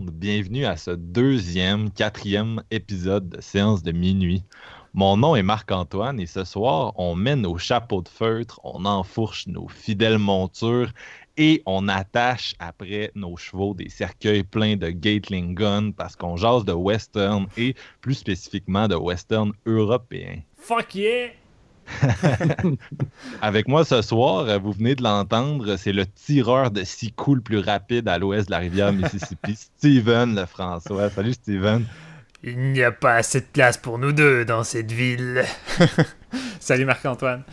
Bienvenue à ce deuxième, quatrième épisode de Séance de minuit. Mon nom est Marc-Antoine et ce soir, on met nos chapeaux de feutre, on enfourche nos fidèles montures et on attache après nos chevaux des cercueils pleins de Gatling Gun parce qu'on jase de western et plus spécifiquement de western européen. Fuck yeah! Avec moi ce soir, euh, vous venez de l'entendre, c'est le tireur de six coups le plus rapide à l'ouest de la rivière Mississippi, Steven le François. Salut Steven. Il n'y a pas assez de place pour nous deux dans cette ville. Salut Marc-Antoine.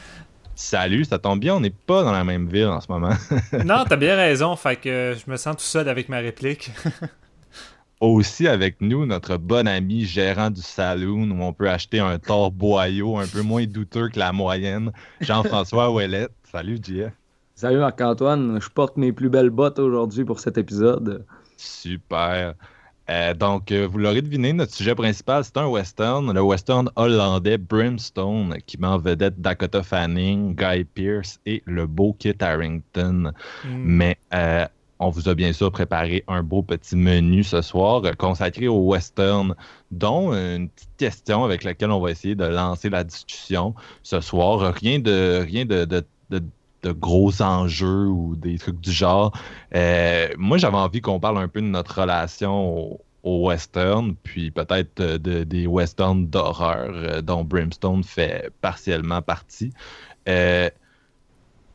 Salut, ça tombe bien, on n'est pas dans la même ville en ce moment. non, t'as bien raison, fait que je me sens tout seul avec ma réplique. Aussi avec nous, notre bon ami gérant du saloon où on peut acheter un tort boyau un peu moins douteux que la moyenne, Jean-François Ouellette. Salut JF. Salut Marc-Antoine, je porte mes plus belles bottes aujourd'hui pour cet épisode. Super. Euh, donc, euh, vous l'aurez deviné, notre sujet principal, c'est un western, le western hollandais Brimstone, qui met en vedette Dakota Fanning, Guy Pearce et le beau Kit Harington. Mm. Mais euh, on vous a bien sûr préparé un beau petit menu ce soir euh, consacré au western, dont une petite question avec laquelle on va essayer de lancer la discussion ce soir. Rien de, gros enjeux ou des trucs du genre. Euh, moi, j'avais envie qu'on parle un peu de notre relation au, western, puis peut-être euh, de- des westerns d'horreur dont Brimstone fait partiellement partie.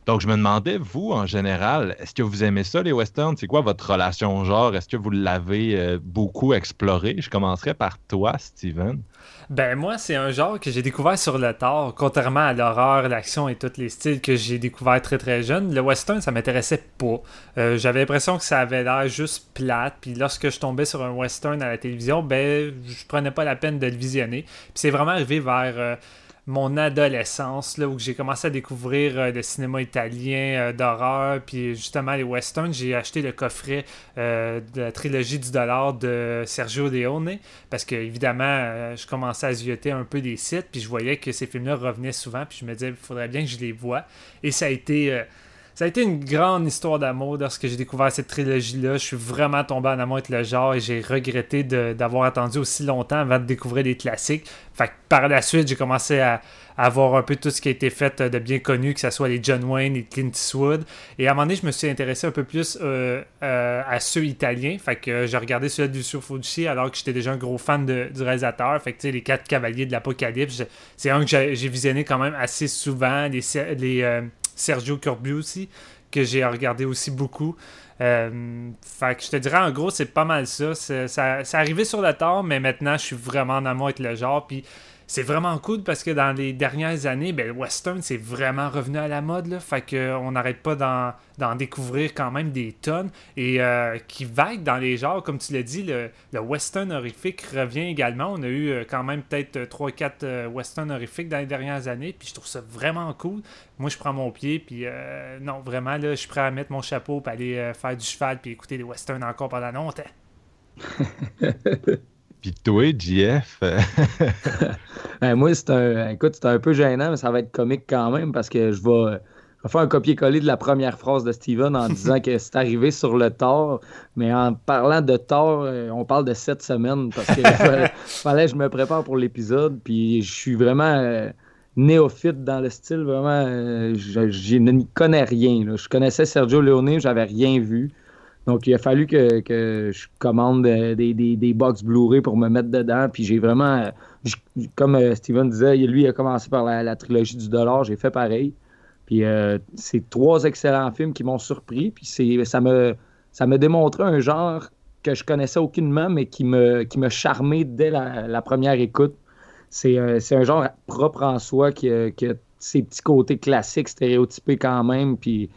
Donc, je me demandais, vous, en général, est-ce que vous aimez ça, les westerns? C'est quoi votre relation au genre? Est-ce que vous l'avez euh, beaucoup exploré? Je commencerai par toi, Steven. Ben moi, c'est un genre que j'ai découvert sur le tard, contrairement à l'horreur, l'action et tous les styles que j'ai découvert très très jeune. Le western, ça m'intéressait pas. Euh, J'avais l'impression que ça avait l'air juste plate. Puis lorsque je tombais sur un western à la télévision, ben je prenais pas la peine de le visionner. Puis c'est vraiment arrivé vers euh, mon adolescence, là, où j'ai commencé à découvrir euh, le cinéma italien euh, d'horreur, puis justement les westerns. J'ai acheté le coffret euh, de la trilogie du dollar de Sergio Leone, parce que évidemment, euh, je commençais à zioter un peu des sites, puis je voyais que ces films-là revenaient souvent, puis je me disais, il faudrait bien que je les voie. Et ça a été... ça a été une grande histoire d'amour lorsque j'ai découvert cette trilogie-là. Je suis vraiment tombé en amour avec le genre et j'ai regretté d'avoir attendu aussi longtemps avant de découvrir des classiques. Fait que par la suite, j'ai commencé à, voir un peu tout ce qui a été fait de bien connu, que ce soit les John Wayne et Clint Eastwood. Et à un moment donné, je me suis intéressé un peu plus euh, euh, à ceux italiens. Fait que euh, j'ai regardé celui de Lucio Fulci alors que j'étais déjà un gros fan du réalisateur. Fait que les quatre cavaliers de l'Apocalypse, c'est un que j'ai visionné quand même assez souvent. Les, les Sergio Corbu aussi, que j'ai regardé aussi beaucoup. Euh, fait que je te dirais, en gros, c'est pas mal ça. C'est ça, arrivé sur le tard, mais maintenant, je suis vraiment en amour avec le genre. Puis c'est vraiment cool parce que dans les dernières années, ben, le western, c'est vraiment revenu à la mode. Là, fait qu'on n'arrête pas d'en, découvrir quand même des tonnes. Et euh, qui vague dans les genres, comme tu l'as dit, le, western horrifique revient également. On a eu euh, quand même peut-être 3-4 westerns horrifiques dans les dernières années. Puis je trouve ça vraiment cool. Moi, je prends mon pied. Puis euh, non, vraiment, là, je suis prêt à mettre mon chapeau pour aller euh, faire du cheval puis écouter des westerns encore pendant longtemps. Puis toi, JF? Ben, moi, c'est un, écoute, c'est un peu gênant, mais ça va être comique quand même parce que je vais, je vais faire un copier-coller de la première phrase de Steven en disant que c'est arrivé sur le tort. Mais en parlant de tort, euh, on parle de sept semaines parce que fallait que je me prépare pour l'épisode. Puis je suis vraiment euh, néophyte dans le style. Vraiment, euh, je, je ne connais rien. là. Je connaissais Sergio Leone, j'avais rien vu. Donc, il a fallu que, que je commande euh, des, des, des box Blu-ray pour me mettre dedans. Puis j'ai vraiment, euh, comme euh, Steven disait, lui, a commencé par la, trilogie du dollar. J'ai fait pareil. Puis euh, c'est trois excellents films qui m'ont surpris. Puis ça me, ça me démontré un genre que je connaissais aucunement, mais qui me, qui me charmé dès la, première écoute. C'est, c'est un genre propre en soi qui, qui a ses petits côtés classiques, stéréotypés quand même. Puis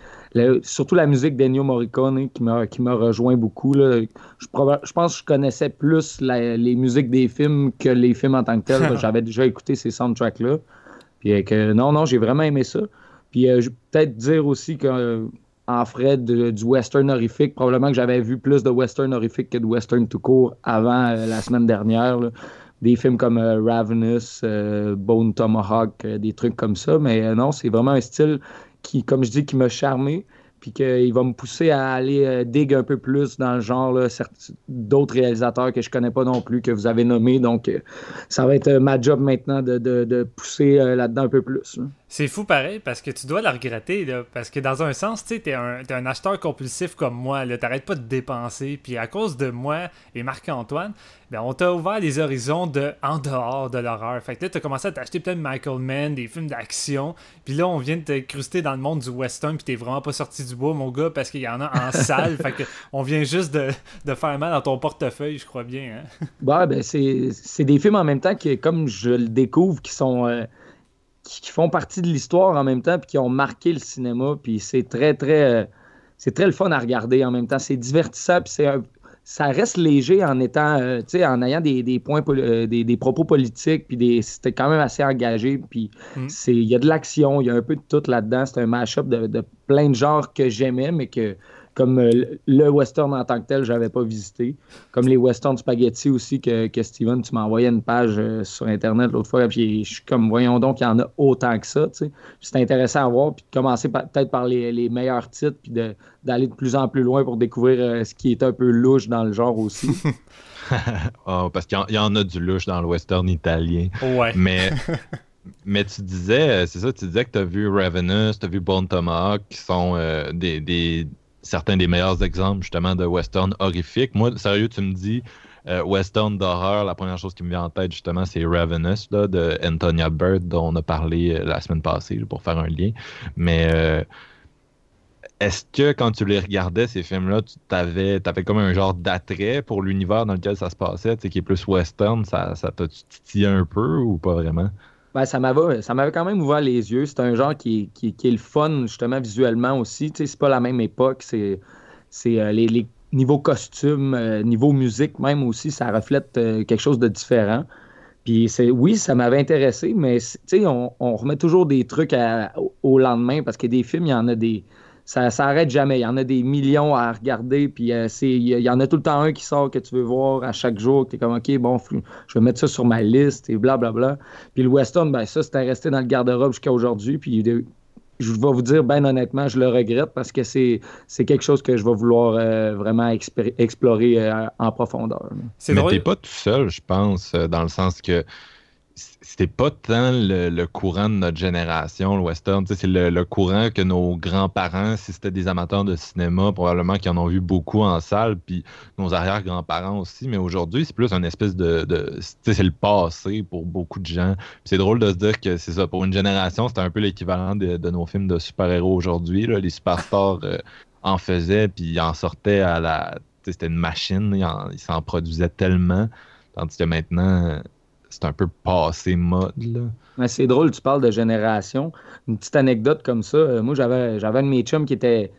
surtout la musique d'Ennio Morricone qui m'a, qui m'a rejoint beaucoup. Là. Je, je pense que je connaissais plus les musiques des films que les films en tant que tels. J'avais déjà écouté ces soundtracks-là. Puis euh, que non, non, j'ai vraiment aimé ça. Puis euh, je vais peut-être dire aussi que euh, en frais du western horrifique, probablement que j'avais vu plus de western horrifique que de western tout court avant euh, la semaine dernière. Des films comme euh, Ravenous, euh, Bone Tomahawk, euh, des trucs comme ça. Mais non, c'est vraiment un style qui, comme je dis, qui m'a charmé. Puis qu'il va me pousser à aller dig un peu plus dans le genre, d'autres réalisateurs que je connais pas non plus, que vous avez nommés. Donc, ça va être ma job maintenant de, de- de pousser là-dedans un peu plus. C'est fou pareil parce que tu dois la regretter là, parce que dans un sens tu t'es un, acheteur compulsif comme moi là t'arrêtes pas de dépenser puis à cause de moi et Marc-Antoine ben on t'a ouvert les horizons de en dehors de l'horreur fait que là t'as commencé à t'acheter plein de Michael Mann des films d'action puis là on vient de te cruster dans le monde du western puis t'es vraiment pas sorti du bois mon gars parce qu'il y en a en salle fait que on vient juste de, de faire mal dans ton portefeuille je crois bien hein? Bah, ben, c'est des films en même temps qui, comme je le découvre, qui sont. euh, qui, font partie de l'histoire en même temps, puis qui ont marqué le cinéma. Puis c'est très, très. euh, c'est très le fun à regarder en même temps. C'est divertissant, puis c'est un- ça reste léger en étant, euh, en ayant des, des points, euh, des, des propos politiques, puis des, c'était quand même assez engagé. Puis Mm. c'est, il y a de l'action, il y a un peu de tout là-dedans. C'est un mash-up de, de plein de genres que j'aimais, mais que, comme euh, le western en tant que tel, j'avais pas visité. Comme les western spaghetti aussi, que, que Steven, tu m'as envoyé une page euh, sur Internet l'autre fois, puis je suis comme, voyons donc, il y en a autant que ça, tu sais. C'est intéressant à voir, puis de commencer peut-être par les, les meilleurs titres, puis de- d'aller de plus en plus loin pour découvrir euh, ce qui est un peu louche dans le genre aussi. Ah, parce qu'il y en- il y, en a du louche dans le western italien. ouais Mais, mais tu disais, c'est ça, tu disais que tu as vu Ravenous, tu as vu Bone Tomahawk, qui sont euh, des, des- certains des meilleurs exemples justement de western horrifique. Moi, sérieux, tu me dis euh, western d'horreur, la première chose qui me vient en tête justement, c'est Ravenous là, de Antonia Bird, dont on a parlé euh, la semaine passée pour faire un lien. Mais euh, est-ce que quand tu les regardais, ces films-là, tu avais, comme un genre d'attrait pour l'univers dans lequel ça se passait, qui est plus western, ça, ça t'a titillé un peu ou pas vraiment? Ben, ça m'avait quand même ouvert les yeux. C'est un genre qui, qui, est- le fun, justement, visuellement aussi. Tu sais, c'est pas la même époque. C'est euh, les, les niveaux costumes, euh, niveau musique même aussi, ça reflète euh, quelque chose de différent. Puis oui, ça m'avait intéressé, mais on, on remet toujours des trucs au, au lendemain parce que des films, il y en a des. Ça s'arrête jamais. Il y en a des millions à regarder. Puis euh, c'est, il y, en a tout le temps un qui sort que tu veux voir à chaque jour. Que tu es comme, OK, bon, je vais mettre ça sur ma liste et blablabla. Puis le western, ben ça, c'était resté dans le garde-robe jusqu'à aujourd'hui. Puis de- je vais vous dire, ben honnêtement, je le regrette parce que c'est, c'est quelque chose que je vais vouloir euh, vraiment explorer euh, en profondeur. c'est Mais drôle t'es pas tout seul, je pense, euh, dans le sens que c'était pas tant le, courant de notre génération, le western. C'est le, courant que nos grands-parents, si c'était des amateurs de cinéma, probablement qu'ils en ont vu beaucoup en salle, puis nos arrière-grands-parents aussi. Mais aujourd'hui, c'est plus un espèce de. c'est le passé pour beaucoup de gens. C'est drôle de se dire que c'est ça. Pour une génération, c'était un peu l'équivalent de, nos films de super-héros aujourd'hui. Les superstars euh, en faisaient, puis ils en sortaient à la. C'était une machine, ils s'en produisaient tellement. Tandis que maintenant, c'est un peu passé mode. Là. C'est drôle, tu parles de génération. Une petite anecdote comme ça. euh, moi, j'avais, j'avais un de mes chums qui était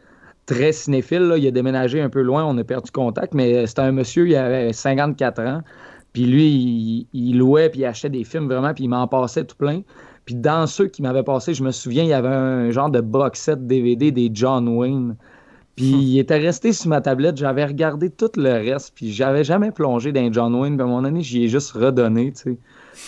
très cinéphile. Il a déménagé un peu loin, on a perdu contact, mais euh, c'était un monsieur, il avait 54 ans. Puis lui, il, louait, puis achetait des films vraiment, puis il m'en passait tout plein. Puis dans ceux qui m'avaient passé, je me souviens, il y avait un genre de box set DVD des John Wayne. Puis il était resté sur ma tablette, j'avais regardé tout le reste, puis j'avais jamais plongé dans John Wayne. Puis à mon année, j'y ai juste redonné, tu sais.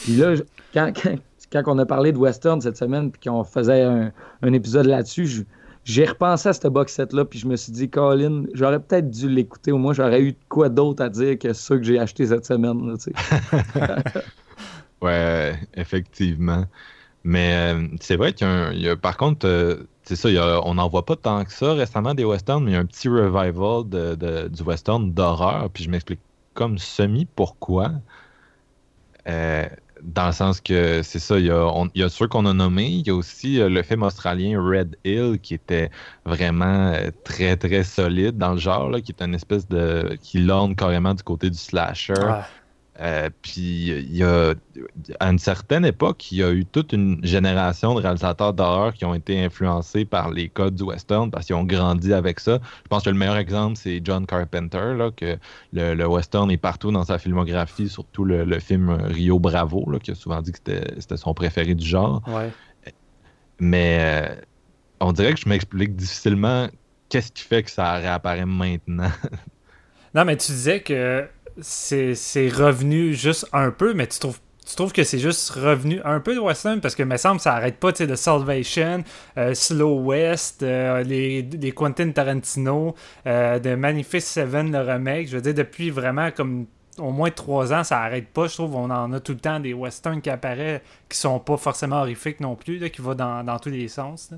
Puis là, quand, quand, quand on a parlé de western cette semaine, puis qu'on faisait un, un épisode là-dessus, j'ai repensé à ce box set-là, puis je me suis dit, Colin, j'aurais peut-être dû l'écouter, au moins j'aurais eu quoi d'autre à dire que ceux que j'ai achetés cette semaine, là, tu sais. Ouais, effectivement. Mais euh, c'est vrai qu'il par contre, euh, c'est ça, il y a- on n'en voit pas tant que ça récemment des westerns, mais il y a un petit revival de, du western d'horreur, puis je m'explique comme semi pourquoi. Euh, dans le sens que c'est ça, il y a, on- il y a ceux qu'on a nommés, il y a aussi le film australien Red Hill qui était vraiment très très solide dans le genre, là, qui est une espèce de. qui lorne carrément du côté du slasher. Ouais. Euh, puis il y a, à une certaine époque, il y a eu toute une génération de réalisateurs d'horreur qui ont été influencés par les codes du western parce qu'ils ont grandi avec ça. Je pense que le meilleur exemple, c'est John Carpenter, là, que le, le western est partout dans sa filmographie, surtout le, le film Rio Bravo, là, qui a souvent dit que c'était son préféré du genre. Ouais. Mais euh, on dirait que je m'explique difficilement qu'est-ce qui fait que ça réapparaît maintenant. Non, mais tu disais que c'est revenu juste un peu, mais tu trouves. Tu trouves que c'est juste revenu un peu de western parce que me semble ça arrête pas, tu sais, de Salvation, euh, Slow West, euh, les, les Quentin Tarantino, euh, de Manifest Seven, le remake. Je veux dire, depuis vraiment comme au moins trois ans, ça arrête pas. Je trouve on en a tout le temps des westerns qui apparaissent qui sont pas forcément horrifiques non plus, là, qui vont dans, dans tous les sens.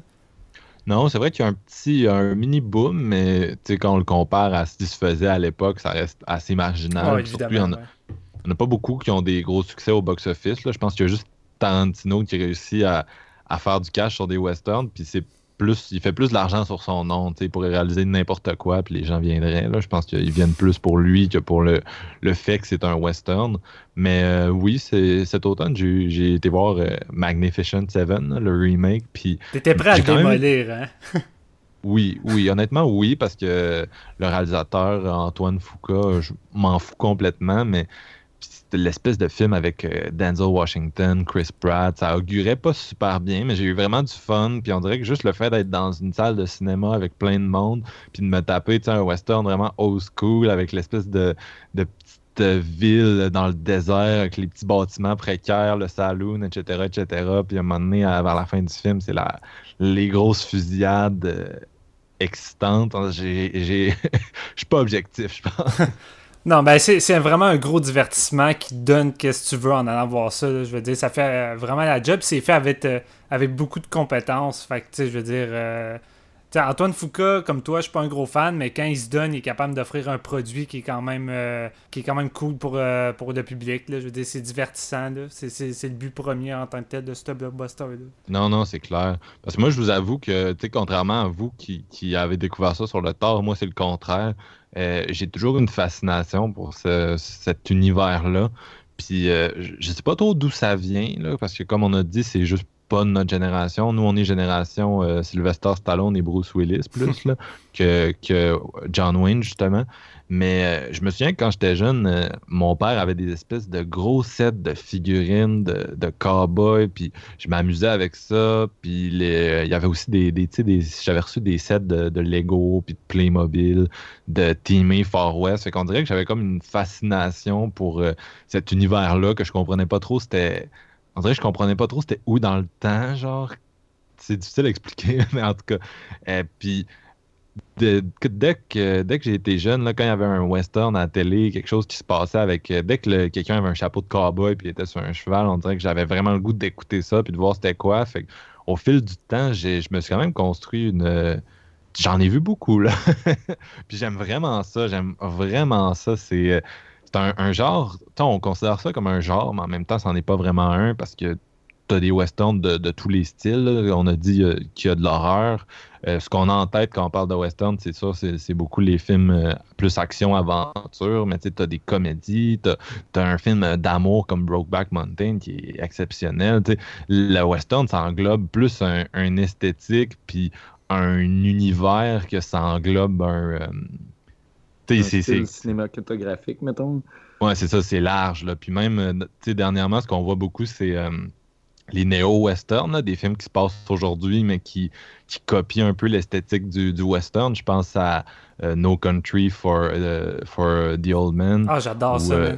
Non, c'est vrai qu'il y a un petit, un mini boom, mais tu sais, quand on le compare à ce qui se faisait à l'époque, ça reste assez marginal. Ouais, surtout, il en ouais. n'y en a pas beaucoup qui ont des gros succès au box-office. Je pense qu'il y a juste Tarantino qui réussit à, à faire du cash sur des westerns, puis c'est plus, il fait plus d'argent sur son nom, tu sais, pourrait réaliser n'importe quoi, puis les gens viendraient. Là. Je pense qu'ils viennent plus pour lui que pour le, le fait que c'est un western. Mais euh, oui, c'est, cet automne, j'ai, été voir euh, Magnificent Seven, le remake, puis T'étais prêt à le même- démolir, hein? oui, oui, honnêtement, oui, parce que le réalisateur Antoine Foucault, je m'en fous complètement, mais l'espèce de film avec euh, Denzel Washington, Chris Pratt, ça augurait pas super bien, mais j'ai eu vraiment du fun, puis on dirait que juste le fait d'être dans une salle de cinéma avec plein de monde, puis de me taper un western vraiment old school avec l'espèce de, de petite ville dans le désert avec les petits bâtiments précaires, le saloon, etc., etc., puis à un moment donné, vers la fin du film, c'est la, les grosses fusillades euh, excitantes. Je suis pas objectif, je pense. Non, ben c'est vraiment un gros divertissement qui donne qu'est-ce que tu veux en allant voir ça. là. Je veux dire, ça fait euh, vraiment la job. C'est fait avec, euh, avec beaucoup de compétences. Fait que, tu sais, je veux dire, euh, Antoine Foucault, comme toi, je suis pas un gros fan, mais quand il se donne, il est capable d'offrir un produit qui est quand même, euh, qui est quand même cool pour, pour le public. Là. Je veux dire, c'est divertissant. là. C'est le but premier en tant que tel de ce blockbuster-là. Non, non, c'est clair. Parce que moi, je vous avoue que, tu sais, contrairement à vous qui, qui avez découvert ça sur le tard, moi, c'est le contraire. Euh, j'ai toujours une fascination pour ce- cet univers-là. Puis, euh, je sais pas trop d'où ça vient, parce que, comme on a dit, c'est juste pas de notre génération. Nous, on est génération euh, Sylvester Stallone et Bruce Willis, plus, là, que, que John Wayne, justement. Mais euh, je me souviens que quand j'étais jeune, euh, mon père avait des espèces de gros sets de figurines de, de cow-boys, puis je m'amusais avec ça. Puis il y avait aussi des, j'avais reçu des sets de, de Lego, puis de Playmobil, de Teamy Far West. Fait qu'on dirait que j'avais comme une fascination pour cet univers-là que je comprenais pas trop. C'était, on dirait que je comprenais pas trop c'était où dans le temps, genre. C'est difficile à expliquer, mais en tout cas. Euh, puis dès que, dès que j'ai été jeune, là, quand il y avait un western à la télé, quelque chose qui se passait avec. euh, dès que quelqu'un avait un chapeau de cowboy puis il était sur un cheval, on dirait que j'avais vraiment le goût d'écouter ça puis de voir c'était quoi. Fait au fil du temps, je me suis quand même construit une. euh, J'en ai vu beaucoup, là. puis j'aime vraiment ça. J'aime vraiment ça. C'est. Un, un genre, on considère ça comme un genre, mais en même temps, c'en est pas vraiment un parce que tu as des westerns de, de tous les styles. On a dit euh, qu'il y a de l'horreur. Euh, ce qu'on a en tête quand on parle de western, c'est ça, c'est beaucoup les films euh, plus action-aventure, mais tu as des comédies, tu as, un film d'amour comme Brokeback Mountain qui est exceptionnel. Le western, ça englobe plus un, un esthétique puis un univers que ça englobe un... Un c'est- style cinématographique, mettons. Ouais, c'est ça, c'est large. Là. Puis même, euh, tu sais, dernièrement, ce qu'on voit beaucoup, c'est euh, les néo-western, des films qui se passent aujourd'hui, mais qui, qui copient un peu l'esthétique du, du, western. Je pense à euh, No Country for, uh, for the Old Man. Ah, j'adore ça. Euh,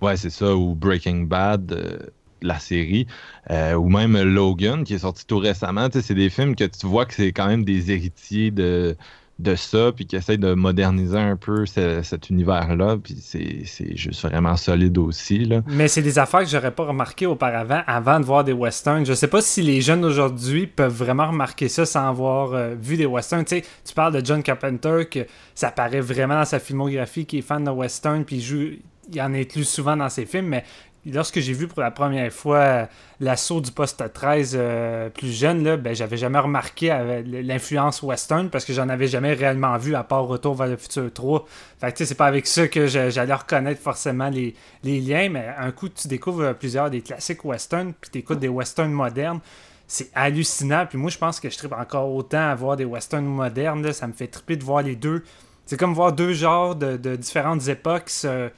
ouais, c'est ça. Ou Breaking Bad, euh, la série. ou même Logan, qui est sorti tout récemment. C'est des films que tu vois que c'est quand même des héritiers de, de ça, puis qui essaye de moderniser un peu cet univers-là, puis c'est juste vraiment solide aussi. Là. Mais c'est des affaires que j'aurais pas remarqué auparavant, avant de voir des westerns. Je sais pas si les jeunes d'aujourd'hui peuvent vraiment remarquer ça sans avoir euh, vu des westerns. Tu sais, tu parles de John Carpenter, que ça paraît vraiment dans sa filmographie, qui est fan de western, puis il joue il en souvent dans ses films, mais lorsque j'ai vu pour la première fois l'assaut du poste 13 euh, plus jeune, là, ben, j'avais jamais remarqué l'influence western parce que j'en avais jamais réellement vu à part Retour vers le futur 3. Fait que c'est pas avec ça que j'allais reconnaître forcément les, liens, mais un coup tu découvres plusieurs des classiques western puis tu écoutes des westerns modernes. C'est hallucinant. Puis moi, je pense que je tripe encore autant à voir des westerns modernes. Ça me fait triper de voir les deux. C'est comme voir deux genres de, différentes époques se,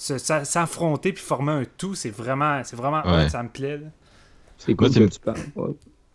s'affronter puis former un tout, c'est vraiment, c'est vraiment ça me plaît. C'est cool que tu parles.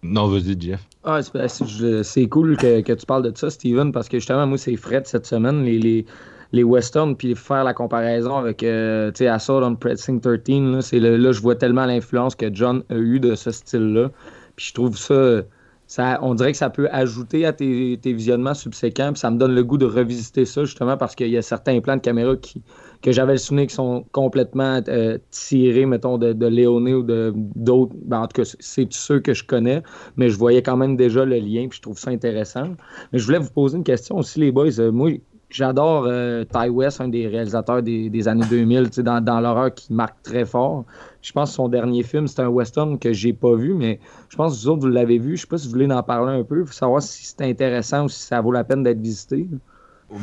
Non, vas-y, Jeff. Ah, c'est cool que, que, tu parles de ça, Steven, parce que justement, moi, c'est Fred cette semaine, les, les, les westerns, puis faire la comparaison avec euh, Assault on Precinct 13. Là, là, je vois tellement l'influence que John a eu de ce style-là. Puis je trouve ça, ça. On dirait que ça peut ajouter à tes, tes visionnements subséquents, puis ça me donne le goût de revisiter ça, justement, parce qu'il y a certains plans de caméra qui que j'avais le souvenir qui sont complètement euh, tirés, mettons, de, de Léoné ou d'autres. Ben, en tout cas, c'est ceux que je connais, mais je voyais quand même déjà le lien, puis je trouve ça intéressant. Mais je voulais vous poser une question aussi, les boys. Euh, moi, j'adore euh, Ty West, un des réalisateurs des, années 2000, dans, dans l'horreur qui marque très fort. Je pense que son dernier film, c'est un western que j'ai pas vu, mais je pense que vous autres, vous l'avez vu. Je sais pas si vous voulez en parler un peu, pour savoir si c'est intéressant ou si ça vaut la peine d'être visité.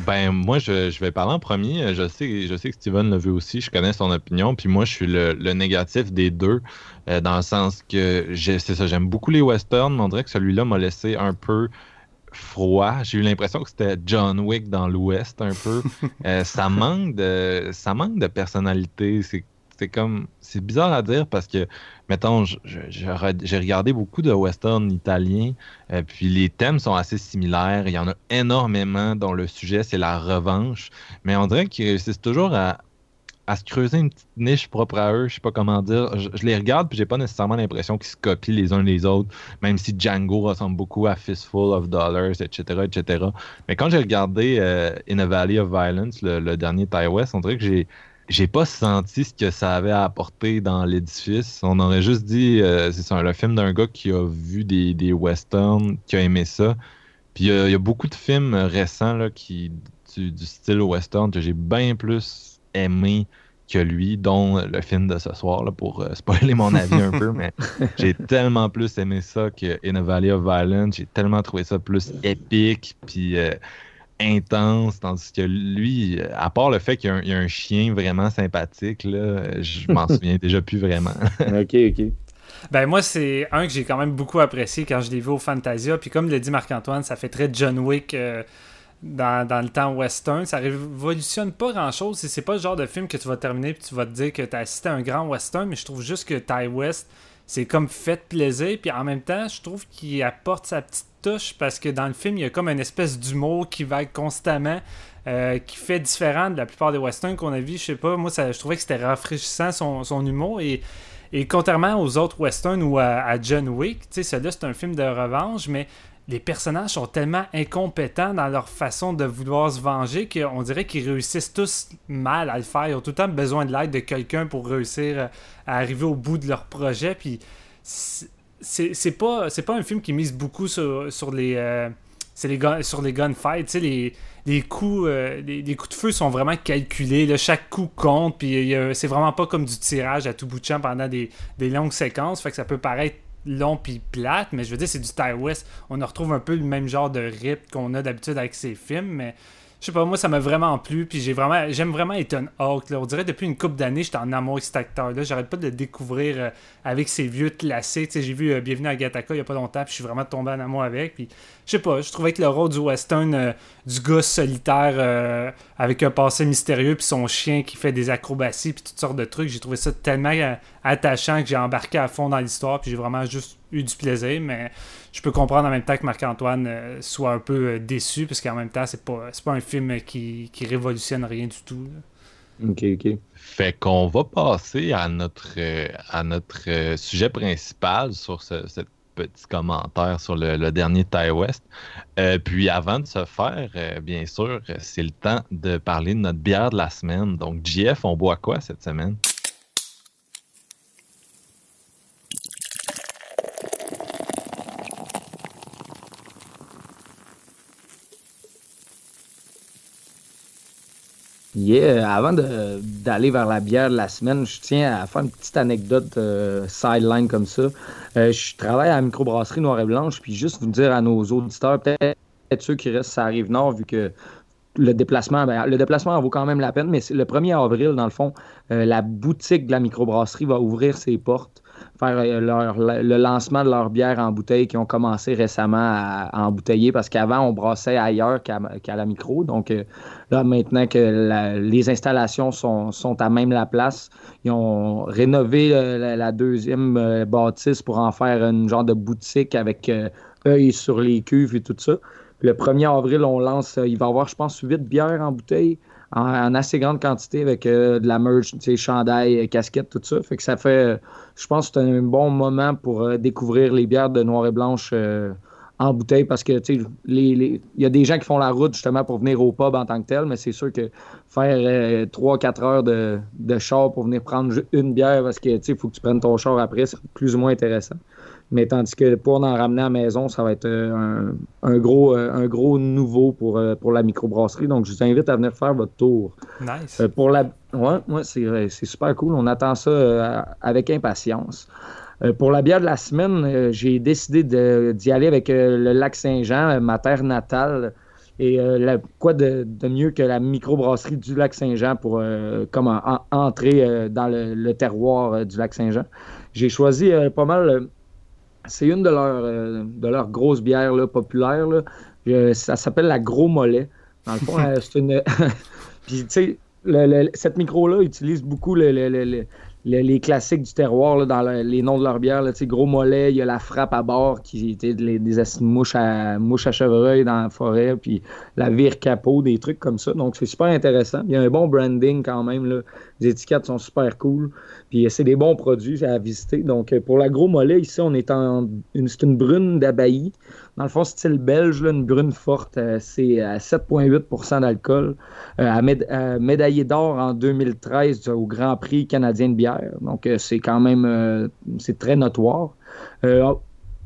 Ben, moi, je, vais parler en premier. Je sais, je sais que Steven l'a vu aussi. Je connais son opinion. Puis moi, je suis le, négatif des deux, euh, dans le sens que c'est ça, j'aime beaucoup les westerns, mais on dirait que celui-là m'a laissé un peu froid. J'ai eu l'impression que c'était John Wick dans l'Ouest, un peu. Euh, ça manque de ça manque de personnalité. C'est c'est comme c'est bizarre à dire parce que mettons j'ai regardé beaucoup de westerns italiens euh, puis les thèmes sont assez similaires. Il y en a énormément dont le sujet c'est la revanche. Mais on dirait qu'ils réussissent toujours à, se creuser une petite niche propre à eux je sais pas comment dire. Je, les regarde puis j'ai pas nécessairement l'impression qu'ils se copient les uns les autres même si Django ressemble beaucoup à Fistful of Dollars etc etc mais quand j'ai regardé euh, In a Valley of Violence le, le dernier Ty West on dirait que j'ai j'ai pas senti ce que ça avait à apporter dans l'édifice. On aurait juste dit, euh, c'est un film d'un gars qui a vu des, des, westerns, qui a aimé ça. Puis il y, a beaucoup de films récents là, qui, du, style western que j'ai bien plus aimé que lui, dont le film de ce soir, là, pour euh, spoiler mon avis un peu, mais j'ai tellement plus aimé ça que In a Valley of Violence. J'ai tellement trouvé ça plus épique. Puis. Intense, tandis que lui, à part le fait qu'il y, a un chien vraiment sympathique, là, je m'en souviens déjà plus vraiment. ok, ok. Ben moi, c'est un que j'ai quand même beaucoup apprécié quand je l'ai vu au Fantasia. Puis comme l'a dit Marc-Antoine, ça fait très John Wick euh, dans, le temps western. Ça révolutionne pas grand-chose. C'est pas le genre de film que tu vas terminer et tu vas te dire que tu as assisté à un grand western. Mais je trouve juste que Ty West, c'est comme fait plaisir. Puis en même temps, je trouve qu'il apporte sa petite touche parce que dans le film, il y a comme une espèce d'humour qui va constamment. Euh, qui fait différent de la plupart des westerns qu'on a vus. Je sais pas, moi, ça, je trouvais que c'était rafraîchissant son, son humour. Et, et, contrairement aux autres westerns ou à, John Wick, tu sais, celui-là, c'est un film de revanche, mais les personnages sont tellement incompétents dans leur façon de vouloir se venger qu'on dirait qu'ils réussissent tous mal à le faire. Ils ont tout le temps besoin de l'aide de quelqu'un pour réussir à arriver au bout de leur projet. Puis c'est pas c'est pas un film qui mise beaucoup sur, sur les euh, les sur les gunfights les, les coups euh, les, coups de feu sont vraiment calculés chaque coup compte puis c'est vraiment pas comme du tirage à tout bout de champ pendant des, longues séquences fait que ça peut paraître long puis plate mais je veux dire c'est du Ty West. On retrouve un peu le même genre de rythme qu'on a d'habitude avec ces films mais je sais pas, moi ça m'a vraiment plu, puis j'ai vraiment, j'aime vraiment Ethan Hawke. Là. On dirait depuis une couple d'années, j'étais en amour avec cet acteur-là. J'arrête pas de le découvrir euh, avec ses vieux classiques. j'ai vu euh, Bienvenue à Gattaca il y a pas longtemps, puis je suis vraiment tombé en amour avec. Puis je sais pas, je trouvais que le rôle du western, euh, du gars solitaire avec un passé mystérieux, puis son chien qui fait des acrobaties, puis toutes sortes de trucs, j'ai trouvé ça tellement attachant que j'ai embarqué à fond dans l'histoire, puis j'ai vraiment juste eu du plaisir, mais je peux comprendre en même temps que Marc-Antoine euh, soit un peu euh, déçu, parce qu'en même temps, c'est pas, pas un film qui, qui révolutionne rien du tout. Ok, ok. Fait qu'on va passer à notre, euh, à notre sujet principal sur ce, petit commentaire sur le, dernier Ty West. puis avant de se faire, bien sûr, c'est le temps de parler de notre bière de la semaine. Donc, JF, on boit quoi cette semaine? Yeah, avant d'aller vers la bière de la semaine, je tiens à faire une petite anecdote euh, sideline comme ça. Euh, je travaille à la microbrasserie Noire et Blanche, puis juste vous dire à nos auditeurs, peut-être ceux qui restent à Rive-Nord, vu que le déplacement, ben, le déplacement en vaut quand même la peine, mais le 1er avril, dans le fond, euh, la boutique de la microbrasserie va ouvrir ses portes euh, le lancement de leur bière en bouteille qui ont commencé récemment à, embouteiller parce qu'avant, on brassait ailleurs qu'à la micro. Donc euh, là, maintenant que les installations sont, à même la place, ils ont rénové euh, la, deuxième bâtisse pour en faire une genre de boutique avec œil sur les cuves et tout ça. le 1er avril, on lance, il va y avoir, je pense, huit bières en bouteille en, assez grande quantité avec euh, de la merch, chandail, euh, casquette, tout ça. Fait que ça fait, euh, je pense que c'est un bon moment pour découvrir les bières de noir et blanche en bouteille parce que il y a des gens qui font la route justement pour venir au pub en tant que tel, mais c'est sûr que faire 3-4 heures de, de, char pour venir prendre une bière parce que il faut que tu prennes ton char après, c'est plus ou moins intéressant. Mais tandis que pour en ramener à la maison, ça va être euh, un, gros, euh, un gros nouveau pour, euh, pour la microbrasserie. Donc, je vous invite à venir faire votre tour. Nice. pour la... Ouais, ouais c'est super cool. On attend ça avec impatience. pour la bière de la semaine, j'ai décidé d'y aller avec le lac Saint-Jean, ma terre natale. Et quoi de, mieux que la microbrasserie du lac Saint-Jean pour comme entrer dans le, le terroir du lac Saint-Jean. J'ai choisi pas mal c'est une de leurs, euh, de leurs grosses bières là, populaires. Là. ça s'appelle la Gros Mollet. Dans le fond, euh, c'est une. Puis, tu sais, cette micro-là utilise beaucoup le, les classiques du terroir les noms de leur bière. Là, gros mollet, il y a la frappe à bord qui était des, mouches, à, mouches à chevreuil dans la forêt, puis la vire capot, des trucs comme ça. Donc c'est super intéressant. Il y a un bon branding quand même. Les étiquettes sont super cool. Puis c'est des bons produits à visiter. Donc pour la gros mollet, ici, on est en une, c'est une brune d'Abailly. Dans le fond, style belge, une brune forte, euh, c'est à 7,8% d'alcool. Euh, médaillé d'or en 2013 au Grand Prix canadien de bière. Donc, euh, c'est quand même c'est très notoire.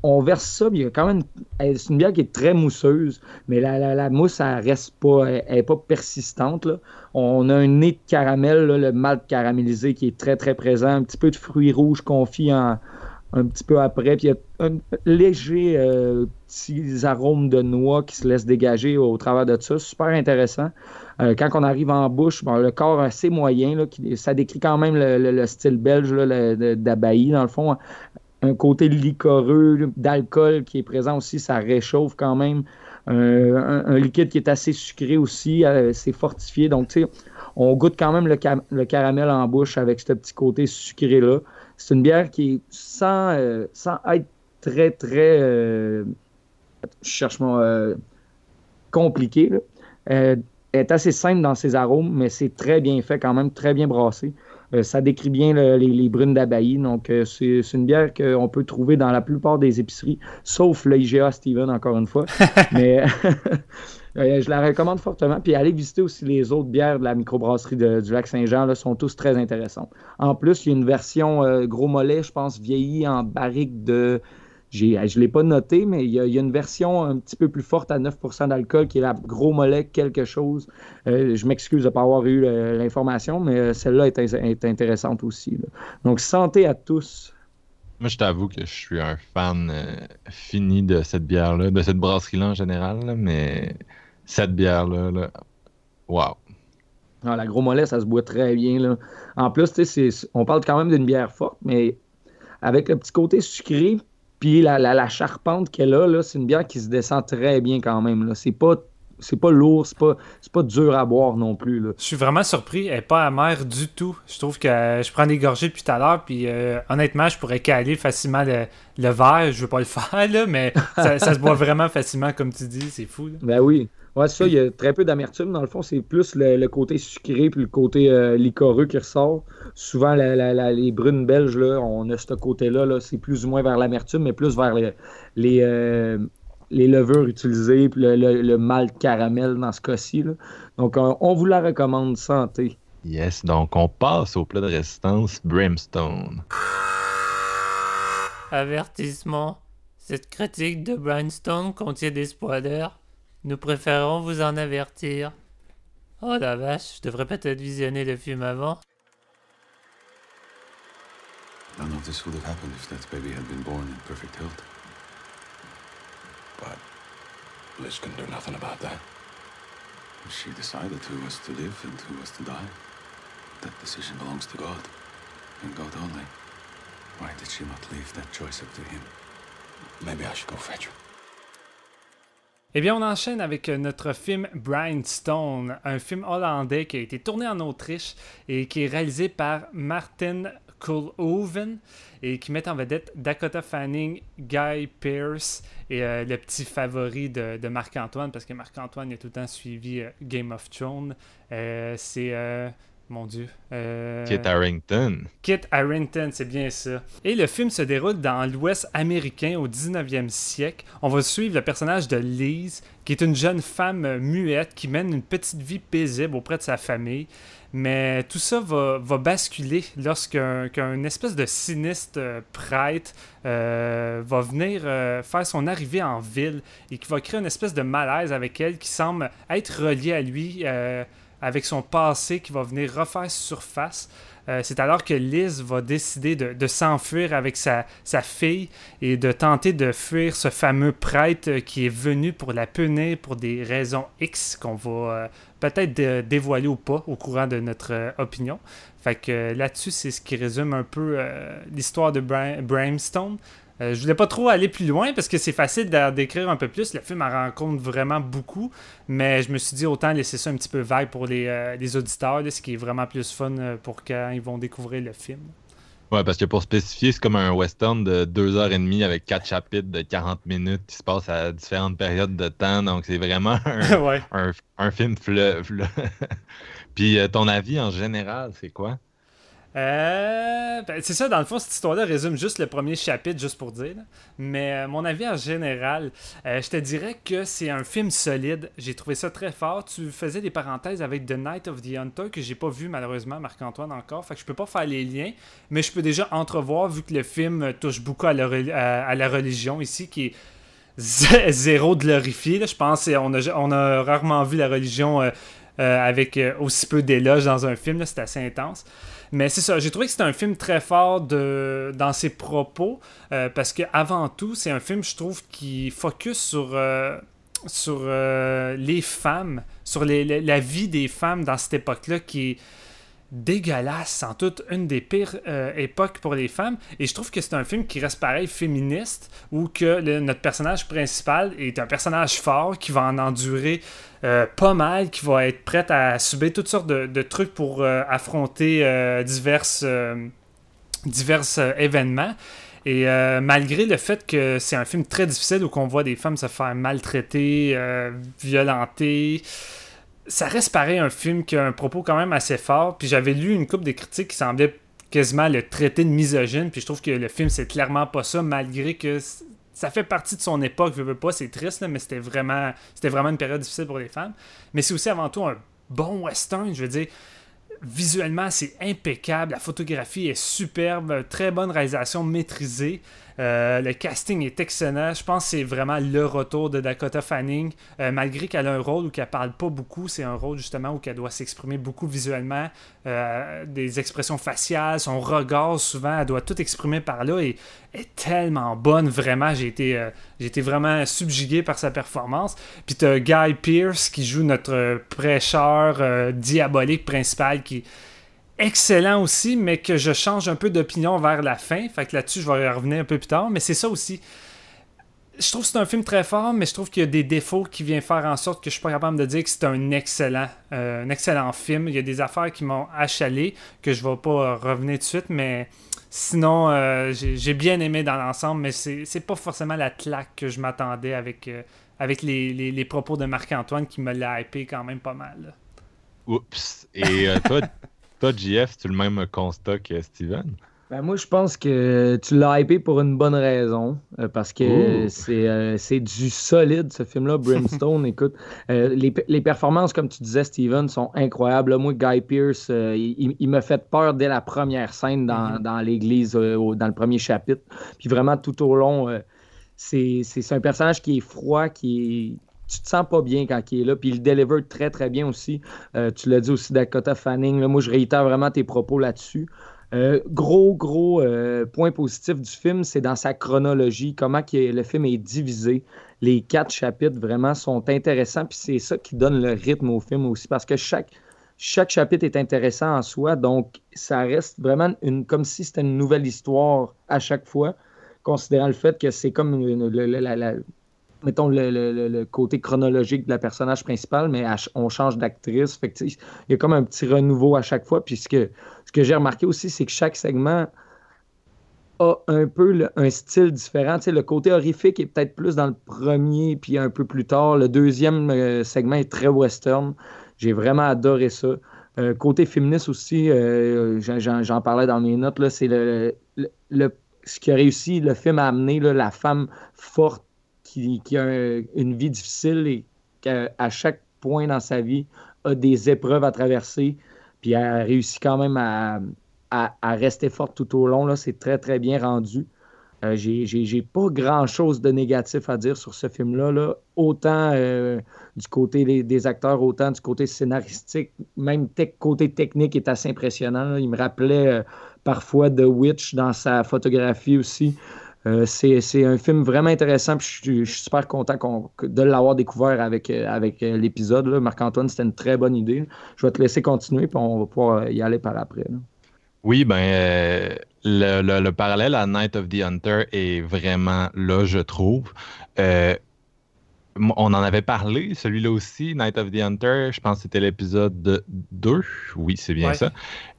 on verse ça, il y a quand même. C'est une bière qui est très mousseuse, mais la, mousse, elle reste pas. Elle, est pas persistante. On a un nez de caramel, le malt caramélisé qui est très, très présent. Un petit peu de fruits rouges confits en, un petit peu après. Puis il y a un léger euh, petits arômes de noix qui se laissent dégager au travers de ça. Super intéressant. Euh, quand on arrive en bouche, le corps assez moyen, là, qui, ça décrit quand même le, style belge d'Abaï, dans le fond. Un côté liquoreux, d'alcool qui est présent aussi, ça réchauffe quand même. un, liquide qui est assez sucré aussi, euh, c'est fortifié. Donc, tu sais, on goûte quand même le, le, caramel en bouche avec ce petit côté sucré-là. C'est une bière qui est sans, euh, sans être très, très. Euh, je cherche mon. Euh, compliqué. elle est assez simple dans ses arômes, mais c'est très bien fait quand même, très bien brassé. ça décrit bien les, brunes d'Abaï. Donc, c'est une bière qu'on peut trouver dans la plupart des épiceries, sauf le IGA Steven, encore une fois. mais Euh, je la recommande fortement. Puis allez visiter aussi les autres bières de la microbrasserie du lac Saint-Jean. sont tous très intéressantes. En plus, il y a une version euh, gros mollet, je pense, vieillie en barrique de. Je ne l'ai pas noté, mais il y, a, une version un petit peu plus forte à 9% d'alcool qui est la gros mollet quelque chose. Euh, je m'excuse de ne pas avoir eu l'information, mais celle-là est, intéressante aussi. Donc, santé à tous. Moi, je t'avoue que je suis un fan fini de cette bière-là, de cette brasserie-là en général, mais cette bière-là, Wow. Ah, la gros mollet, ça se boit très bien. Là. En plus, on parle quand même d'une bière forte, mais avec le petit côté sucré, puis la, la, la charpente qu'elle a, là, c'est une bière qui se descend très bien quand même. Là. C'est pas c'est pas lourd, c'est pas, c'est pas dur à boire non plus. Là. Je suis vraiment surpris, elle est pas amère du tout. Je trouve que euh, je prends des gorgées depuis tout à l'heure, puis euh, honnêtement, je pourrais caler facilement le, le verre. Je veux pas le faire, là, mais ça, ça se boit vraiment facilement, comme tu dis, c'est fou. là. Ben oui. Ouais, c'est ça, il y a très peu d'amertume. Dans le fond, c'est plus le, le côté sucré puis le côté euh, liquoreux qui ressort. Souvent, la- la- la- les brunes belges, là, on a ce côté-là. Là, c'est plus ou moins vers l'amertume, mais plus vers les, les, euh, les levures utilisées puis le, le, le malt caramel dans ce cas-ci. là. Donc, on, on vous la recommande santé. Yes, donc on passe au plat de résistance Brimstone. Avertissement. Cette critique de Brainstorm contient des spoilers. Nous préférons vous en avertir. Oh la vache, je devrais peut-être visionner le film avant. None of this would have happened if that baby had been born in perfect health. But Liz can do nothing about that. She decided who was to live and who was to die. That decision belongs to God, and God only. Why did she not leave that choice up to him? Maybe I should go fetch her. Eh bien, on enchaîne avec euh, notre film Brindstone, un film hollandais qui a été tourné en Autriche et qui est réalisé par Martin Koolhoven et qui met en vedette Dakota Fanning, Guy Pearce et euh, le petit favori de, Marc-Antoine, parce que Marc-Antoine a tout le temps suivi euh, Game of Thrones. C'est. Mon Dieu. euh, Kit Harrington. Kit Harrington, c'est bien ça. Et le film se déroule dans l'Ouest américain au 19e siècle. On va suivre le personnage de Lise, qui est une jeune femme muette qui mène une petite vie paisible auprès de sa famille. Mais tout ça va, va basculer lorsqu'un qu'un espèce de sinistre euh, prêtre euh, va venir euh, faire son arrivée en ville et qui va créer une espèce de malaise avec elle qui semble être relié à lui. Avec son passé qui va venir refaire surface. Euh, c'est alors que Liz va décider de, s'enfuir avec sa, fille et de tenter de fuir ce fameux prêtre qui est venu pour la punir pour des raisons X qu'on va euh, peut-être dé- dévoiler ou pas au courant de notre euh, opinion. Fait que là-dessus, c'est ce qui résume un peu l'histoire de Bra- Brimstone. Euh, je voulais pas trop aller plus loin parce que c'est facile d'en décrire un peu plus. Le film en rencontre vraiment beaucoup, mais je me suis dit autant laisser ça un petit peu vague pour les, euh, les auditeurs, là, ce qui est vraiment plus fun euh, pour quand ils vont découvrir le film. Ouais, parce que pour spécifier, c'est comme un western de 2h30 avec 4 chapitres de 40 minutes qui se passent à différentes périodes de temps. Donc, c'est vraiment un, ouais. un, un film fleuve. Puis, euh, ton avis en général, c'est quoi? Euh, ben, c'est ça, dans le fond, cette histoire-là résume juste le premier chapitre, juste pour dire. Mais euh, mon avis en général, euh, je te dirais que c'est un film solide. J'ai trouvé ça très fort. Tu faisais des parenthèses avec The Night of the Hunter que j'ai pas vu malheureusement, Marc-Antoine encore. Fait que je peux pas faire les liens, mais je peux déjà entrevoir vu que le film euh, touche beaucoup à la, religion ici, qui est zé- zéro glorifié. là. Je pense qu'on a, on a rarement vu la religion avec aussi peu d'éloges dans un film. C'est assez intense. Mais c'est ça, j'ai trouvé que c'était un film très fort de, dans ses propos, euh, parce que avant tout, c'est un film, je trouve, qui focus sur, euh, sur euh, les femmes, sur les- les- la vie des femmes dans cette époque-là, qui est dégueulasse, sans doute une des pires euh, époques pour les femmes. Et je trouve que c'est un film qui reste pareil féministe, où que notre personnage principal est un personnage fort qui va en endurer euh, pas mal, qui va être prête à subir toutes sortes de, trucs pour euh, affronter diverses, divers euh, événements. Et malgré le fait que c'est un film très difficile où on voit des femmes se faire maltraiter, violenter, ça reste pareil un film qui a un propos quand même assez fort. Puis j'avais lu une couple de critiques qui semblaient quasiment le traiter de misogyne. Puis je trouve que le film, c'est clairement pas ça, malgré que ça fait partie de son époque. Je veux pas, c'est triste, mais c'était vraiment, c'était vraiment une période difficile pour les femmes. Mais c'est aussi avant tout un bon western. Je veux dire, visuellement, c'est impeccable. La photographie est superbe. Très bonne réalisation maîtrisée. Euh, le casting est excellent. Je pense que c'est vraiment le retour de Dakota Fanning. Euh, malgré qu'elle a un rôle où qu'elle parle pas beaucoup, c'est un rôle justement où elle doit s'exprimer beaucoup visuellement. Euh, des expressions faciales, son regard, souvent, elle doit tout exprimer par là et est tellement bonne. Vraiment, j'ai été, j'ai été vraiment subjugué par sa performance. Puis tu Guy Pierce qui joue notre prêcheur diabolique principal qui excellent aussi, mais que je change un peu d'opinion vers la fin. Fait que là-dessus, je vais y revenir un peu plus tard. Mais c'est ça aussi. Je trouve que c'est un film très fort, mais je trouve qu'il y a des défauts qui viennent faire en sorte que je suis pas capable de dire que c'est un excellent, euh, un excellent film. Il y a des affaires qui m'ont achalé, que je vais pas revenir tout de suite, mais sinon, euh, j'ai bien aimé dans l'ensemble, mais c'est pas forcément la claque que je m'attendais avec, euh, avec les, les, propos de Marc-Antoine qui me l'a hypé quand même pas mal. Oups. Et toi, Toi, JF, tu le même constat que Steven? Ben moi, je pense que tu l'as hypé pour une bonne raison, euh, parce que euh, c'est du solide, ce film-là, Brimstone. Écoute, euh, les, performances, comme tu disais, Steven, sont incroyables. moi, Guy Pierce, il, m'a fait peur dès la première scène dans, mm-hmm. l'église, dans le premier chapitre. Puis vraiment, tout au long, c'est un personnage qui est froid, qui est tu te sens pas bien quand il est là. Puis il deliver très, très bien aussi. Euh, tu l'as dit aussi Dakota Fanning. moi, je réitère vraiment tes propos là-dessus. Euh, gros, gros euh, point positif du film, c'est dans sa chronologie, comment le film est divisé. Les quatre chapitres vraiment sont intéressants, puis c'est ça qui donne le rythme au film aussi, parce que chaque, chaque chapitre est intéressant en soi, donc ça reste vraiment une, comme si c'était une nouvelle histoire à chaque fois, considérant le fait que c'est comme mettons, le, côté chronologique de la personnage principale, mais on change d'actrice. il y a comme un petit renouveau à chaque fois. Puis ce que, j'ai remarqué aussi, c'est que chaque segment a un peu un style différent. le côté horrifique est peut-être plus dans le premier, puis un peu plus tard. Le deuxième euh, segment est très western. J'ai vraiment adoré ça. Euh, côté féministe aussi, euh, j'en parlais dans mes notes, c'est le, ce qui a réussi le film à amener la femme forte qui, a une vie difficile et qu'à chaque point dans sa vie a des épreuves à traverser, puis elle a réussi quand même à, rester forte tout au long. C'est très, très bien rendu. Euh, j'ai pas grand chose de négatif à dire sur ce film-là. Là. Autant euh, du côté des, acteurs, autant du côté scénaristique, même côté technique est assez impressionnant. Il me rappelait euh, parfois The Witch dans sa photographie aussi. Euh, c'est un film vraiment intéressant. je, suis, super content de l'avoir découvert avec, euh, avec euh, l'épisode. Marc-Antoine, c'était une très bonne idée. Je vais te laisser continuer, puis on va pouvoir y aller par après. Oui, ben, le, parallèle à Night of the Hunter est vraiment là, je trouve. on en avait parlé, celui-là aussi, Night of the Hunter, je pense que c'était l'épisode 2. Oui, c'est bien ça.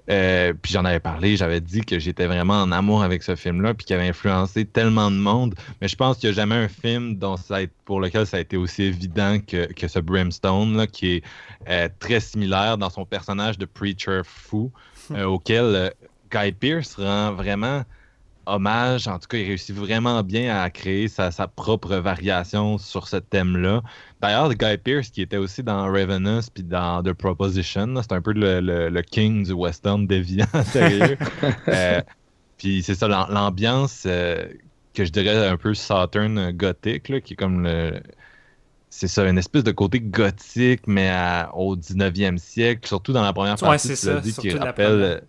Euh, puis j'en avais parlé, j'avais dit que j'étais vraiment en amour avec ce film-là, puis qu'il avait influencé tellement de monde. Mais je pense qu'il n'y a jamais un film dont ça pour lequel ça a été aussi évident que, que ce Brimstone, là, qui est euh, très similaire dans son personnage de Preacher fou, euh, auquel Guy Pearce rend vraiment hommage. En tout cas, il réussit vraiment bien à créer sa, propre variation sur ce thème-là. D'ailleurs, Guy Pearce, qui était aussi dans Ravenous puis dans The Proposition, c'est un peu le, king du western déviant, sérieux. Euh, puis c'est ça, l'ambiance euh, que je dirais un peu Saturn gothique, qui est comme le. C'est ça, une espèce de côté gothique, mais au 19e siècle, surtout dans la première partie, tu dit, qui rappelle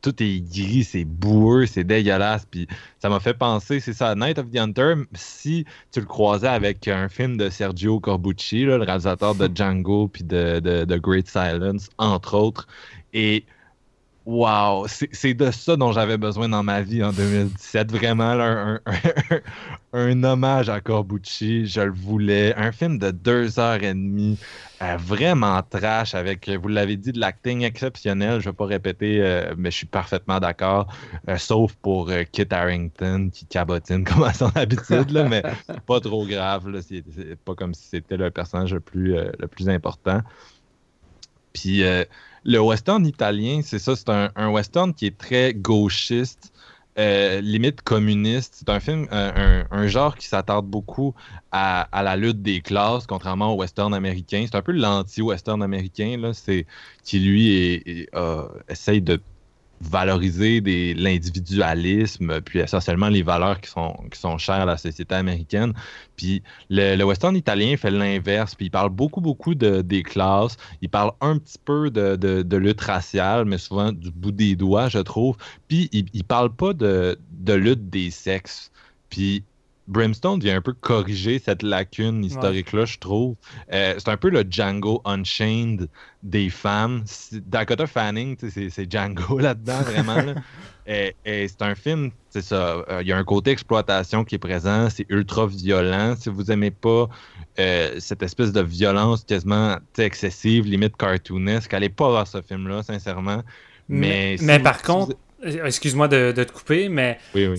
tout est gris, c'est boueux, c'est dégueulasse. Puis ça m'a fait penser, c'est ça, Night of the Hunter, si tu le croisais avec un film de Sergio Corbucci, le réalisateur de Django puis de, de, Great Silence, entre autres. Et Wow, c'est de ça dont j'avais besoin dans ma vie en 2017. Vraiment, un, un, hommage à Corbucci, je le voulais. Un film de deux heures et demie, euh, vraiment trash, avec, vous l'avez dit, de l'acting exceptionnel. Je ne vais pas répéter, euh, mais je suis parfaitement d'accord. Euh, sauf pour Kit Harrington qui cabotine comme à son habitude, là, mais pas trop grave. C'est pas comme si c'était le personnage le plus, le plus important. Puis le western italien, c'est ça, c'est un, western qui est très gauchiste, euh, limite communiste. C'est un film, euh, un, genre qui s'attarde beaucoup à, la lutte des classes, contrairement au western américain. C'est un peu l'anti-western américain, là, c'est, qui lui essaye de valoriser l'individualisme, puis essentiellement les valeurs qui sont, chères à la société américaine. Puis le, western italien fait l'inverse, puis il parle beaucoup, beaucoup de, des classes, il parle un petit peu de lutte raciale, mais souvent du bout des doigts, je trouve. Puis il, il parle pas de, de lutte des sexes. Puis Brimstone vient un peu corriger cette lacune historique-là, je trouve. Euh, c'est un peu le Django Unchained des femmes. Dakota Fanning, c'est Django là-dedans, vraiment. là. Et, et c'est un film, c'est ça. euh, Il y a un côté exploitation qui est présent. C'est ultra violent. Si vous aimez pas euh, cette espèce de violence quasiment excessive, limite cartoonesque, allez pas voir ce film-là, sincèrement. Mais, Mais, si mais vous- par si vous- contre, excuse-moi de, de te couper, mais oui, oui.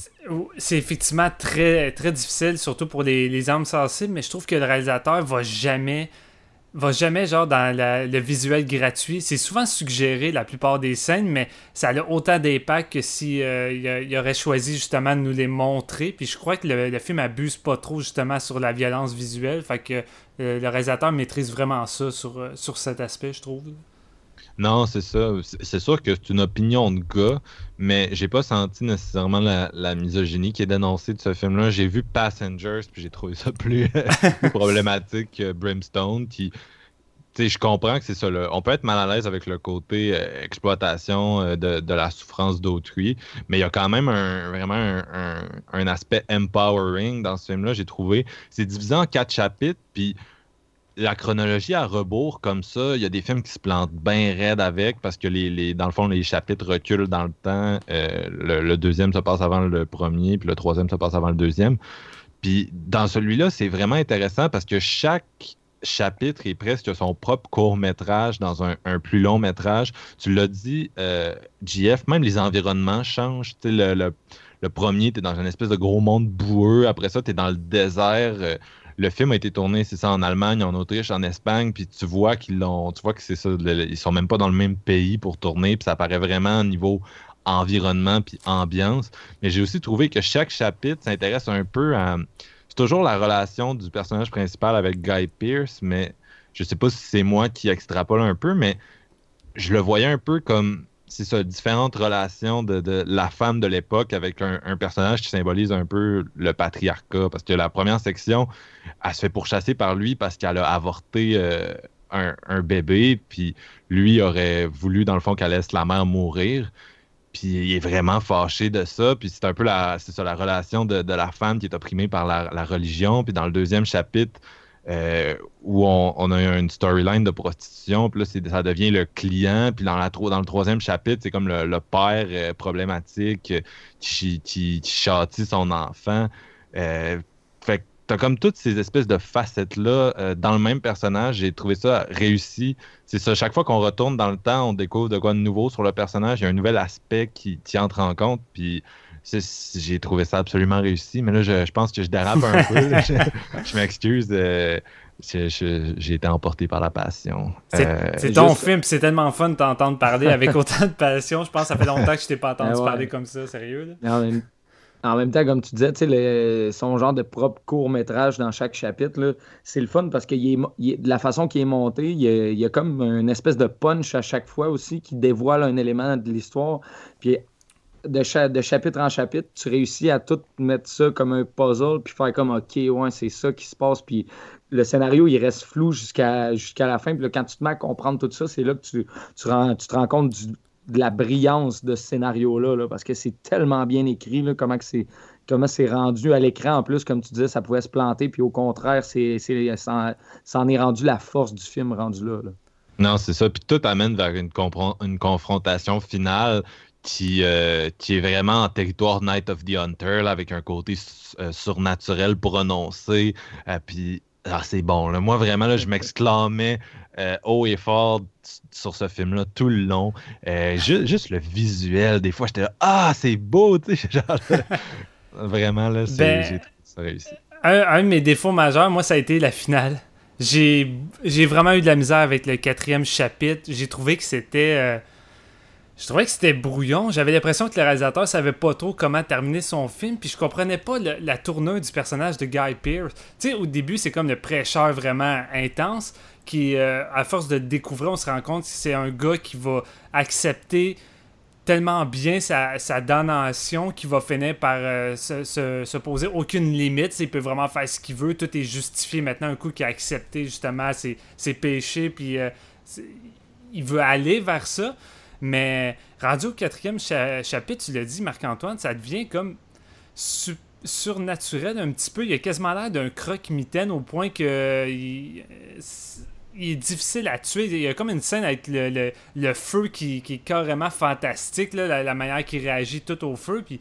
c'est effectivement très, très difficile, surtout pour les, les âmes sensibles, mais je trouve que le réalisateur va jamais va jamais genre dans la- le visuel gratuit. C'est souvent suggéré la plupart des scènes, mais ça a autant d'impact que si euh, il, aurait choisi justement de nous les montrer. Puis je crois que le, le film abuse pas trop justement sur la violence visuelle. Fait que euh, le réalisateur maîtrise vraiment ça sur, euh, sur cet aspect, je trouve. Non, c'est ça. C'est sûr que c'est une opinion de gars, mais j'ai pas senti nécessairement la, misogynie qui est dénoncée de ce film-là. J'ai vu Passengers, puis j'ai trouvé ça plus, problématique que Brimstone, sais, je comprends que c'est ça. là. On peut être mal à l'aise avec le côté euh, exploitation euh, de, la souffrance d'autrui, mais il y a quand même un, vraiment un aspect empowering dans ce film-là, j'ai trouvé. C'est divisé en quatre chapitres, puis la chronologie à rebours comme ça, il y a des films qui se plantent bien raides avec parce que les, dans le fond, les chapitres reculent dans le temps. Euh, le, deuxième se passe avant le premier, puis le troisième se passe avant le deuxième. Puis dans celui-là, c'est vraiment intéressant parce que chaque chapitre est presque son propre court métrage dans un, plus long métrage. Tu l'as dit, euh, JF, même les environnements changent. Le- le premier, tu es dans une espèce de gros monde boueux. Après ça, tu es dans le désert. Euh, le film a été tourné, c'est ça, en Allemagne, en Autriche, en Espagne, puis tu vois qu'ils l'ont, tu vois que c'est ça, ils sont même pas dans le même pays pour tourner, puis ça paraît vraiment au niveau environnement puis ambiance. Mais j'ai aussi trouvé que chaque chapitre s'intéresse un peu à, c'est toujours la relation du personnage principal avec Guy Pearce, mais je sais pas si c'est moi qui extrapole un peu, mais je le voyais un peu comme c'est ça, différentes relations de, la femme de l'époque avec un, personnage qui symbolise un peu le patriarcat. Parce que la première section, elle se fait pourchasser par lui parce qu'elle a avorté euh, un, bébé, puis lui aurait voulu, dans le fond, qu'elle laisse la mère mourir. Puis il est vraiment fâché de ça. Puis c'est un peu la, ça, la relation de, la femme qui est opprimée par la religion. Puis dans le deuxième chapitre, euh, où on, a une storyline de prostitution, puis là, ça devient le client, puis dans, la, le troisième chapitre, c'est comme le, père euh, problématique euh, qui, qui, châtie son enfant. Fait que t'as comme toutes ces espèces de facettes-là dans le même personnage. J'ai trouvé ça réussi. C'est ça, chaque fois qu'on retourne dans le temps, on découvre de quoi de nouveau sur le personnage. Il y a un nouvel aspect qui, qui entre en compte, puis j'ai trouvé ça absolument réussi. Mais là, je, je pense que je dérape un peu. je je m'excuse. euh, je- je- j'ai été emporté par la passion. C'est Euh, ton juste- film, c'est tellement fun de t'entendre parler avec autant de passion. Je pense que ça fait longtemps que je t'ai pas entendu Ah ouais. parler comme ça, sérieux. là. En même, en même temps, comme tu disais, tu sais, le- son genre de propre court-métrage dans chaque chapitre, c'est le fun parce que il est mo- il est- de la façon qu'il est monté, il y, a, il y a comme une espèce de punch à chaque fois aussi qui dévoile un élément de l'histoire. Puis de, cha- de chapitre en chapitre, tu réussis à tout mettre ça comme un puzzle, puis faire comme OK, ouais, c'est ça qui se passe. Puis le scénario, il reste flou jusqu'à la fin. Puis quand tu te mets à comprendre tout ça, c'est là que tu, tu, rends- tu te rends compte de la brillance de ce scénario-là, là, parce que c'est tellement bien écrit, là, comment c'est comment c'est rendu à l'écran. En plus, comme tu disais, ça pouvait se planter, puis au contraire, c'est, c'est, ça, ça en est rendu la force du film rendu là. là. Non, c'est ça. Puis tout amène vers une, une confrontation finale qui, euh, qui est vraiment en territoire Night of the Hunter, là, avec un côté euh, surnaturel prononcé. Euh, puis ah, c'est bon. Là. Moi, vraiment, là, je m'exclamais haut et fort sur ce film-là tout le long. Ju- juste le visuel, des fois, j'étais là, ah, c'est beau, tu sais. genre, vraiment, là, c'est- Ben, j'ai réussi. Un, un de mes défauts majeurs, moi, ça a été la finale. J'ai j'ai vraiment eu de la misère avec le quatrième chapitre. J'ai trouvé que c'était. Je trouvais que c'était brouillon. J'avais l'impression que le réalisateur savait pas trop comment terminer son film, puis je comprenais pas la tournure du personnage de Guy Pearce. Tu sais, au début, c'est comme le prêcheur vraiment intense, qui, euh, à force de le découvrir, on se rend compte que c'est un gars qui va accepter tellement bien sa, sa damnation qu'il va finir par euh, se, se- se poser aucune limite. Il peut vraiment faire ce qu'il veut. Tout est justifié maintenant. Un coup qu'il a accepté justement ses, péchés, puis euh, il veut aller vers ça. Mais rendu au quatrième cha- chapitre, tu l'as dit, Marc-Antoine, ça devient comme su- surnaturel un petit peu. Il a quasiment l'air d'un croque-mitaine au point que euh, il, il est difficile à tuer. Il y a comme une scène avec le, feu qui, est carrément fantastique, là, la, manière qu'il réagit tout au feu. Puis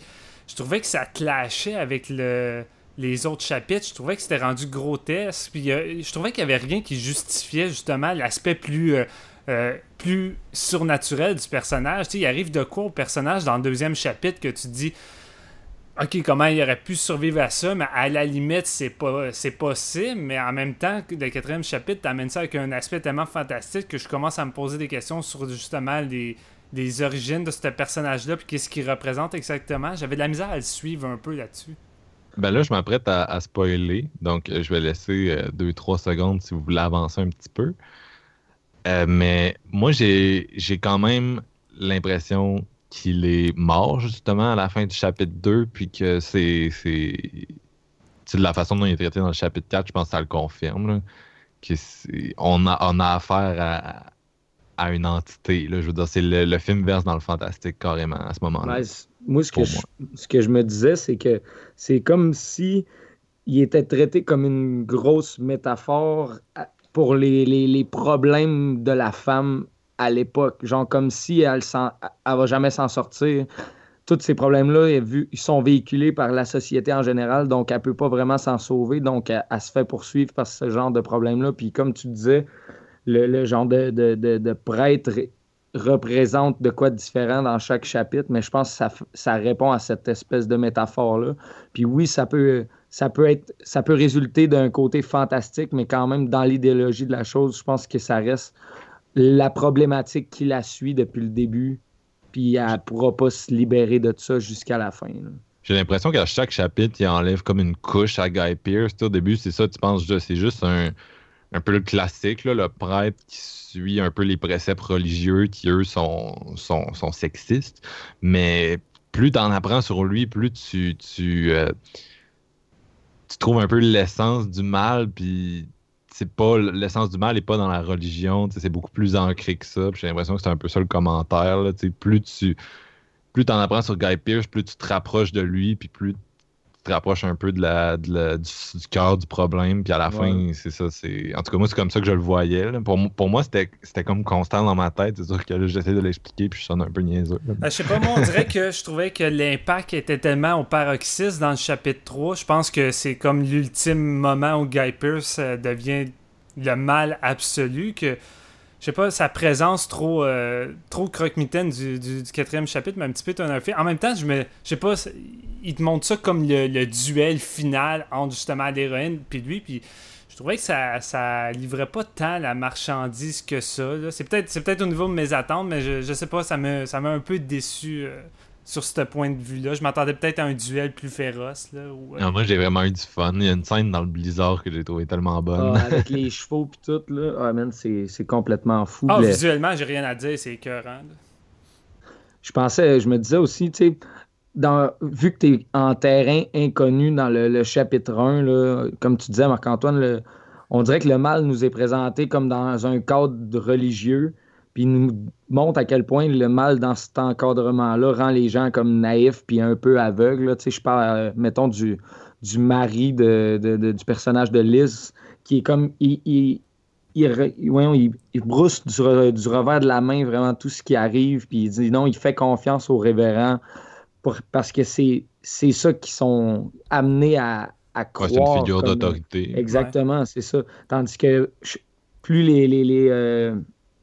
je trouvais que ça clashait avec le, les autres chapitres. Je trouvais que c'était rendu grotesque. Puis euh, je trouvais qu'il n'y avait rien qui justifiait justement l'aspect plus. euh, euh, plus surnaturel du personnage. Il arrive de quoi au personnage dans le deuxième chapitre que tu dis OK, comment il aurait pu survivre à ça, mais à la limite, c'est pas possible, mais en même temps, le quatrième chapitre t'amène ça avec un aspect tellement fantastique que je commence à me poser des questions sur justement les, origines de ce personnage-là, puis qu'est-ce qu'il représente exactement. J'avais de la misère à le suivre un peu là-dessus. Ben là, je m'apprête à, spoiler, donc euh, je vais laisser 2-3 secondes si vous voulez avancer un petit peu. Euh, mais moi, j'ai j'ai quand même l'impression qu'il est mort, justement, à la fin du chapitre 2, puis que c'est. c'est- tu sais, de la façon dont il est traité dans le chapitre 4, je pense que ça le confirme. là, que c'est- on, a, on a affaire à, à une entité. Là, je veux dire, c'est le, le film verse dans le fantastique carrément à ce moment-là. Ben, moi, ce que, je, ce que je me disais, c'est que c'est comme si il était traité comme une grosse métaphore à- pour les, les- les problèmes de la femme à l'époque. Genre comme si elle elle va jamais s'en sortir. Tous ces problèmes-là, ils sont véhiculés par la société en général, donc elle peut pas vraiment s'en sauver, donc elle, elle se fait poursuivre par ce genre de problème-là. Puis comme tu disais, le, le genre de, de- de- de prêtre représente de quoi de différent dans chaque chapitre, mais je pense que ça, répond à cette espèce de métaphore-là. Puis oui, ça peut, ça peut être, ça peut résulter d'un côté fantastique, mais quand même dans l'idéologie de la chose, je pense que ça reste la problématique qui la suit depuis le début, puis elle pourra pas se libérer de ça jusqu'à la fin. J'ai l'impression qu'à chaque chapitre, il enlève comme une couche à Guy sais, au début, c'est ça, tu penses, c'est juste un, un peu le classique, là, le prêtre qui suit un peu les préceptes religieux qui, eux, sont, sont, sexistes. Mais plus tu en apprends sur lui, plus tu, tu, euh, tu trouves un peu l'essence du mal, puis l'essence du mal n'est pas dans la religion, c'est beaucoup plus ancré que ça. J'ai l'impression que c'est un peu ça le commentaire. Plus tu plus en apprends sur Guy Pearce, plus tu te rapproches de lui, puis plus te rapproches un peu de la, de la- du, du cœur du problème. Puis à la fin, c'est ça. c'est En tout cas, moi, c'est comme ça que je le voyais. là. Pour, pour moi, c'était c'était comme constant dans ma tête. C'est sûr que là, j'essaie de l'expliquer, puis je sonne un peu niaiseux. là. Ben, je sais pas, moi, on dirait que je trouvais que l'impact était tellement au paroxysme dans le chapitre 3. Je pense que c'est comme l'ultime moment où Guy Pearce euh, devient le mal absolu que. Je sais pas, sa présence trop, euh, trop croque-mitaine du, du, quatrième chapitre m'a un petit peu étonné. En même temps, je me, je sais pas, il te montre ça comme le, le duel final entre justement l'héroïne puis lui, puis je trouvais que ça, ça livrait pas tant la marchandise que ça. C'est peut-être peut-être au niveau de mes attentes, mais je, je sais pas, ça me ça m'a un peu déçu euh, sur ce point de vue-là. Je m'attendais peut-être à un duel plus féroce. Là, ou, euh, Non, moi, j'ai vraiment eu du fun. Il y a une scène dans le blizzard que j'ai trouvé tellement bonne. Ah, avec les chevaux puis tout, là, ah, man, c'est c'est complètement fou. Ah, Le- visuellement, j'ai rien à dire, c'est écœurant. là. je pensais, je me disais aussi, tu sais, dans, vu que tu es en terrain inconnu dans le, le chapitre 1, là, comme tu disais, Marc-Antoine, le- on dirait que le mal nous est présenté comme dans un cadre religieux, puis il nous montre à quel point le mal dans cet encadrement-là rend les gens comme naïfs puis un peu aveugles. là. Tu sais, je parle, euh, mettons, du, du mari de, de- de- du personnage de Liz, qui est comme. Il, il, il, re- voyons, il- il brousse du, du revers de la main vraiment tout ce qui arrive, puis il dit non, il fait confiance au révérend pour- parce que c'est c'est ça qui sont amenés à, à Ouais, croire. c'est une figure comme- d'autorité. Exactement, c'est ça. Tandis que plus les, les, les, euh,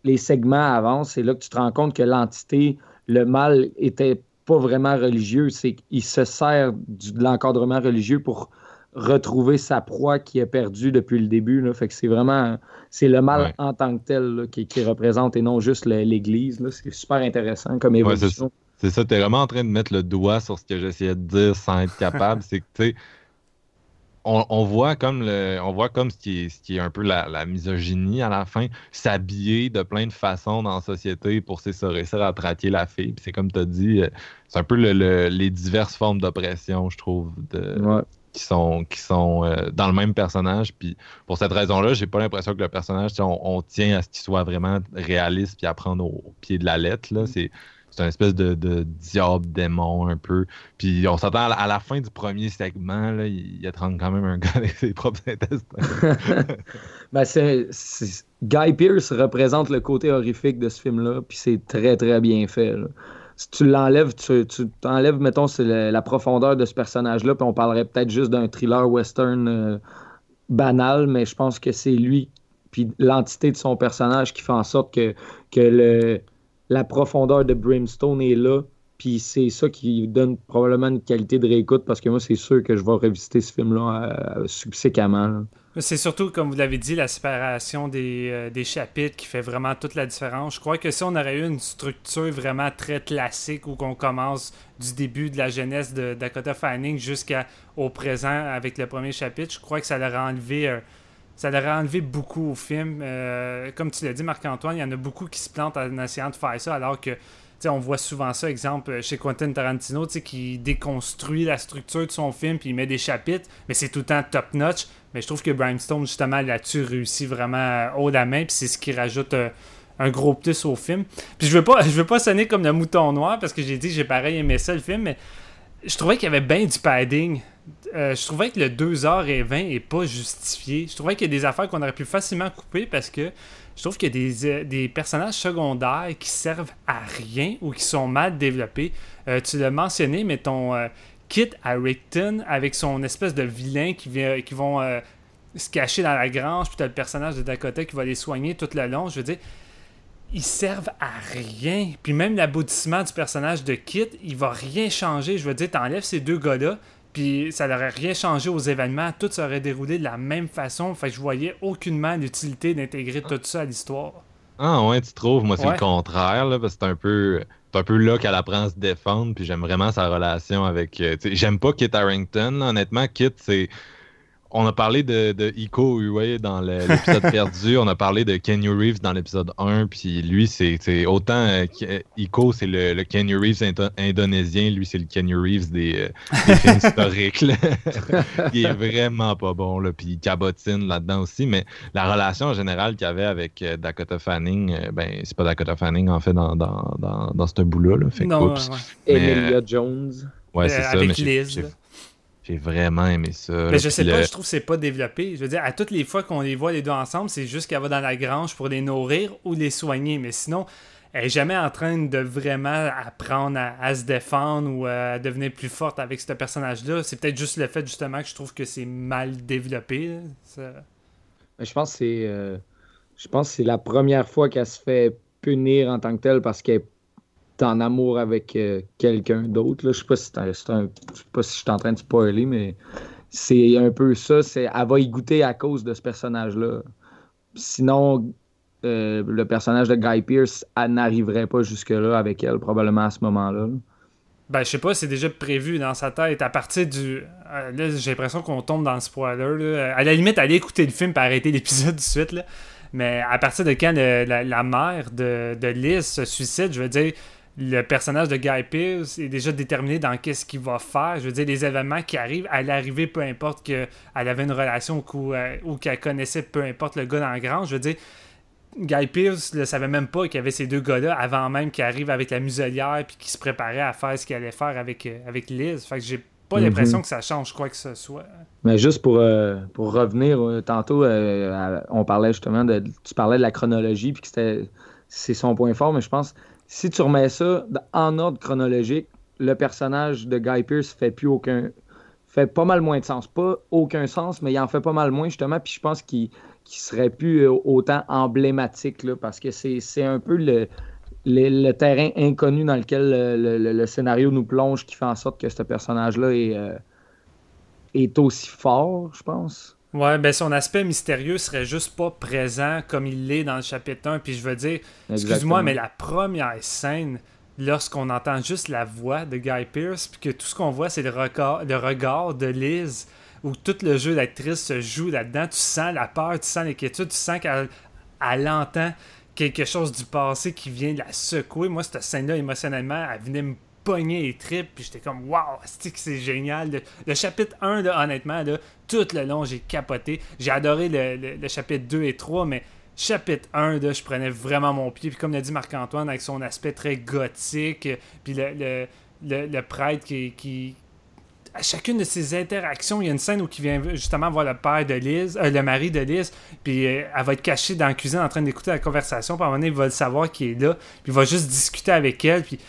les segments avancent, c'est là que tu te rends compte que l'entité, le mal, était pas vraiment religieux. C'est qu'il se sert du- de l'encadrement religieux pour retrouver sa proie qui a perdu depuis le début. Là. Fait que c'est vraiment c'est le mal Ouais. en tant que tel là, qui, qui représente et non juste l'Église. C'est super intéressant comme Ouais, évolution. C'est ça, t'es vraiment en train de mettre le doigt sur ce que j'essayais de dire sans être capable. c'est que, tu sais, on, on voit comme le, on voit comme ce qui est, ce qui est un peu la, la misogynie à la fin, s'habiller de plein de façons dans la société pour c'est ça, réussir à traquer la fille. Puis c'est comme tu as dit, euh, c'est un peu le- le- les diverses formes d'oppression, je trouve, de, Ouais. qui sont, qui sont euh, dans le même personnage. Puis pour cette raison-là, j'ai pas l'impression que le personnage, on, on tient à ce qu'il soit vraiment réaliste puis à prendre au, au pied de la lettre. Là. C'est, c'est une espèce de, diable démon un peu. Puis on s'attend à, la- fin du premier segment, là, il, il attrape quand même un gars avec ses propres intestins. Ben, c'est, Guy Pearce représente le côté horrifique de ce film-là, puis c'est très, très bien fait. Si tu l'enlèves, tu, t'enlèves, mettons, c'est la profondeur de ce personnage-là, puis on parlerait peut-être juste d'un thriller western euh, banal, mais je pense que c'est lui, puis l'entité de son personnage qui fait en sorte que, que le, la profondeur de Brimstone est là, puis c'est ça qui donne probablement une qualité de réécoute, parce que moi, c'est sûr que je vais revisiter ce film-là euh, subséquemment. C'est surtout, comme vous l'avez dit, la séparation des, euh, des chapitres qui fait vraiment toute la différence. Je crois que si on aurait eu une structure vraiment très classique où qu'on commence du début de la jeunesse de Dakota Fanning jusqu'au présent avec le premier chapitre, je crois que ça l'aurait enlevé, euh, ça l'aurait enlevé beaucoup au film. Euh, comme tu l'as dit, Marc-Antoine, il y en a beaucoup qui se plantent en essayant de faire ça alors que on voit souvent ça, exemple, chez Quentin Tarantino, qui déconstruit la structure de son film, puis il met des chapitres, mais c'est tout le temps top-notch. Mais je trouve que Brimstone, justement, là-dessus, réussit vraiment euh, haut la main, puis c'est ce qui rajoute euh, un gros plus au film. Puis je veux pas, je veux pas sonner comme le mouton noir, parce que j'ai dit que j'ai pareil aimé ça, le film, mais je trouvais qu'il y avait bien du padding. Euh, je trouvais que le 2h20 est pas justifié. Je trouvais qu'il y a des affaires qu'on aurait pu facilement couper parce que je trouve qu'il y a des, euh, personnages secondaires qui servent à rien ou qui sont mal développés. Euh, tu l'as mentionné, mais ton Kit Harrington avec son espèce de vilain qui, vient, qui vont se cacher dans la grange, puis t'as le personnage de Dakota qui va les soigner tout le long. Je veux dire, ils servent à rien. Puis même l'aboutissement du personnage de Kit, il va rien changer. Je veux dire, t'enlèves ces deux gars-là, puis ça n'aurait rien changé aux événements. Tout serait déroulé de la même façon. Fait que je voyais aucunement l'utilité d'intégrer tout ça à l'histoire. Ah ouais, tu trouves? Moi, c'est Ouais. le contraire, là, parce que c'est un peu. C'est un peu là qu'elle apprend à se défendre, puis j'aime vraiment sa relation avec. euh, j'aime pas Kit Harrington, là, honnêtement. Kit, c'est. On a parlé de, de Iko Uwe dans l'épisode perdu, on a parlé de Kenny Reeves dans l'épisode 1, puis lui, c'est c'est autant. euh, Iko, c'est le, le Kenny Reeves indo- indonésien, lui, c'est le Kenny Reeves des, euh, des films historiques. là. il est vraiment pas bon, là, puis il cabotine là-dedans aussi, mais la relation en général qu'il y avait avec euh, Dakota Fanning, euh, ben, c'est pas Dakota Fanning en fait dans, dans, dans, dans ce bout-là. Là, fait que, Non, ouais. Mais, Emilia Jones. Ouais, Euh, c'est ça, avec mais Liz, j'ai vraiment aimé ça. là, Mais je sais le- pas, je trouve que c'est pas développé. Je veux dire, à toutes les fois qu'on les voit les deux ensemble, c'est juste qu'elle va dans la grange pour les nourrir ou les soigner. Mais sinon, elle est jamais en train de vraiment apprendre à, à se défendre ou à devenir plus forte avec ce personnage-là. C'est peut-être juste le fait justement que je trouve que c'est mal développé. là. Ça- Mais Je pense que c'est euh, je pense que c'est la première fois qu'elle se fait punir en tant que telle parce qu'elle est en amour avec euh, quelqu'un d'autre. Je sais pas si un- pas si je suis en train de spoiler, mais c'est un peu ça. Elle va y goûter à cause de ce personnage-là. Sinon, euh, le personnage de Guy Pearce elle n'arriverait pas jusque-là avec elle, probablement à ce moment-là. Ben, je sais pas, c'est déjà prévu dans sa tête. À partir du. euh, là, j'ai l'impression qu'on tombe dans le spoiler. Là. À la limite, aller écouter le film et arrêter l'épisode de suite. Là. Mais à partir de quand la, la mère de, de Liz se suicide, je veux dire, le personnage de Guy Pearce est déjà déterminé dans qu'est-ce qu'il va faire. Je veux dire, les événements qui arrivent, à l'arrivée, peu importe qu'elle avait une relation ou, euh, ou qu'elle connaissait, peu importe le gars dans la grange, je veux dire, Guy Pearce ne savait même pas qu'il y avait ces deux gars-là avant même qu'il arrive avec la muselière puis qu'il se préparait à faire ce qu'il allait faire avec, euh, avec Liz. Fait que j'ai pas Mhm. l'impression que ça change quoi que ce soit. Mais juste pour, euh, pour revenir, tantôt, euh, on parlait justement de. Tu parlais de la chronologie, puis que c'était. C'est son point fort, mais je pense, si tu remets ça en ordre chronologique, le personnage de Guy Pearce fait plus aucun. fait pas mal moins de sens. Pas aucun sens, mais il en fait pas mal moins, justement, puis je pense qu'il qu'il serait plus euh, autant emblématique, parce que c'est un peu le. terrain inconnu dans lequel le, scénario nous plonge qui fait en sorte que ce personnage-là est, euh, est aussi fort, je pense. Ouais, ben son aspect mystérieux serait juste pas présent comme il l'est dans le chapitre 1. Puis je veux dire, excuse-moi, mais la première scène, lorsqu'on entend juste la voix de Guy Pearce, puis que tout ce qu'on voit, c'est le regard, le regard de Liz où tout le jeu d'actrice se joue là-dedans. Tu sens la peur, tu sens l'inquiétude, tu sens qu'elle elle entend quelque chose du passé qui vient de la secouer. Moi, cette scène-là, émotionnellement, elle venait me pogner les tripes, puis j'étais comme, waouh, c'est génial. Le, chapitre 1, là, honnêtement, là, tout le long, j'ai capoté. J'ai adoré le, le- chapitre 2 et 3, mais chapitre 1, là, je prenais vraiment mon pied. Puis comme l'a dit Marc-Antoine, avec son aspect très gothique, puis le, le, prêtre qui, qui, à chacune de ses interactions, il y a une scène où il vient justement voir le père de Liz, euh, le mari de Liz, puis euh, elle va être cachée dans la cuisine en train d'écouter la conversation, puis à un moment donné, il va le savoir qu'il est là, puis il va juste discuter avec elle, puis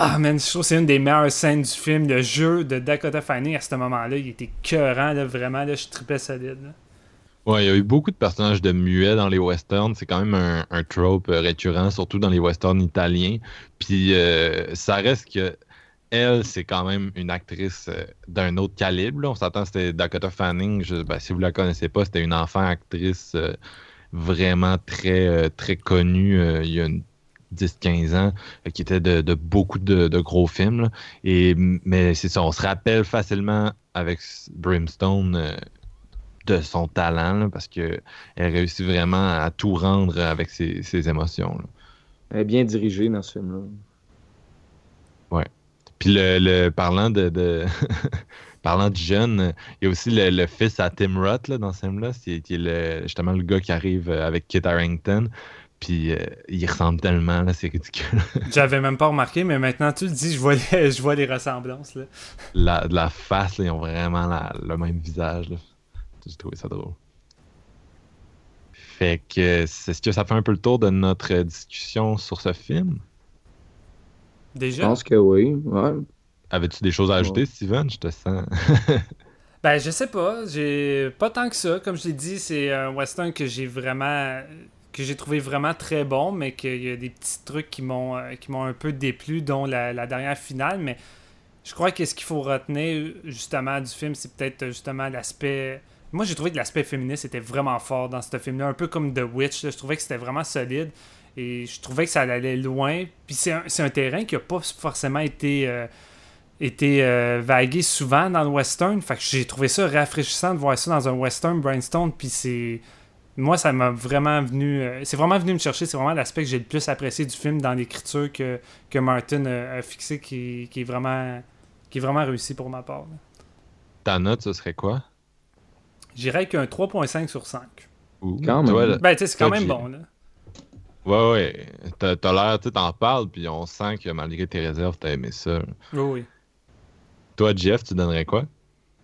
ah man, je trouve que c'est une des meilleures scènes du film, le jeu de Dakota Fanning à ce moment-là, il était cœurant, là, vraiment, là, je tripais solide. là. Ouais, il y a eu beaucoup de personnages de muets dans les westerns. C'est quand même un, un trope euh, récurrent, surtout dans les westerns italiens. Puis euh, ça reste que elle, c'est quand même une actrice euh, d'un autre calibre. On s'attend, c'était Dakota Fanning. Ben, si vous la connaissez pas, c'était une enfant actrice vraiment très, très connue il y a une 10-15 ans, euh, qui était de, de beaucoup de, de gros films. là. Et, mais c'est ça, on se rappelle facilement avec Brimstone euh, de son talent, là, parce que elle réussit vraiment à tout rendre avec ses, ses émotions. là. Elle est bien dirigée dans ce film-là. Puis le, le- parlant de, de- parlant de jeune, il y a aussi le, le fils à Tim Roth là, dans ce film-là, c'est qui est le- justement le gars qui arrive euh, avec Kit Harington. Puis euh, il ressemble tellement, là, c'est ridicule. J'avais même pas remarqué, mais maintenant tu le dis, je vois les, je vois les ressemblances. Là. la, de la face, là, ils ont vraiment la- le même visage. là. J'ai trouvé ça drôle. Fait que c'est ce que ça fait un peu le tour de notre discussion sur ce film? Je Déjà? pense que oui. Ouais. Avais-tu des choses à ajouter, Steven? Je te sens. Ben, je sais pas. J'ai pas tant que ça. Comme je l'ai dit, c'est un western que j'ai vraiment. Que j'ai trouvé vraiment très bon, mais qu'il y a des petits trucs qui m'ont euh, qui m'ont un peu déplu, dont la, dernière finale. Mais je crois que ce qu'il faut retenir, justement, du film, c'est peut-être euh, justement l'aspect. Moi, j'ai trouvé que l'aspect féministe était vraiment fort dans ce film-là, un peu comme The Witch. Je trouvais que c'était vraiment solide et je trouvais que ça allait loin. Puis c'est un, un terrain qui a pas forcément été. euh, été vagué souvent dans le western. Fait que j'ai trouvé ça rafraîchissant de voir ça dans un western Brainstorm. Puis c'est. Moi, ça m'a vraiment venu. euh, c'est vraiment venu me chercher. C'est vraiment l'aspect que j'ai le plus apprécié du film dans l'écriture que, que Martin a, a fixé qui, qui est vraiment. qui est vraiment réussi pour ma part. là. Ta note, ce serait quoi? J'irais avec un 3.5 sur 5. Ouh, Quand même. toi, là- Ben, tu sais, c'est quand Toi, même bon, là. Ouais, ouais. T'as t'as l'air, tu sais, t'en parles, puis on sent que malgré tes réserves, t'as aimé ça. Oui, oui. Toi, Jeff, tu donnerais quoi?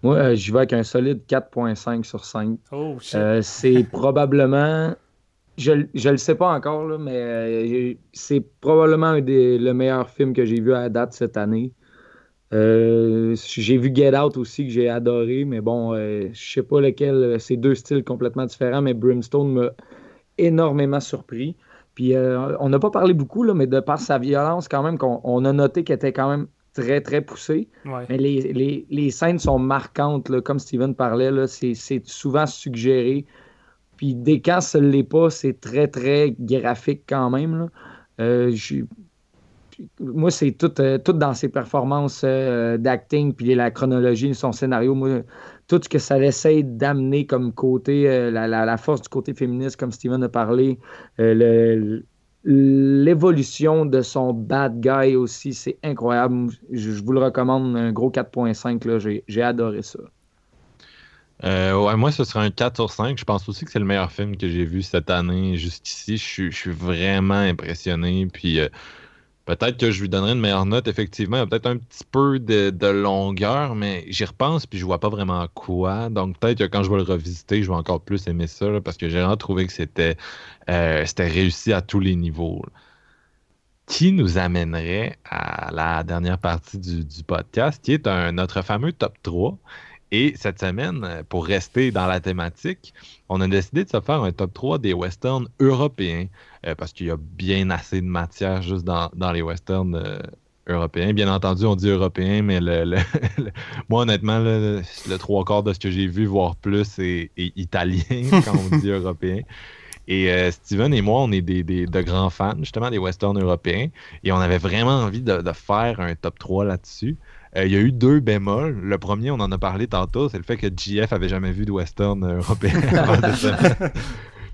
Moi, euh, j'y vais avec un solide 4.5 sur 5. Oh. Euh, c'est probablement. Je, je le sais pas encore, là, mais euh, c'est probablement un des, le meilleur film que j'ai vu à la date cette année. Euh, j'ai vu Get Out aussi que j'ai adoré, mais bon, je sais pas lequel. C'est deux styles complètement différents, mais Brimstone m'a énormément surpris. Puis euh, on n'a pas parlé beaucoup, là, mais de par sa violence, quand même, qu'on on a noté qu'elle était quand même très, très poussée. ouais. Mais les, les- les scènes sont marquantes, là, comme Steven parlait, là, c'est, c'est souvent suggéré. Puis dès quand ce ne l'est pas, c'est très, très graphique quand même. là. Euh, moi, c'est tout, euh, tout dans ses performances euh, d'acting, puis la chronologie de son scénario. Moi, tout ce que ça essaie d'amener comme côté, la, la- la force du côté féministe, comme Steven a parlé, le- l'évolution de son bad guy aussi, c'est incroyable. Je, vous le recommande, un gros 4.5, là, j'ai adoré ça. Euh, ouais, moi, ce serait un 4 sur 5. Je pense aussi que c'est le meilleur film que j'ai vu cette année jusqu'ici. Je suis, je suis vraiment impressionné. Puis euh, peut-être que je lui donnerais une meilleure note. Effectivement, peut-être un petit peu de, de longueur, mais j'y repense puis je vois pas vraiment quoi. Donc peut-être que quand je vais le revisiter, je vais encore plus aimer ça parce que j'ai vraiment trouvé que c'était euh, réussi à tous les niveaux. Qui nous amènerait à la dernière partie du, du podcast, qui est un, notre fameux top 3. Et cette semaine, euh, pour rester dans la thématique, on a décidé de se faire un top 3 des westerns européens, euh, parce qu'il y a bien assez de matière juste dans, dans les westerns euh, européens. Bien entendu, on dit européen, mais le, le- le- moi, honnêtement, le, le trois quarts de ce que j'ai vu, voire plus, est, est italien quand on dit européen. Et euh, Steven et moi, on est des, des- de grands fans, justement, des westerns européens. Et on avait vraiment envie de, de faire un top 3 là-dessus. Euh, il y a eu deux bémols. Le premier, on en a parlé tantôt, c'est le fait que GF avait jamais vu de western euh, européen avant de ça.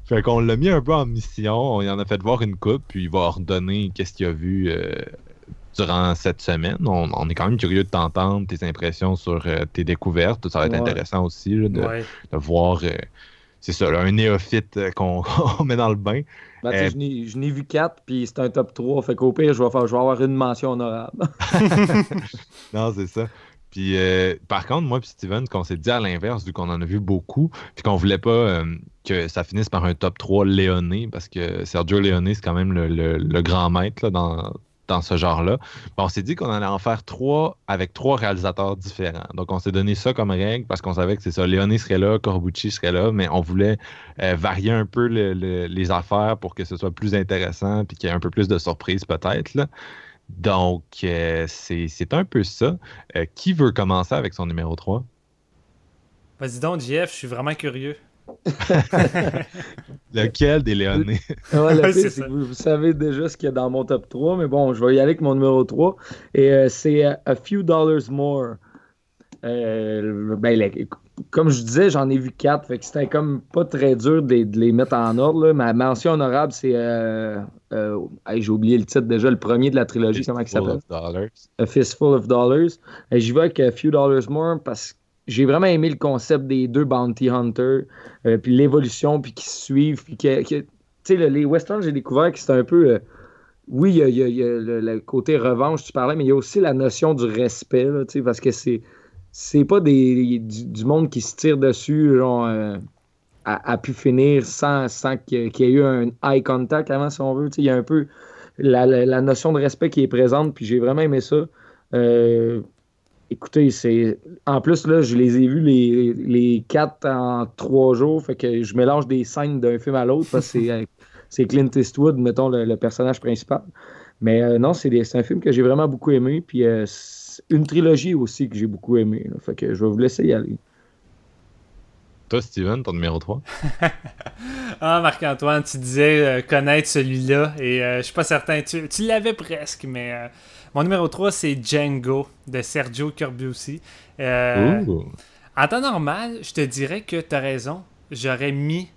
Fait qu'on l'a mis un peu en mission, on y en a fait voir une coupe, puis il va ordonner qu'est-ce qu'il a vu euh, durant cette semaine. On, on est quand même curieux de t'entendre, tes impressions sur euh, tes découvertes. Ça va être Ouais. intéressant aussi là, de, Ouais. de voir, euh, c'est ça, là, un néophyte euh, qu'on met dans le bain. Ben, Euh, je n'ai- vu 4, puis c'est un top 3. Fait qu'au pire, je vais, faire, je vais avoir une mention honorable. Non, c'est ça. Puis, euh, par contre, moi et Steven, qu'on s'est dit à l'inverse, vu qu'on en a vu beaucoup, puis qu'on voulait pas euh, que ça finisse par un top 3 léoné, parce que Sergio Leone, c'est quand même le, le- le grand maître là, dans, dans ce genre-là. On s'est dit qu'on allait en faire trois avec trois réalisateurs différents. Donc, on s'est donné ça comme règle parce qu'on savait que c'est ça. Leone serait là, Corbucci serait là, mais on voulait euh, varier un peu le- le- les affaires pour que ce soit plus intéressant puis qu'il y ait un peu plus de surprises peut-être. Donc, euh, c'est c'est un peu ça. Euh, qui veut commencer avec son numéro 3? Vas-y donc, JF, je suis vraiment curieux. Lequel des? Ouais, le pire, c'est que vous, vous savez déjà ce qu'il y a dans mon top 3, mais bon, je vais y aller avec mon numéro 3. Et euh, c'est euh, A Few Dollars More. Euh, ben, les- comme je disais, j'en ai vu 4, fait que c'était comme pas très dur de, les- de les mettre en ordre. là. Ma mention honorable, c'est. euh, euh, hey, J'ai oublié le titre déjà, le premier de la trilogie, comment il s'appelle? Full of Dollars. A Fistful of Dollars. J'y vais avec A Few Dollars More parce que j'ai vraiment aimé le concept des deux Bounty Hunters, euh, puis l'évolution, puis qui se suivent, puis que, les westerns, j'ai découvert que c'était un peu... euh, oui, il y a, le, côté revanche, tu parlais, mais il y a aussi la notion du respect, parce que c'est c'est pas des, du, monde qui se tire dessus, genre, euh, a, a pu finir sans, sans qu'il y ait- eu un eye contact avant, si on veut. Il y a un peu la, la- la notion de respect qui est présente, puis j'ai vraiment aimé ça. Euh, écoutez, c'est. En plus, là, je les ai vus les, les quatre en trois jours, fait que je mélange des scènes d'un film à l'autre, parce que c'est, euh, c'est Clint Eastwood, mettons, le, le personnage principal. Mais euh, non, c'est, un film que j'ai vraiment beaucoup aimé, puis euh, c'est une trilogie aussi que j'ai beaucoup aimé. là. fait que je vais vous laisser y aller. Toi, Steven, ton numéro 3? Ah, Marc-Antoine, tu disais euh, connaître celui-là, et euh, je suis pas certain. Tu, tu l'avais presque, mais euh, mon numéro 3, c'est Django de Sergio Corbucci. Euh. En temps normal, je te dirais que tu as raison. J'aurais mis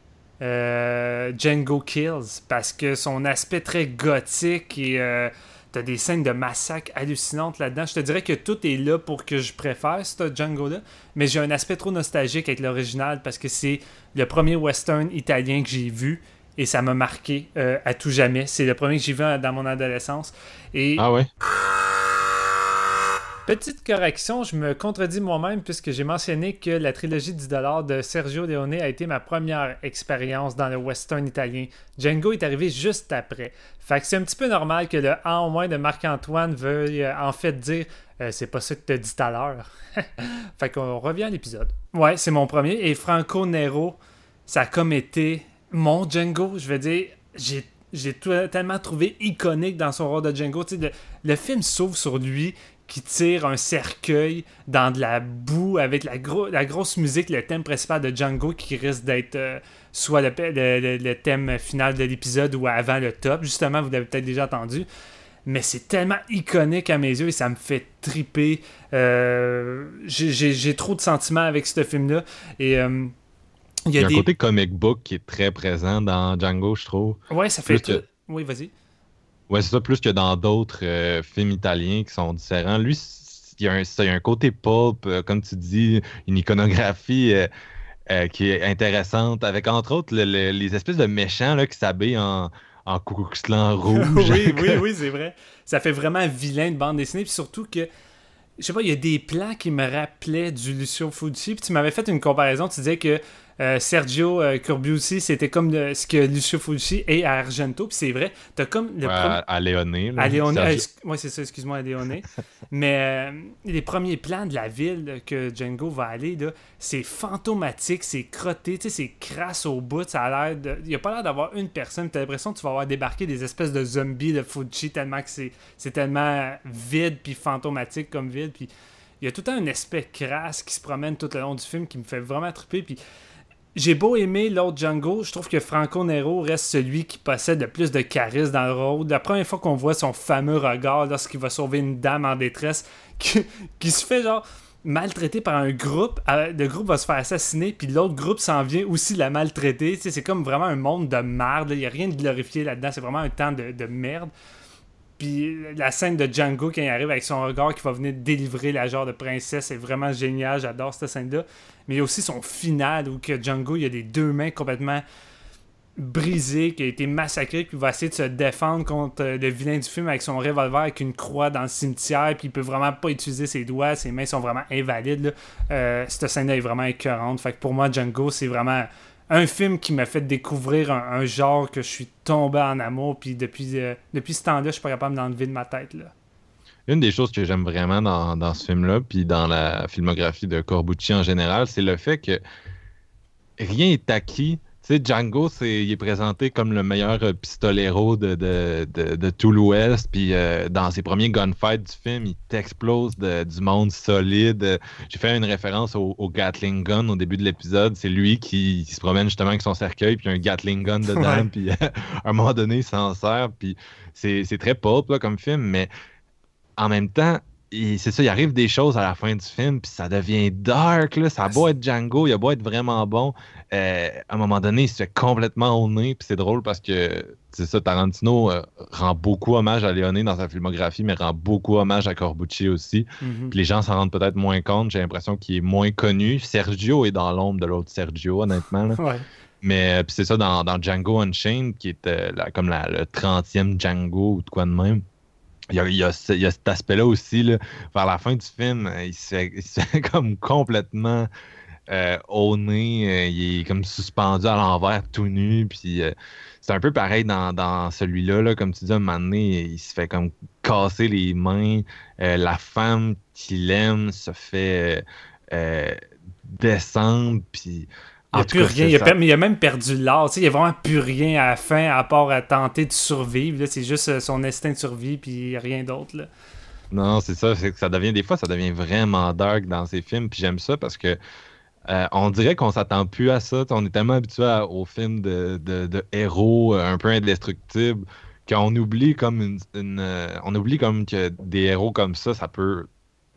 euh, Django Kills parce que son aspect très gothique et euh, t'as des scènes de massacre hallucinantes là-dedans. Je te dirais que tout est là pour que je préfère ce Django-là, mais j'ai un aspect trop nostalgique avec l'original parce que c'est le premier western italien que j'ai vu et ça m'a marqué euh, à tout jamais. C'est le premier que j'ai vu dans mon adolescence. Et Ah ouais? Petite correction, je me contredis moi-même puisque j'ai mentionné que la trilogie 10 de Sergio Leone a été ma première expérience dans le western italien. Django est arrivé juste après. Fait que c'est un petit peu normal que le en moins de Marc-Antoine veuille euh, en fait dire euh, c'est pas ça que t'as dit tout à l'heure. fait qu'on revient à l'épisode. Ouais, c'est mon premier. Et Franco Nero, ça a comme été mon Django. Je veux dire, j'ai j'ai tellement trouvé iconique dans son rôle de Django. Le, le film s'ouvre sur lui qui tire un cercueil dans de la boue avec la, la grosse musique, le thème principal de Django qui risque d'être euh, soit le, thème final de l'épisode ou avant le top. Justement, vous l'avez peut-être déjà entendu. Mais c'est tellement iconique à mes yeux et ça me fait triper. Euh, j'ai trop de sentiments avec ce film-là. Et euh, il y y a un côté comic book qui est très présent dans Django, je trouve. Ouais, ça fait. que- Oui, vas-y. Ouais, c'est ça, plus que dans d'autres euh, films italiens qui sont différents. Lui, il y a un, il y a un côté pulp, euh, comme tu dis, une iconographie euh, qui est intéressante, avec entre autres le- le- les espèces de méchants là, qui s'habillent en, en rouge. oui, oui, oui, c'est vrai. Ça fait vraiment vilain de bande dessinée. Puis surtout que, je sais pas, il y a des plans qui me rappelaient du Lucio Fulci. Puis tu m'avais fait une comparaison. Tu disais que euh, Sergio euh, Corbucci, c'était comme le- ce que Lucio Fulci est à Argento. Puis c'est vrai. T'as comme le Ouais, premier- à, Léoné. là. à Léoné. Euh, ouais, c'est ça, excuse-moi, à Léoné. Mais euh, les premiers plans de la ville que Django va aller, c'est fantomatique, c'est crotté, tu sais, c'est crasse au bout. Ça a l'air de. Il n'y a pas l'air d'avoir une personne. Tu as l'impression que tu vas avoir débarqué des espèces de zombies de Fuji tellement que c'est, c'est tellement vide puis fantomatique comme ville. Puis il y a tout le temps un aspect crasse qui se promène tout le long du film qui me fait vraiment triper. Puis j'ai beau aimer l'autre Django, je trouve que Franco Nero reste celui qui possède le plus de charisme dans le rôle. La première fois qu'on voit son fameux regard lorsqu'il va sauver une dame en détresse qui, se fait genre maltraité par un groupe, euh, le groupe va se faire assassiner, puis l'autre groupe s'en vient aussi la maltraiter. C'est comme vraiment un monde de merde. Il n'y a rien de glorifié là-dedans. C'est vraiment un temps de merde. Puis la scène de Django quand il arrive avec son regard qui va venir délivrer la genre de princesse est vraiment génial. J'adore cette scène-là. Mais il y a aussi son final où que Django il a les deux mains complètement brisées, qui a été massacré, puis il va essayer de se défendre contre le vilain du film avec son revolver avec une croix dans le cimetière, puis il peut vraiment pas utiliser ses doigts, ses mains sont vraiment invalides. là. Euh, cette scène-là est vraiment écœurante. Fait que pour moi, Django, c'est vraiment un film qui m'a fait découvrir un, genre que je suis tombé en amour, puis depuis, euh, depuis ce temps-là, je suis pas capable d'enlever de ma tête. Là. Une des choses que j'aime vraiment dans, dans ce film-là, puis dans la filmographie de Corbucci en général, c'est le fait que rien n'est acquis. Tu sais, Django, c'est, il est présenté comme le meilleur euh, pistolero de, de, de, de tout l'Ouest. Puis euh, dans ses premiers gunfights du film, il t'explose du monde solide. J'ai fait une référence au, au Gatling Gun au début de l'épisode. C'est lui qui, qui se promène justement avec son cercueil, puis un Gatling Gun dedans. Puis à un moment donné, il s'en sert. Puis c'est, très pulp là, comme film, mais en même temps, c'est ça, il arrive des choses à la fin du film, puis ça devient dark, là. Ça a beau être Django, il a beau être vraiment bon. euh, à un moment donné, il se fait complètement au nez, puis c'est drôle parce que, c'est ça, Tarantino euh, rend beaucoup hommage à Léoné dans sa filmographie, mais rend beaucoup hommage à Corbucci aussi. Mhm. Puis les gens s'en rendent peut-être moins compte, j'ai l'impression qu'il est moins connu. Sergio est dans l'ombre de l'autre Sergio, honnêtement. là. Ouais. Mais euh, puis c'est ça, dans, dans Django Unchained, qui est euh, la- comme la- le 30e Django ou de quoi de même, il y a, il y a cet aspect-là aussi. Là, vers la fin du film, euh, il se fait, comme complètement euh, au nez. euh, il est comme suspendu à l'envers, tout nu. Puis c'est un peu pareil dans, dans celui-là. Là, comme tu dis, un moment donné, il se fait comme casser les mains. La femme qu'il aime se fait descendre. Puis. Il n'y a plus cas, rien. Il a, il a même perdu l'art. Tu sais, Il n'y a vraiment plus rien à la fin à part à tenter de survivre. C'est juste euh, son instinct de survie puis rien d'autre. Non, c'est ça, c'est que ça devient des fois ça devient vraiment dark dans ces films, puis j'aime ça parce que euh, on dirait qu'on s'attend plus à ça. T'sais, On est tellement habitué à- aux films de, de- de héros euh, un peu indestructibles qu'on oublie comme une, une, euh, on oublie comme que des héros comme ça, ça peut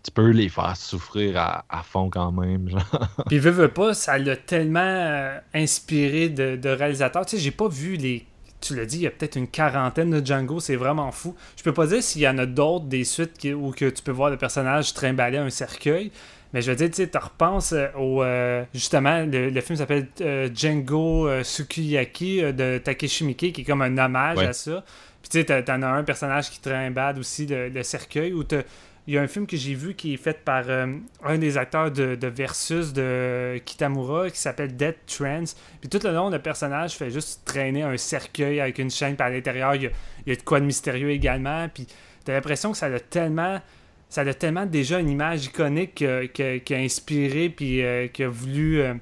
tu peux les faire souffrir à, à fond quand même. Genre. Puis veut, veut pas, ça l'a tellement euh, inspiré de, de réalisateurs. Tu sais, j'ai pas vu les. Tu l'as dit, il y a peut-être une quarantaine de Django, c'est vraiment fou. Je peux pas dire s'il y en a d'autres des suites qui- où que tu peux voir le personnage trimballer un cercueil. Mais je veux dire, tu sais, tu repenses euh, au. euh, justement, le, le film s'appelle euh, Django Sukiyaki de Takeshi Miike, qui est comme un hommage Ouais. à ça. Puis tu sais, t'en as un personnage qui trimballe aussi le, le cercueil, où t'as- il y a un film que j'ai vu qui est fait par euh, un des acteurs de, Versus de Kitamura qui s'appelle Dead Trans. Puis tout le long, le personnage fait juste traîner un cercueil avec une chaîne par l'intérieur. Il y a, de quoi de mystérieux également. Puis t'as l'impression que ça a tellement. Ça a tellement déjà une image iconique que- qui a inspiré puis euh, qui a voulu. euh,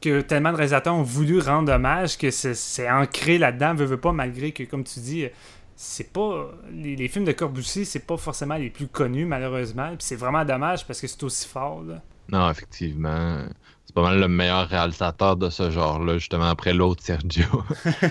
que tellement de réalisateurs ont voulu rendre hommage que c'est- c'est ancré là-dedans, veut, veut pas, malgré que, comme tu dis, c'est pas. Les, les films de Corbusier, c'est pas forcément les plus connus, malheureusement. Puis c'est vraiment dommage parce que c'est aussi fort, là. Non, effectivement. C'est pas mal le meilleur réalisateur de ce genre-là, justement, après l'autre Sergio.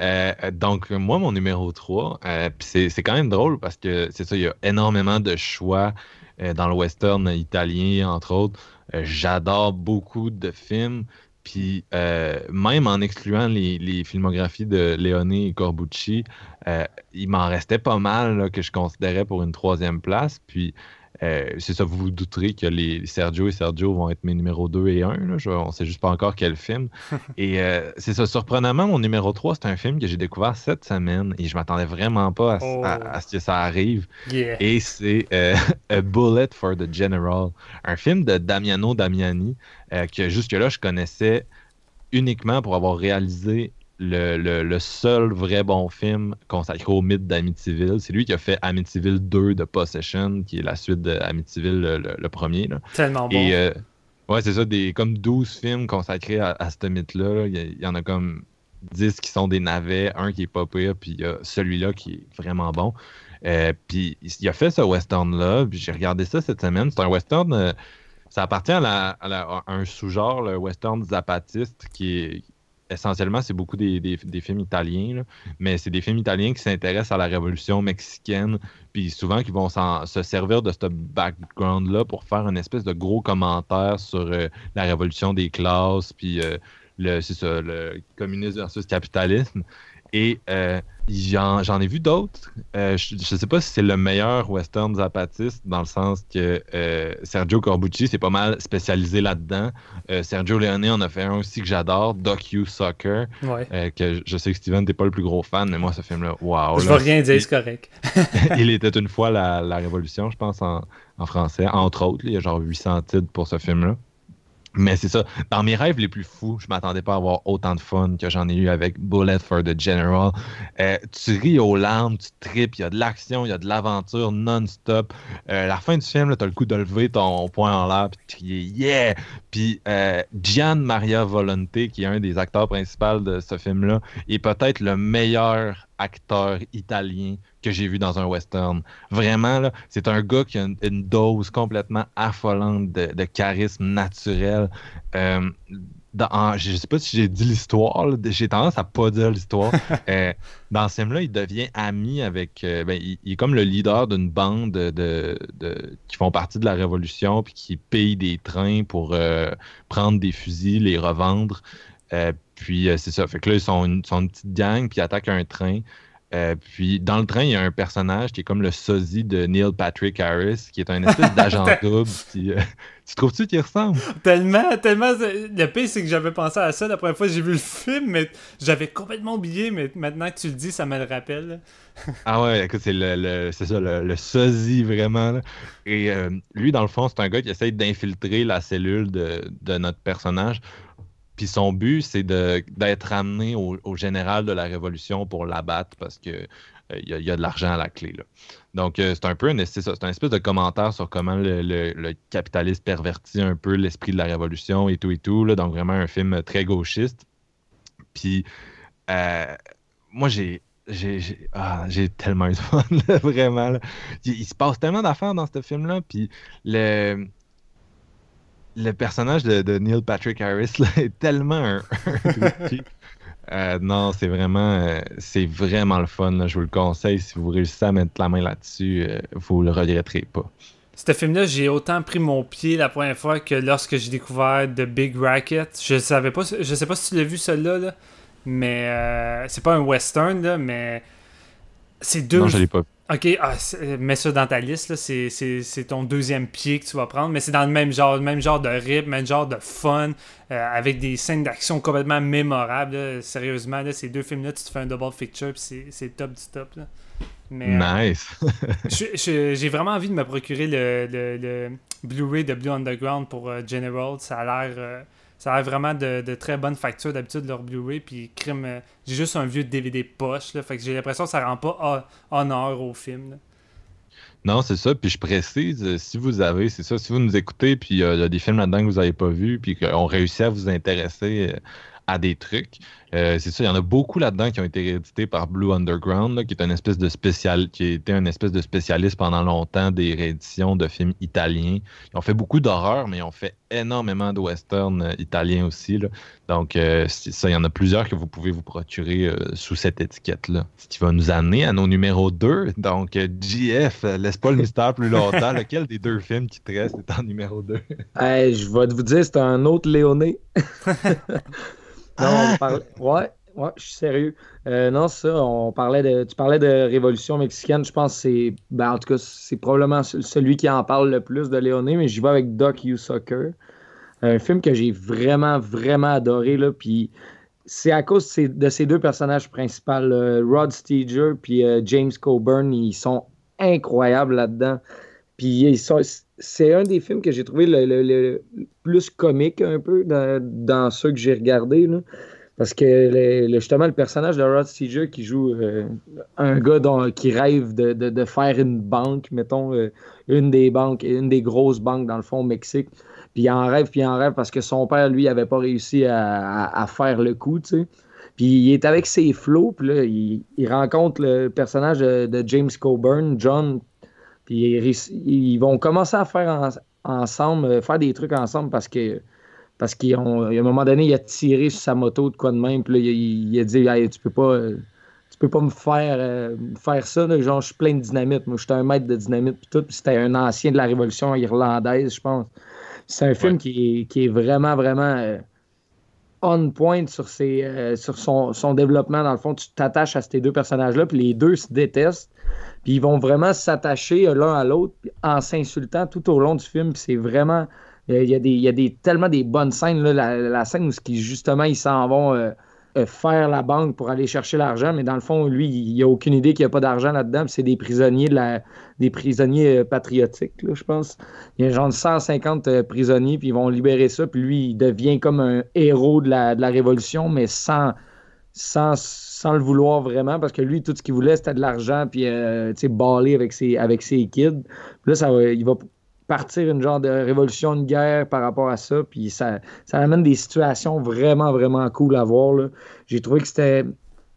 Euh, donc, moi, mon numéro 3, euh, c'est quand même drôle parce que c'est ça, il y a énormément de choix euh, dans le western italien, entre autres. J'adore beaucoup de films. Puis même en excluant les, les filmographies de Leone et Corbucci, euh, il m'en restait pas mal là, que je considérais pour une troisième place. Puis euh, c'est ça, vous vous douterez que les Sergio et Sergio vont être mes numéros 2 et 1. Là. Je- on sait juste pas encore quel film. et euh, c'est ça, surprenamment, mon numéro 3, c'est un film que j'ai découvert cette semaine et je m'attendais vraiment pas à, Oh. à- à ce que ça arrive. Yeah. Et c'est euh, A Bullet for the General, un film de Damiano Damiani que jusque-là je connaissais uniquement pour avoir réalisé le, le- le seul vrai bon film consacré au mythe d'Amityville. C'est lui qui a fait Amityville 2 de Possession, qui est la suite de Amityville, le, le- premier. là. Tellement bon. Et euh, ouais, c'est ça, des comme 12 films consacrés à, à ce mythe-là. là. Il y, en a comme 10 qui sont des navets, un qui est pas pire, puis il y a celui-là qui est vraiment bon. Euh, puis il a fait ce western-là, puis j'ai regardé ça cette semaine. C'est un western euh, ça appartient à, la- à la- à un sous-genre, le western zapatiste, qui est essentiellement, c'est beaucoup des, films italiens, mais c'est des films italiens qui s'intéressent à la révolution mexicaine, puis souvent qui vont se servir de ce background-là pour faire une espèce de gros commentaire sur euh, la révolution des classes, puis euh, le, le communisme versus capitalisme. Et euh, j'en, ai vu d'autres. Euh, je ne sais pas si c'est le meilleur western zapatiste, dans le sens que euh, Sergio Corbucci, c'est pas mal spécialisé là-dedans. Sergio Leone en a fait un aussi que j'adore, Docu Soccer, Ouais. que je sais que Steven, t'es pas le plus gros fan, mais moi, ce film-là, waouh! je vais rien dire, c'est correct. il était une fois la, la Révolution, je pense, en, en français, entre autres. il y a genre 800 titres pour ce film-là. Mais c'est ça. Dans mes rêves les plus fous, je m'attendais pas à avoir autant de fun que j'en ai eu avec Bullet for the General. Euh, tu ris aux larmes, tu tripes, il y a de l'action, il y a de l'aventure non-stop. Euh, la fin du film, tu as le coup de lever ton poing en l'air puis de crier Yeah! Puis euh, Gian Maria Volonté, qui est un des acteurs principaux de ce film-là, est peut-être le meilleur acteur italien que j'ai vu dans un western. Vraiment, là, c'est un gars qui a une, une dose complètement affolante de, de charisme naturel. Euh, dans- en- je sais pas si j'ai dit l'histoire, là, j'ai tendance à pas dire l'histoire. Euh, dans ce film-là, il devient ami avec. euh, ben, il, il est comme le leader d'une bande de, qui font partie de la Révolution puis qui payent des trains pour euh, prendre des fusils, les revendre. Puis c'est ça. Fait que là, ils sont une, sont une petite gang, puis ils attaquent un train. Euh, puis dans le train, il y a un personnage qui est comme le sosie de Neil Patrick Harris, qui est un espèce d'agent double. puis, euh, tu trouves-tu qu'il ressemble? Tellement, tellement. Le pire, c'est que j'avais pensé à ça la première fois que j'ai vu le film, mais j'avais complètement oublié, mais maintenant que tu le dis, ça me le rappelle. Ah ouais, écoute, c'est le, ça, le, le sosie vraiment. là. Et euh, lui, dans le fond, c'est un gars qui essaye d'infiltrer la cellule de, de notre personnage. Puis son but, c'est d'être ramené au, général de la Révolution pour l'abattre parce que euh, il y, a- de l'argent à la clé. Là. Donc, euh, c'est un peu un, c'est ça, c'est un espèce de commentaire sur comment le, le- capitalisme pervertit un peu l'esprit de la Révolution et tout et tout. Là. Donc, vraiment un film très gauchiste. Puis, euh, moi, j'ai ah, j'ai tellement eu de fun, vraiment. Il, il se passe tellement d'affaires dans ce film-là. Puis le, le personnage de, de Neil Patrick Harris là, est tellement un. Euh, non, c'est vraiment, euh, c'est vraiment le fun. là. Je vous le conseille. Si vous réussissez à mettre la main là-dessus, euh, vous le regretterez pas. Ce film-là, j'ai autant pris mon pied la première fois que lorsque j'ai découvert The Big Racket. Je savais pas, je sais pas si tu l'as vu celui-là, là, mais euh, c'est pas un western, là, mais c'est deux. Non, je l'ai pas vu. Ok, ah, mets ça dans ta liste. C'est, ton deuxième pied que tu vas prendre, mais c'est dans le même genre, le même genre de rythme, même genre de fun, euh, avec des scènes d'action complètement mémorables. là. Sérieusement, là, ces deux films-là, tu te fais un double picture, puis c'est, top du top. Là. Mais, euh, Nice. j'ai vraiment envie de me procurer le, le- le Blu-ray de Blue Underground pour euh, General. Ça a l'air. Ça a vraiment de, très bonne facture d'habitude leur Blu-ray. Puis crime, euh, j'ai juste un vieux DVD poche. Là, fait que j'ai l'impression que ça rend pas hon- honneur au film. Non, c'est ça. Puis je précise, euh, si vous avez, c'est ça, si vous nous écoutez, puis euh, il y a des films là-dedans que vous n'avez pas vus, puis qu'on réussit à vous intéresser à des trucs, euh, c'est ça, il y en a beaucoup là-dedans qui ont été réédités par Blue Underground, là, qui est une espèce de spécial, qui a été un espèce de spécialiste pendant longtemps des rééditions de films italiens. Ils ont fait beaucoup d'horreur, mais ils ont fait énormément de western euh, italiens aussi. là. Donc, euh, c'est ça, il y en a plusieurs que vous pouvez vous procurer euh, sous cette étiquette-là. Ce qui va nous amener à nos numéros 2. Donc, JF, euh, laisse pas le mystère plus longtemps. Lequel des deux films qui te restent est en numéro 2? Hey, je vais te vous dire, c'est un autre Léoné. Non, Ah! on parlait- Ouais, ouais, je suis sérieux. Euh, non, ça, on parlait de. Tu parlais de Révolution mexicaine. Je pense que c'est. Ben, en tout cas, c'est probablement ce- celui qui en parle le plus de Léoné, mais j'y vais avec Doc You Soccer. Un film que j'ai vraiment, vraiment adoré. Là, puis c'est à cause de ces, de ces deux personnages principaux, là, Rod Steger puis euh, James Coburn. Ils sont incroyables là-dedans. Puis ils sont- c'est un des films que j'ai trouvé le, le- plus comique un peu dans, dans ceux que j'ai regardés. Parce que justement, le personnage de Rod Steger qui joue euh, un gars qui rêve de, faire une banque, mettons, euh, une des banques, une des grosses banques dans le fond Mexique. Puis il en rêve, puis il en rêve parce que son père, lui, avait pas réussi à, faire le coup, tu sais. Puis il est avec ses flots, puis il, rencontre le personnage de James Coburn, John, puis ils, vont commencer à faire en- ensemble, euh, faire des trucs ensemble parce que parce qu'à un moment donné, il a tiré sur sa moto de quoi de même, puis là, il, il a dit Hey, tu peux pas tu peux pas me faire, euh, faire ça, là. genre je suis plein de dynamite. Moi, j'étais un maître de dynamite puis tout, c'était un ancien de la révolution irlandaise, je pense. C'est un film qui, est, qui est vraiment, vraiment euh, on point sur, ses, euh, sur son, son développement. Dans le fond, tu t'attaches à ces deux personnages-là, puis les deux se détestent. Puis ils vont vraiment s'attacher l'un à l'autre en s'insultant tout au long du film. Puis c'est vraiment. Il y a, des, y a des, tellement des bonnes scènes. Là, la, scène où justement ils s'en vont euh, euh, faire la banque pour aller chercher l'argent, mais dans le fond, lui, il n'a aucune idée qu'il n'y a pas d'argent là-dedans. C'est des prisonniers de la, des prisonniers euh, patriotiques, là, je pense. Il y a genre 150 euh, prisonniers, puis ils vont libérer ça. Puis lui, il devient comme un héros de la, de la révolution, mais sans, sans, sans le vouloir vraiment, parce que lui, tout ce qu'il voulait, c'était de l'argent, puis euh, tu sais, baller avec ses, avec ses kids. Là, ça va, il va partir une genre de révolution, de guerre par rapport à ça, puis ça, ça amène des situations vraiment, vraiment cool à voir. J'ai trouvé que c'était.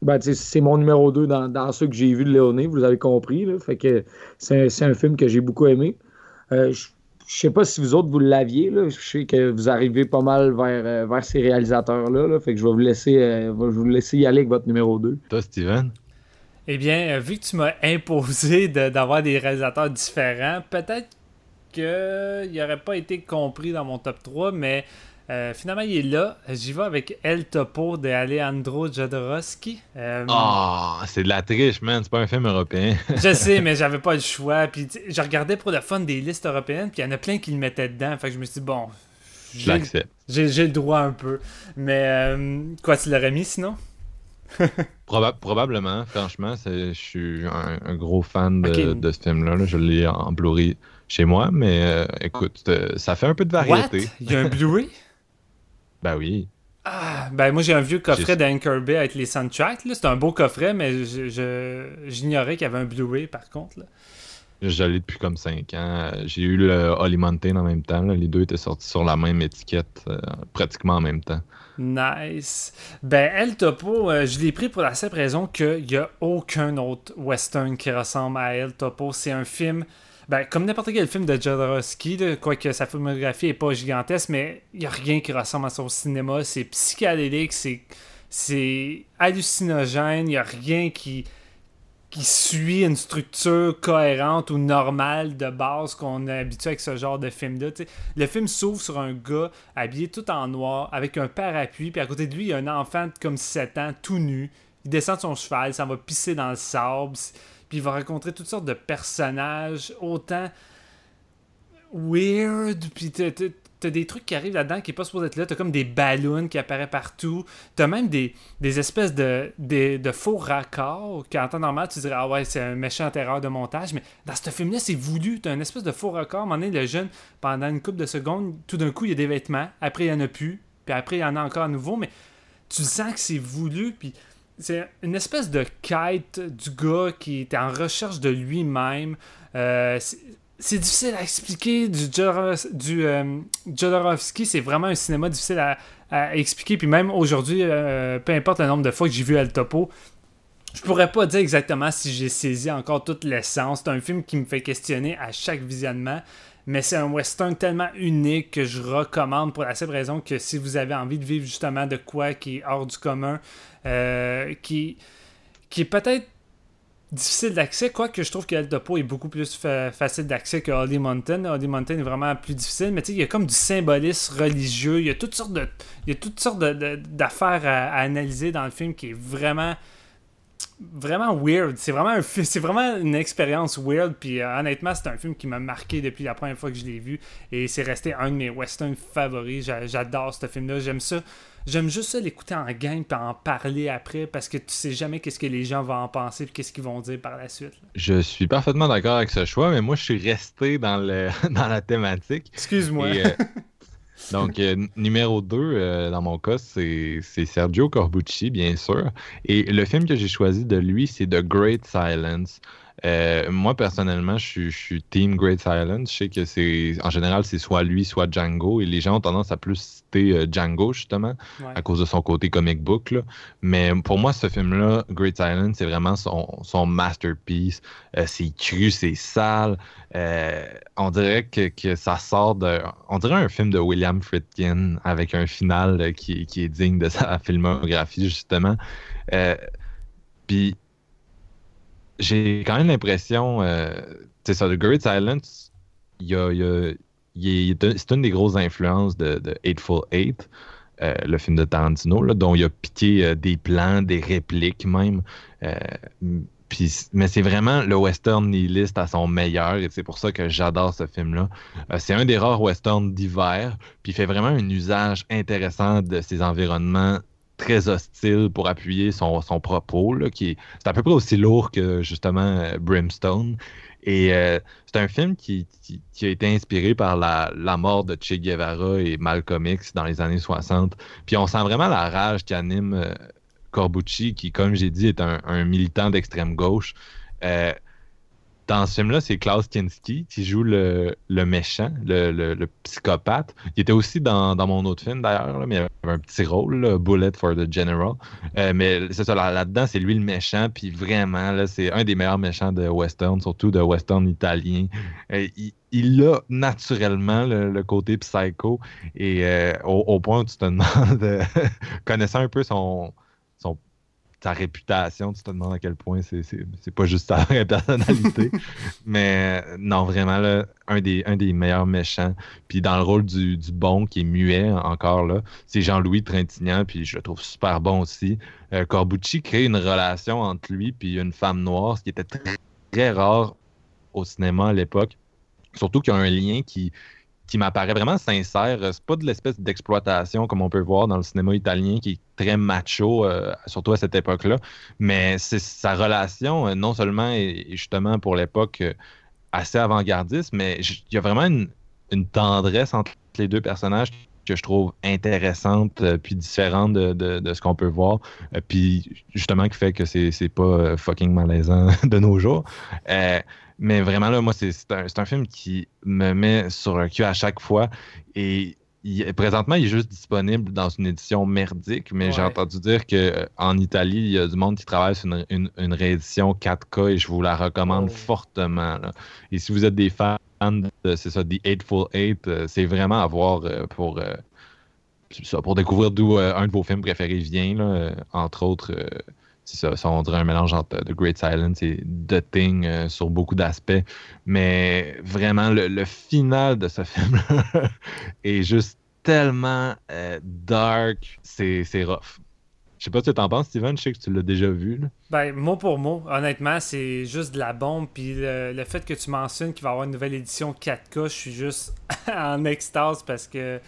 Ben, c'est mon numéro 2 dans, dans ceux que j'ai vu de Léoné, vous avez compris. Fait que c'est un, film que j'ai beaucoup aimé. Euh, je sais pas si vous autres vous l'aviez. là. Je sais que vous arrivez pas mal vers, euh, vers ces réalisateurs-là. là. Fait que je vais vous laisser euh, je vais vous laisser y aller avec votre numéro 2. Toi, Steven? Eh bien, euh, vu que tu m'as imposé de- d'avoir des réalisateurs différents, peut-être qu'il n'aurait pas été compris dans mon top 3, mais euh, finalement, il est là. J'y vais avec El Topo de Alejandro Jodorowsky. Euh, Ah, c'est de la triche, man. C'est pas un film européen. Je sais, mais j'avais pas le choix. Puis, je regardais pour le fun des listes européennes, puis il y en a plein qui le mettaient dedans. Fait que je me suis dit, bon, j'ai le droit un peu. Mais, euh, quoi, tu l'aurais mis sinon? Proba- probablement, franchement, c'est- je suis un, un gros fan de, ce film-là. là. Je l'ai en Blu-ray chez moi, mais euh, écoute, euh, ça fait un peu de What? variété. Il y a un Blu-ray? Ben oui. Ah, ben moi j'ai un vieux coffret d'Anne Kirby avec les soundtracks. C'est un beau coffret, mais j'ignorais qu'il y avait un Blu-ray par contre. là. L'ai depuis comme 5 ans. Euh, J'ai eu le Holly Mountain en même temps. là. Les deux étaient sortis sur la même étiquette, euh, pratiquement en même temps. Nice. Ben, El Topo, euh, je l'ai pris pour la simple raison qu'il n'y a aucun autre western qui ressemble à El Topo. C'est un film, ben, comme n'importe quel film de Jodorowsky, quoique sa filmographie n'est pas gigantesque, mais il n'y a rien qui ressemble à son cinéma. C'est psychédélique, c'est, c'est hallucinogène, il n'y a rien qui, qui suit une structure cohérente ou normale de base qu'on est habitué avec ce genre de film-là. Le film s'ouvre sur un gars habillé tout en noir, avec un parapluie, puis à côté de lui, il y a un enfant de comme 7 ans, tout nu. Il descend de son cheval, ça va pisser dans le sable, puis il va rencontrer toutes sortes de personnages, autant weird, puis t'as- des trucs qui arrivent là-dedans qui est pas supposé être là. T'as comme des ballons qui apparaissent partout. T'as même des, espèces de, faux raccords qu'en temps normal, tu dirais, ah ouais, c'est un méchant erreur de montage. Mais dans ce film-là, c'est voulu. T'as une espèce de faux raccord. À un moment le jeune, pendant une couple de secondes, tout d'un coup, il y a des vêtements. Après, il y en a plus. Puis après, il y en a encore à nouveau. Mais tu sens que c'est voulu. Puis c'est une espèce de quête du gars qui est en recherche de lui-même. Euh, c'est- difficile à expliquer du, du euh, Jodorowsky. C'est vraiment un cinéma difficile à, à expliquer. Puis même aujourd'hui, euh, peu importe le nombre de fois que j'ai vu El Topo, je pourrais pas dire exactement si j'ai saisi encore toute l'essence. C'est un film qui me fait questionner à chaque visionnement. Mais c'est un western tellement unique que je recommande pour la simple raison que si vous avez envie de vivre justement de quoi qui est hors du commun, euh, qui, qui est peut-être difficile d'accès, quoique je trouve que Topo est beaucoup plus fa- facile d'accès que Holly Mountain. Holly Mountain est vraiment plus difficile, mais tu sais, il y a comme du symbolisme religieux, il y a toutes sortes de, il y a toutes sortes d'affaires à, analyser dans le film qui est vraiment vraiment weird. C'est vraiment, un c'est vraiment une expérience weird. Puis euh, honnêtement, c'est un film qui m'a marqué depuis la première fois que je l'ai vu. Et c'est resté un de mes westerns favoris. J'a- J'adore ce film-là. J'aime ça. J'aime juste ça l'écouter en gang puis en parler après parce que tu sais jamais qu'est-ce que les gens vont en penser puis qu'est-ce qu'ils vont dire par la suite. là. Je suis parfaitement d'accord avec ce choix, mais moi, je suis resté dans, le, dans la thématique. Excuse-moi. Euh, donc, euh, numéro 2, dans mon cas, c'est c'est Sergio Corbucci, bien sûr. Et le film que j'ai choisi de lui, c'est The Great Silence. Euh, moi, personnellement, je suis, je suis Team Great Silence. Je sais que c'est en général, c'est soit lui, soit Django. Et les gens ont tendance à plus citer euh, Django, justement, Ouais. à cause de son côté comic book. là. Mais pour moi, ce film-là, Great Silence, c'est vraiment son, son masterpiece. Euh, c'est cru, c'est sale. On dirait que, que ça sort de. On dirait un film de William Friedkin avec un final qui, qui est digne de sa filmographie, justement. Puis j'ai quand même l'impression, euh, c'est ça, The Great Silence, il y a, c'est une des grosses influences de, de Hateful Eight, euh, le film de Tarantino, dont il a piqué euh, des plans, des répliques même. Euh, puis, mais c'est vraiment le western nihiliste à son meilleur et c'est pour ça que j'adore ce film-là. C'est un des rares westerns d'hiver, puis il fait vraiment un usage intéressant de ces environnements très hostiles pour appuyer son, son propos, là, qui est, c'est à peu près aussi lourd que justement euh, Brimstone. Et euh, c'est un film qui, qui- a été inspiré par la, la mort de Che Guevara et Malcolm X dans les années 60. Puis on sent vraiment la rage qui anime euh, Corbucci, qui, comme j'ai dit, est un, militant d'extrême gauche. Dans ce film-là, c'est Klaus Kinski qui joue le, méchant, le, psychopathe. Il était aussi dans, mon autre film d'ailleurs, mais il avait un petit rôle, Bullet for the General. Euh, mais c'est ça, là- là-dedans, c'est lui le méchant, puis vraiment, c'est un des meilleurs méchants de western, surtout de western italien. Euh, il, a naturellement le, côté psycho, et euh, au, point où tu te demandes, connaissant un peu son sa réputation, tu te demandes à quel point c'est, pas juste sa vraie personnalité. Mais non, vraiment, là, un, des, un des meilleurs méchants. Puis dans le rôle du, du bon, qui est muet encore, là, c'est Jean-Louis Trintignant, puis je le trouve super bon aussi. Euh, Corbucci crée une relation entre lui puis une femme noire, ce qui était très, très rare au cinéma à l'époque. Surtout qu'il y a un lien qui, qui m'apparaît vraiment sincère. C'est pas de l'espèce d'exploitation comme on peut voir dans le cinéma italien qui est très macho, euh, surtout à cette époque-là. Mais c'est sa relation, euh, non seulement est justement pour l'époque euh, assez avant-gardiste, mais il y a vraiment une, tendresse entre les deux personnages que je trouve intéressante puis différente de, de- ce qu'on peut voir. Puis justement qui fait que c'est pas fucking malaisant de nos jours. Euh, mais vraiment, là, moi, c'est un, un film qui me met sur un cul à chaque fois. Et il- présentement, il est juste disponible dans une édition merdique, mais j'ai entendu dire qu'en Italie, il y a du monde qui travaille sur une, une- une réédition 4K et je vous la recommande fortement. là. Et si vous êtes des fans de, c'est ça, The Eightful Eight, euh, c'est vraiment à voir euh, pour, euh, ça, pour découvrir d'où euh, un de vos films préférés vient, là, euh, entre autres. Ça, on dirait un mélange entre euh, The Great Silence et The Thing euh, sur beaucoup d'aspects. Mais vraiment, le, final de ce film est juste tellement euh, dark, c'est rough. Je sais pas ce que t'en penses, Steven, je sais que tu l'as déjà vu. Ben, mot pour mot, honnêtement, c'est juste de la bombe. Puis le fait que tu mentionnes qu'il va y avoir une nouvelle édition 4K, je suis juste en extase parce que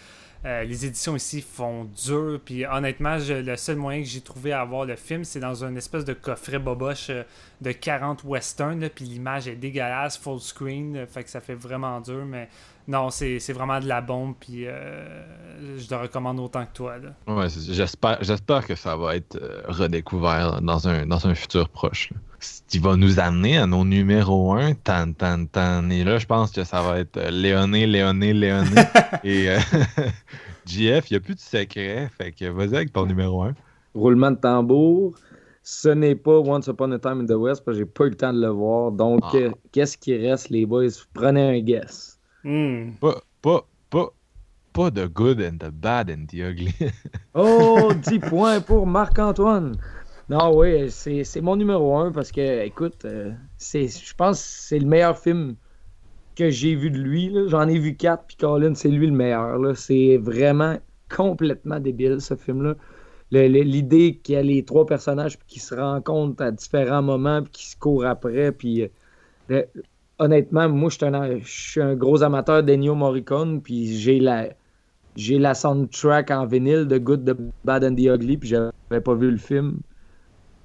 euh, les éditions ici font dur. Puis honnêtement, je- le seul moyen que j'ai trouvé à avoir le film, c'est dans une espèce de coffret boboche euh, de 40 western. là, Puis l'image est dégueulasse, full screen. euh, Fait que ça fait vraiment dur. Mais non, c'est vraiment de la bombe. Puis je le recommande autant que toi. Ouais, j'espère, que ça va être redécouvert dans un, dans un futur proche. Ce qui va nous amener à nos numéros 1, tan, tan, tan. Et là, je pense que ça va être euh, Léoné, Léoné, Léoné. Et euh, JF, il n'y a plus de secret. Fait que vas-y avec ton numéro 1. Roulement de tambour. Ce n'est pas Once Upon a Time in the West parce que j'ai pas eu le temps de le voir. Donc, Ah. euh, qu'est-ce qui reste, les boys? Prenez un guess. Hmm. Pas, pas, pas, pas the good and the bad and the ugly. Oh, 10 points pour Marc-Antoine. Non, oui, c'est mon numéro un parce que, écoute, euh, c'est- je pense que c'est le meilleur film que j'ai vu de lui. J'en ai vu quatre, puis Colin, c'est lui le meilleur. C'est vraiment complètement débile, ce film-là. L'idée qu'il y a les trois personnages qui se rencontrent à différents moments, puis qui se courent après, puis... euh, honnêtement, moi, je suis un, je suis un gros amateur d'Ennio Morricone, puis j'ai la j'ai la soundtrack en vinyle de Good, the Bad and the Ugly, puis j'avais pas vu le film.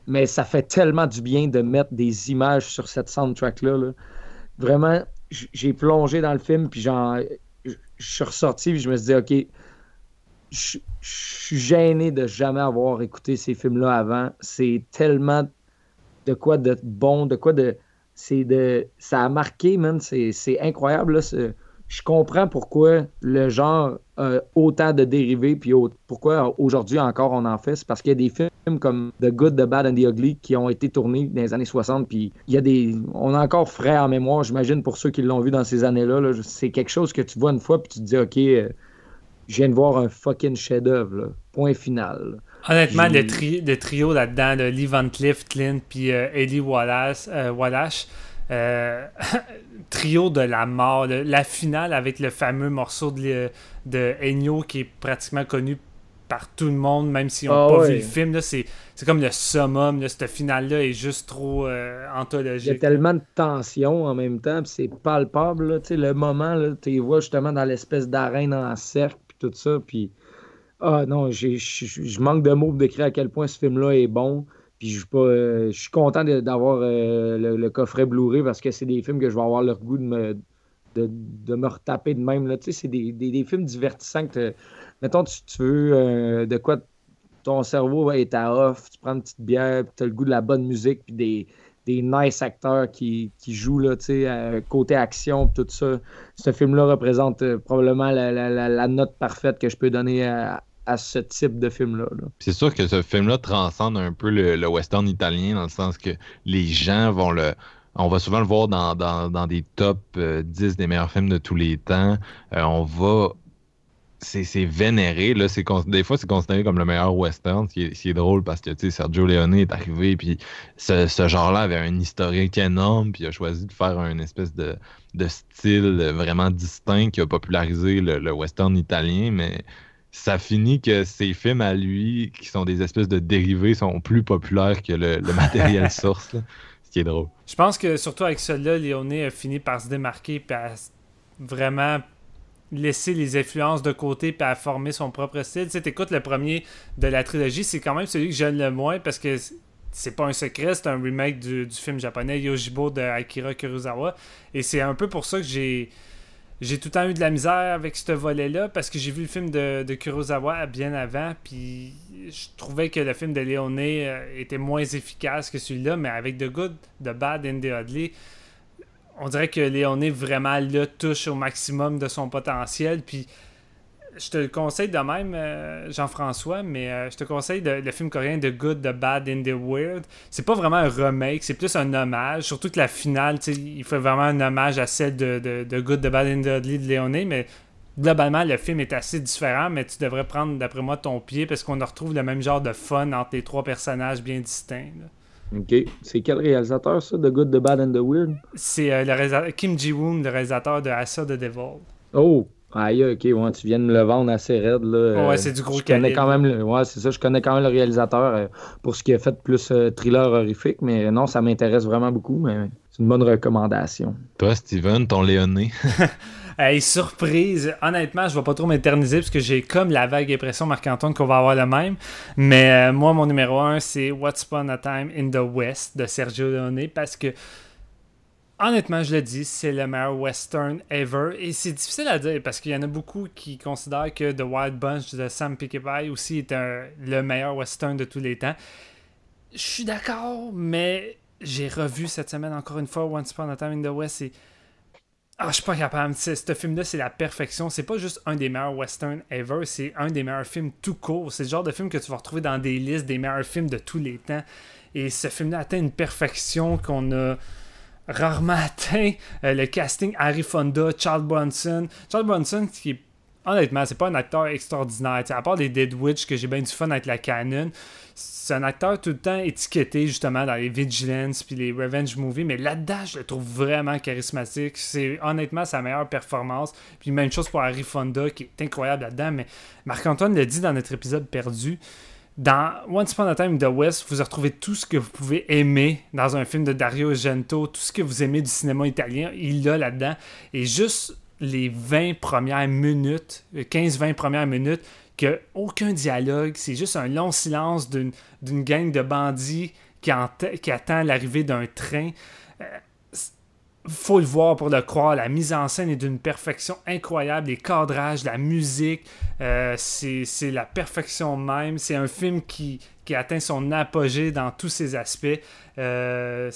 Mais ça fait tellement du bien de mettre des images sur cette soundtrack-là. là. Vraiment, j'ai plongé dans le film, puis j'en- je suis ressorti, puis je me suis dit, OK, je suis gêné de jamais avoir écouté ces films-là avant. C'est tellement de quoi de bon, de quoi de c'est de. Ça a marqué, man. C'est incroyable. Là, je comprends pourquoi le genre a autant de dérivés, puis pourquoi aujourd'hui encore on en fait. C'est parce qu'il y a des films comme The Good, The Bad and The Ugly qui ont été tournés dans les années 60, puis il y a des. On a encore frais en mémoire, j'imagine, pour ceux qui l'ont vu dans ces années-là. là. C'est quelque chose que tu vois une fois, puis tu te dis, OK, euh, je viens de voir un fucking chef-d'œuvre. Point final. Honnêtement, le, tri- le trio là-dedans, de Lee Van Cleef, Clint, puis euh, Ellie Wallace, euh, Wallace, euh, trio de la mort. le- la finale avec le fameux morceau de, de Ennio qui est pratiquement connu par tout le monde, même s'ils n'ont Ah pas vu le film. C'est comme le summum. Là, cette finale-là est juste trop euh, Il y a anthologique. tellement de tension en même temps, c'est palpable. Là, le moment, tu les vois justement dans l'espèce d'arène en cercle, puis tout ça. Puis, ah non, j'ai- je je manque de mots pour décrire à quel point ce film-là est bon. Puis je suis euh, content d'avoir euh, le, coffret Blu-ray parce que c'est des films que je vais avoir le goût de me, de, me retaper de même. Là. Tu sais, c'est des, des- films divertissants que mettons, tu, tu veux euh, de quoi ton cerveau est à off, tu prends une petite bière, puis tu as le goût de la bonne musique, puis des, des nice acteurs qui, qui jouent, là, côté action, tout ça. Ce film-là représente probablement la- la- la note parfaite que je peux donner à, à ce type de film-là. C'est sûr que ce film-là transcende un peu le, western italien dans le sens que les gens vont le. On va souvent le voir dans, des top euh, 10 des meilleurs films de tous les temps. Euh, on va. C'est vénéré. Là. Des fois, c'est considéré comme le meilleur western, ce qui est, drôle parce que Sergio Leone est arrivé, puis ce, genre-là avait un historique énorme, puis il a choisi de faire un espèce de, de style vraiment distinct qui a popularisé le western italien, mais ça finit que ces films à lui, qui sont des espèces de dérivés, sont plus populaires que le, le matériel source. là. Ce qui est drôle. Je pense que surtout avec celui-là, Léoné a fini par se démarquer et à vraiment laisser les influences de côté puis à former son propre style. Tu sais, t'écoutes le premier de la trilogie, c'est quand même celui que j'aime le moins parce que c'est pas un secret, c'est un remake du, du film japonais Yoshibo de Akira Kurosawa. Et c'est un peu pour ça que j'ai j'ai tout le temps eu de la misère avec ce volet-là parce que j'ai vu le film de, Kurosawa bien avant, puis je trouvais que le film de Leone euh, était moins efficace que celui-là, mais avec The Good, The Bad and The Ugly, on dirait que Leone vraiment le touche au maximum de son potentiel, puis je te le conseille de même, euh, Jean-François, mais euh, je te conseille de- le film coréen The Good, The Bad and The Weird. C'est pas vraiment un remake, c'est plus un hommage. Surtout que la finale, il fait vraiment un hommage à celle de, de, de Good, The Bad and The Ugly de Léoné, mais globalement, le film est assez différent, mais tu devrais prendre, d'après moi, ton pied parce qu'on retrouve le même genre de fun entre les trois personnages bien distincts. là. OK. C'est quel réalisateur, ça, The Good, The Bad and The Weird? C'est euh, le réalisateur- Kim Ji-woon, le réalisateur de Asa the Devil. Oh! Aïe, ok, ouais, tu viens de me le vendre assez raide. Là. Ouais, Euh, c'est du gros je connais quand même le, Ouais, c'est ça, je connais quand même le réalisateur euh, pour ce qui a fait plus euh, thriller horrifique, mais non, ça m'intéresse vraiment beaucoup, mais c'est une bonne recommandation. Toi, Steven, ton Léoné? Hey, surprise! Honnêtement, je vais pas trop m'éterniser parce que j'ai comme la vague impression, Marc-Antoine, qu'on va avoir le même. Mais euh, moi, mon numéro un, c'est What's Upon a Time in the West de Sergio Leone parce que, honnêtement, je le dis, c'est le meilleur western ever. Et c'est difficile à dire parce qu'il y en a beaucoup qui considèrent que The Wild Bunch de Sam Peckinpah aussi est le meilleur western de tous les temps. Je suis d'accord, mais j'ai revu cette semaine encore une fois Once Upon a Time in the West et ah, je suis pas capable. Ce film-là, c'est la perfection. C'est pas juste un des meilleurs westerns ever, c'est un des meilleurs films tout court. C'est le genre de film que tu vas retrouver dans des listes des meilleurs films de tous les temps. Et ce film-là atteint une perfection qu'on a rarement atteint. Euh, le casting, Harry Fonda, Charles Bronson. Charles Bronson, qui est honnêtement, c'est pas un acteur extraordinaire. À part les Dead Witch, que j'ai bien du fun avec la canon, c'est un acteur tout le temps étiqueté justement dans les Vigilance puis les Revenge Movies, mais là-dedans, je le trouve vraiment charismatique. C'est honnêtement sa meilleure performance. Puis même chose pour Harry Fonda, qui est incroyable là-dedans, mais Marc-Antoine l'a dit dans notre épisode perdu. Dans Once Upon a Time in the West, vous retrouvez tout ce que vous pouvez aimer dans un film de Dario Argento, tout ce que vous aimez du cinéma italien, il l'a là-dedans. Et juste les 20 premières minutes, 15-20 premières minutes, que aucun dialogue, c'est juste un long silence d'une, gang de bandits qui, attend l'arrivée d'un train. Euh, faut le voir pour le croire. La mise en scène est d'une perfection incroyable. Les cadrages, la musique, euh, c'est, la perfection même. C'est un film qui, qui atteint son apogée dans tous ses aspects. Euh,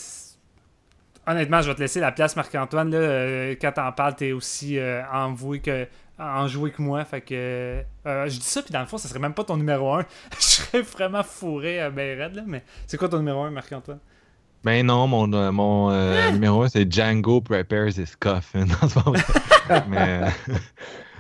honnêtement, je vais te laisser la place, Marc-Antoine. Euh, quand t'en parles, t'es aussi euh, envoué que enjoué que moi. Fait que je dis ça, puis dans le fond, ça serait même pas ton numéro 1. je serais vraiment fourré à ben là. Mais c'est quoi ton numéro 1, Marc-Antoine? Ben non, mon, euh, mon euh, numéro 1, c'est Django Prepares His Coffin. Mais,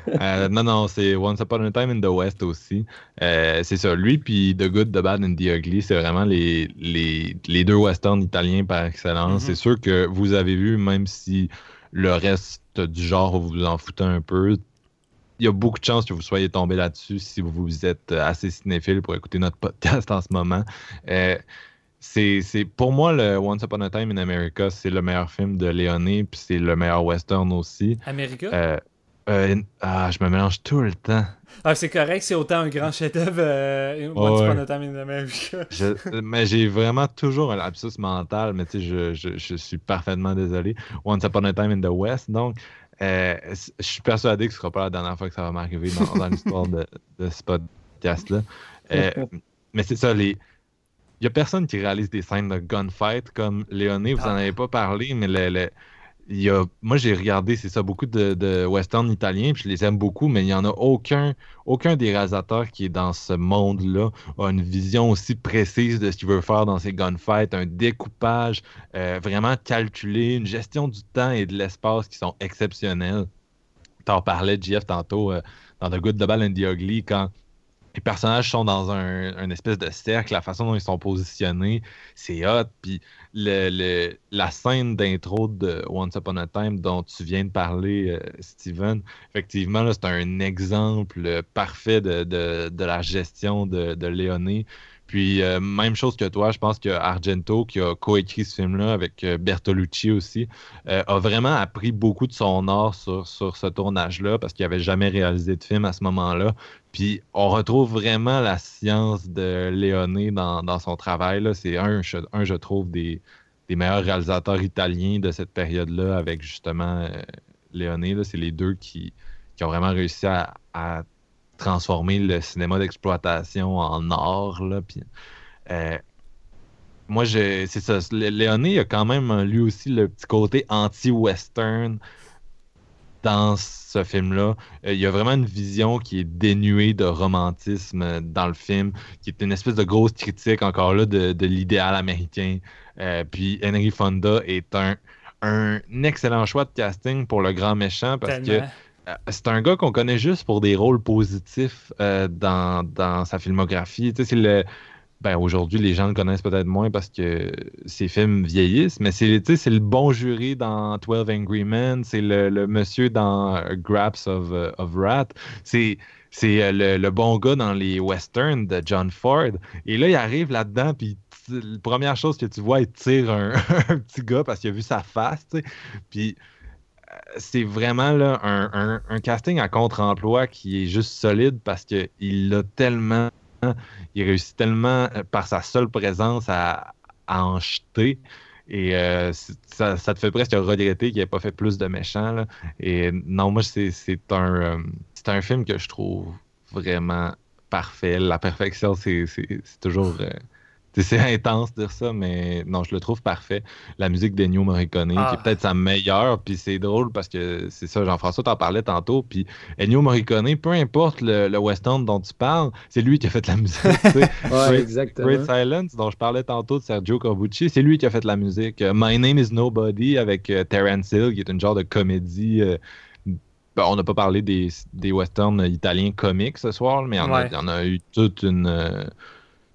euh, non, non, c'est Once Upon a Time in the West aussi. Euh, c'est ça, lui puis The Good, The Bad and The Ugly, c'est vraiment les, les, les deux westerns italiens par excellence. Mhm. C'est sûr que vous avez vu, même si le reste du genre vous vous en foutez un peu, il y a beaucoup de chances que vous soyez tombé là-dessus si vous êtes assez cinéphile pour écouter notre podcast en ce moment. Euh, c'est, pour moi, le Once Upon a Time in America, c'est le meilleur film de Léoné, puis c'est le meilleur western aussi. America? Euh, euh, ah, je me mélange tout le temps. Ah, c'est correct, c'est autant un grand chef-d'œuvre euh, Once ouais. Upon a Time in America. Je- mais j'ai vraiment toujours un lapsus mental, mais tu sais, je, je- je suis parfaitement désolé. Once Upon a Time in the West, donc, je suis persuadé que ce sera pas la dernière fois que ça va m'arriver dans, dans l'histoire de, de ce podcast-là. Mais c'est ça, les. Il y a personne qui réalise des scènes de gunfight comme Léoné, vous en Ah. avez pas parlé, mais le, le- il y a, moi j'ai regardé, c'est ça, beaucoup de, de westerns italiens, puis je les aime beaucoup, mais il y en a aucun, aucun des réalisateurs qui est dans ce monde-là a une vision aussi précise de ce qu'il veut faire dans ses gunfights, un découpage euh, vraiment calculé, une gestion du temps et de l'espace qui sont exceptionnels. T'en parlais, JF, tantôt, euh, dans The Good, The Bad and The Ugly, quand les personnages sont dans un, espèce de cercle, la façon dont ils sont positionnés, c'est hot. Puis la scène d'intro de Once Upon a Time dont tu viens de parler, euh, Steven, effectivement, c'est un exemple parfait de la gestion de, de Léoné. Puis, euh, même chose que toi, je pense que Argento, qui a coécrit ce film-là avec euh, Bertolucci aussi, euh, a vraiment appris beaucoup de son art sur, sur ce tournage-là parce qu'il n'avait jamais réalisé de film à ce moment-là. Puis, on retrouve vraiment la science de Léoné dans, dans son travail. C'est un, un, je trouve, des, des meilleurs réalisateurs italiens de cette période-là avec justement Léoné. C'est les deux qui, qui ont vraiment réussi à transformer le cinéma d'exploitation en art. Là, euh, moi, c'est ça. Lé- Léoné a quand même lui aussi le petit côté anti-western dans ce film-là. Euh, il y a vraiment une vision qui est dénuée de romantisme euh, dans le film, qui est une espèce de grosse critique encore là de, de l'idéal américain. Euh, puis Henry Fonda est un, un excellent choix de casting pour le grand méchant parce que euh, c'est un gars qu'on connaît juste pour des rôles positifs euh, dans, sa filmographie. Tu sais, le. Ben, aujourd'hui, les gens le connaissent peut-être moins parce que ses films vieillissent, mais c'est c'est le bon jury dans 12 Angry Men, c'est le, monsieur dans euh, Graps of, euh, of Rat, c'est euh, le, bon gars dans les westerns de John Ford. Et là, il arrive là-dedans, puis la première chose que tu vois, il tire un, un petit gars parce qu'il a vu sa face, tu sais. Puis c'est vraiment là, un, un- casting à contre-emploi qui est juste solide parce qu'il a tellement. Il réussit tellement euh, par sa seule présence à, à en jeter. Et euh, ça, te fait presque regretter qu'il n'ait pas fait plus de méchants. Et non, moi, c'est un, euh, c'est un film que je trouve vraiment parfait. La perfection, c'est toujours. C'est- intense de dire ça, mais non, je le trouve parfait. La musique d'Ennio Morricone, Ah. qui est peut-être sa meilleure, puis c'est drôle parce que c'est ça, Jean-François t'en parlait tantôt, puis Ennio Morricone, peu importe le, le western dont tu parles, c'est lui qui a fait la musique. Ouais, Great- exactement. Great Silence, dont je parlais tantôt de Sergio Corbucci, c'est lui qui a fait la musique. Euh, My Name is Nobody avec euh, Terence Hill, qui est une genre de comédie. euh, ben, on n'a pas parlé des, des westerns italiens comiques ce soir, mais il y en, a- Ouais. il y en a eu toute une, euh,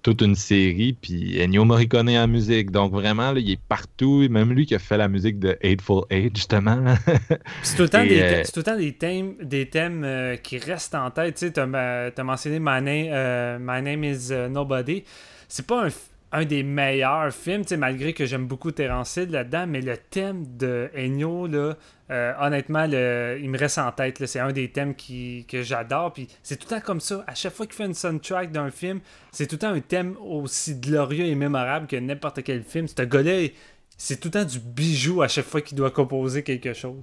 toute une série. Puis Ennio Morricone en musique. Donc vraiment, là, il est partout. Même lui qui a fait la musique de Hateful Eight, justement. C'est tout le temps, Et, des, euh, tout le temps des thèmes, des thèmes euh, qui restent en tête. Tu sais, t'as mentionné My Name, euh, My Name is Nobody. C'est pas un, un des meilleurs films, tu sais, malgré que j'aime beaucoup Terence Hill là-dedans, mais le thème de Ennio, là, euh, honnêtement, le- il me reste en tête. C'est un des thèmes qui, que j'adore. Puis c'est tout le temps comme ça. À chaque fois qu'il fait une soundtrack d'un film, c'est tout le temps un thème aussi glorieux et mémorable que n'importe quel film. Ce gars-là, c'est tout le temps du bijou à chaque fois qu'il doit composer quelque chose.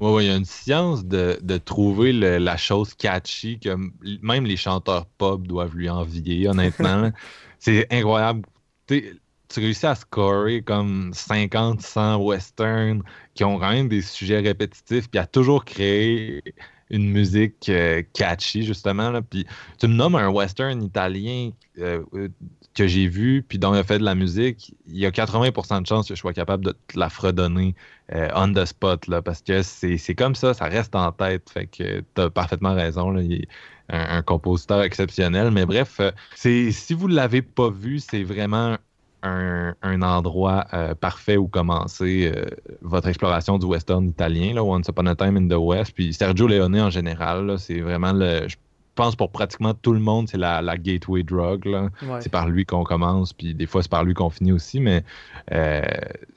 Ouais, ouais, il y a une science de, de trouver le- la chose catchy que même les chanteurs pop doivent lui envier, honnêtement. c'est incroyable. Tu réussis à scorer comme 50, 100 westerns qui ont quand même des sujets répétitifs, puis à toujours créer une musique euh, catchy, justement. Là. Puis tu me nommes un western italien euh, euh, que j'ai vu, puis dont il a fait de la musique, il y a 80% de chances que je sois capable de te la fredonner on the spot, là, parce que c'est comme ça, ça reste en tête. Fait que tu as parfaitement raison. Là, un, un, compositeur exceptionnel. Mais bref, c'est si vous ne l'avez pas vu, c'est vraiment un, endroit euh, parfait où commencer euh, votre exploration du western italien, là, Once Upon a Time in the West. Puis Sergio Leone en général, c'est vraiment le. Je pense pour pratiquement tout le monde, c'est la, gateway drug. C'est par lui qu'on commence, puis des fois c'est par lui qu'on finit aussi, mais euh,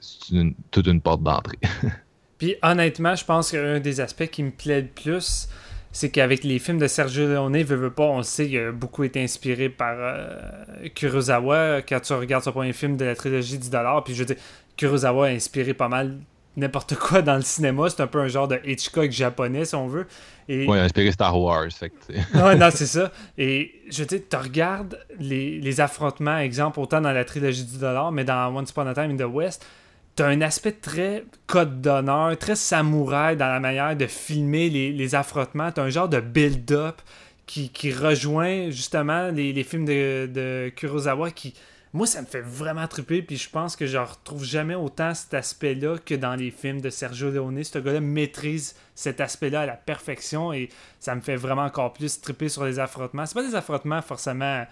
c'est toute une porte d'entrée. puis honnêtement, je pense qu'un des aspects qui me plaît le plus, c'est qu'avec les films de Sergio Leone, veut, veut pas, on sait qu'il a beaucoup été inspiré par euh, Kurosawa. Quand tu regardes son premier film de la trilogie 10 puis je veux dire, Kurosawa a inspiré pas mal n'importe quoi dans le cinéma. C'est un peu un genre de Hitchcock japonais, si on veut. Et... Oui, inspiré Star Wars. Fait non, non, c'est ça. Et je veux dire, tu regardes les, les affrontements, exemple, autant dans la trilogie 10 mais dans Once Upon a Time in the West, t'as un aspect très code d'honneur, très samouraï dans la manière de filmer les, les affrontements. T'as un genre de build-up qui, rejoint justement les, films de, de, Kurosawa qui. Moi, ça me fait vraiment triper, puis je pense que je retrouve jamais autant cet aspect-là que dans les films de Sergio Leone. Ce gars-là maîtrise cet aspect-là à la perfection et ça me fait vraiment encore plus triper sur les affrontements. C'est pas des affrontements forcément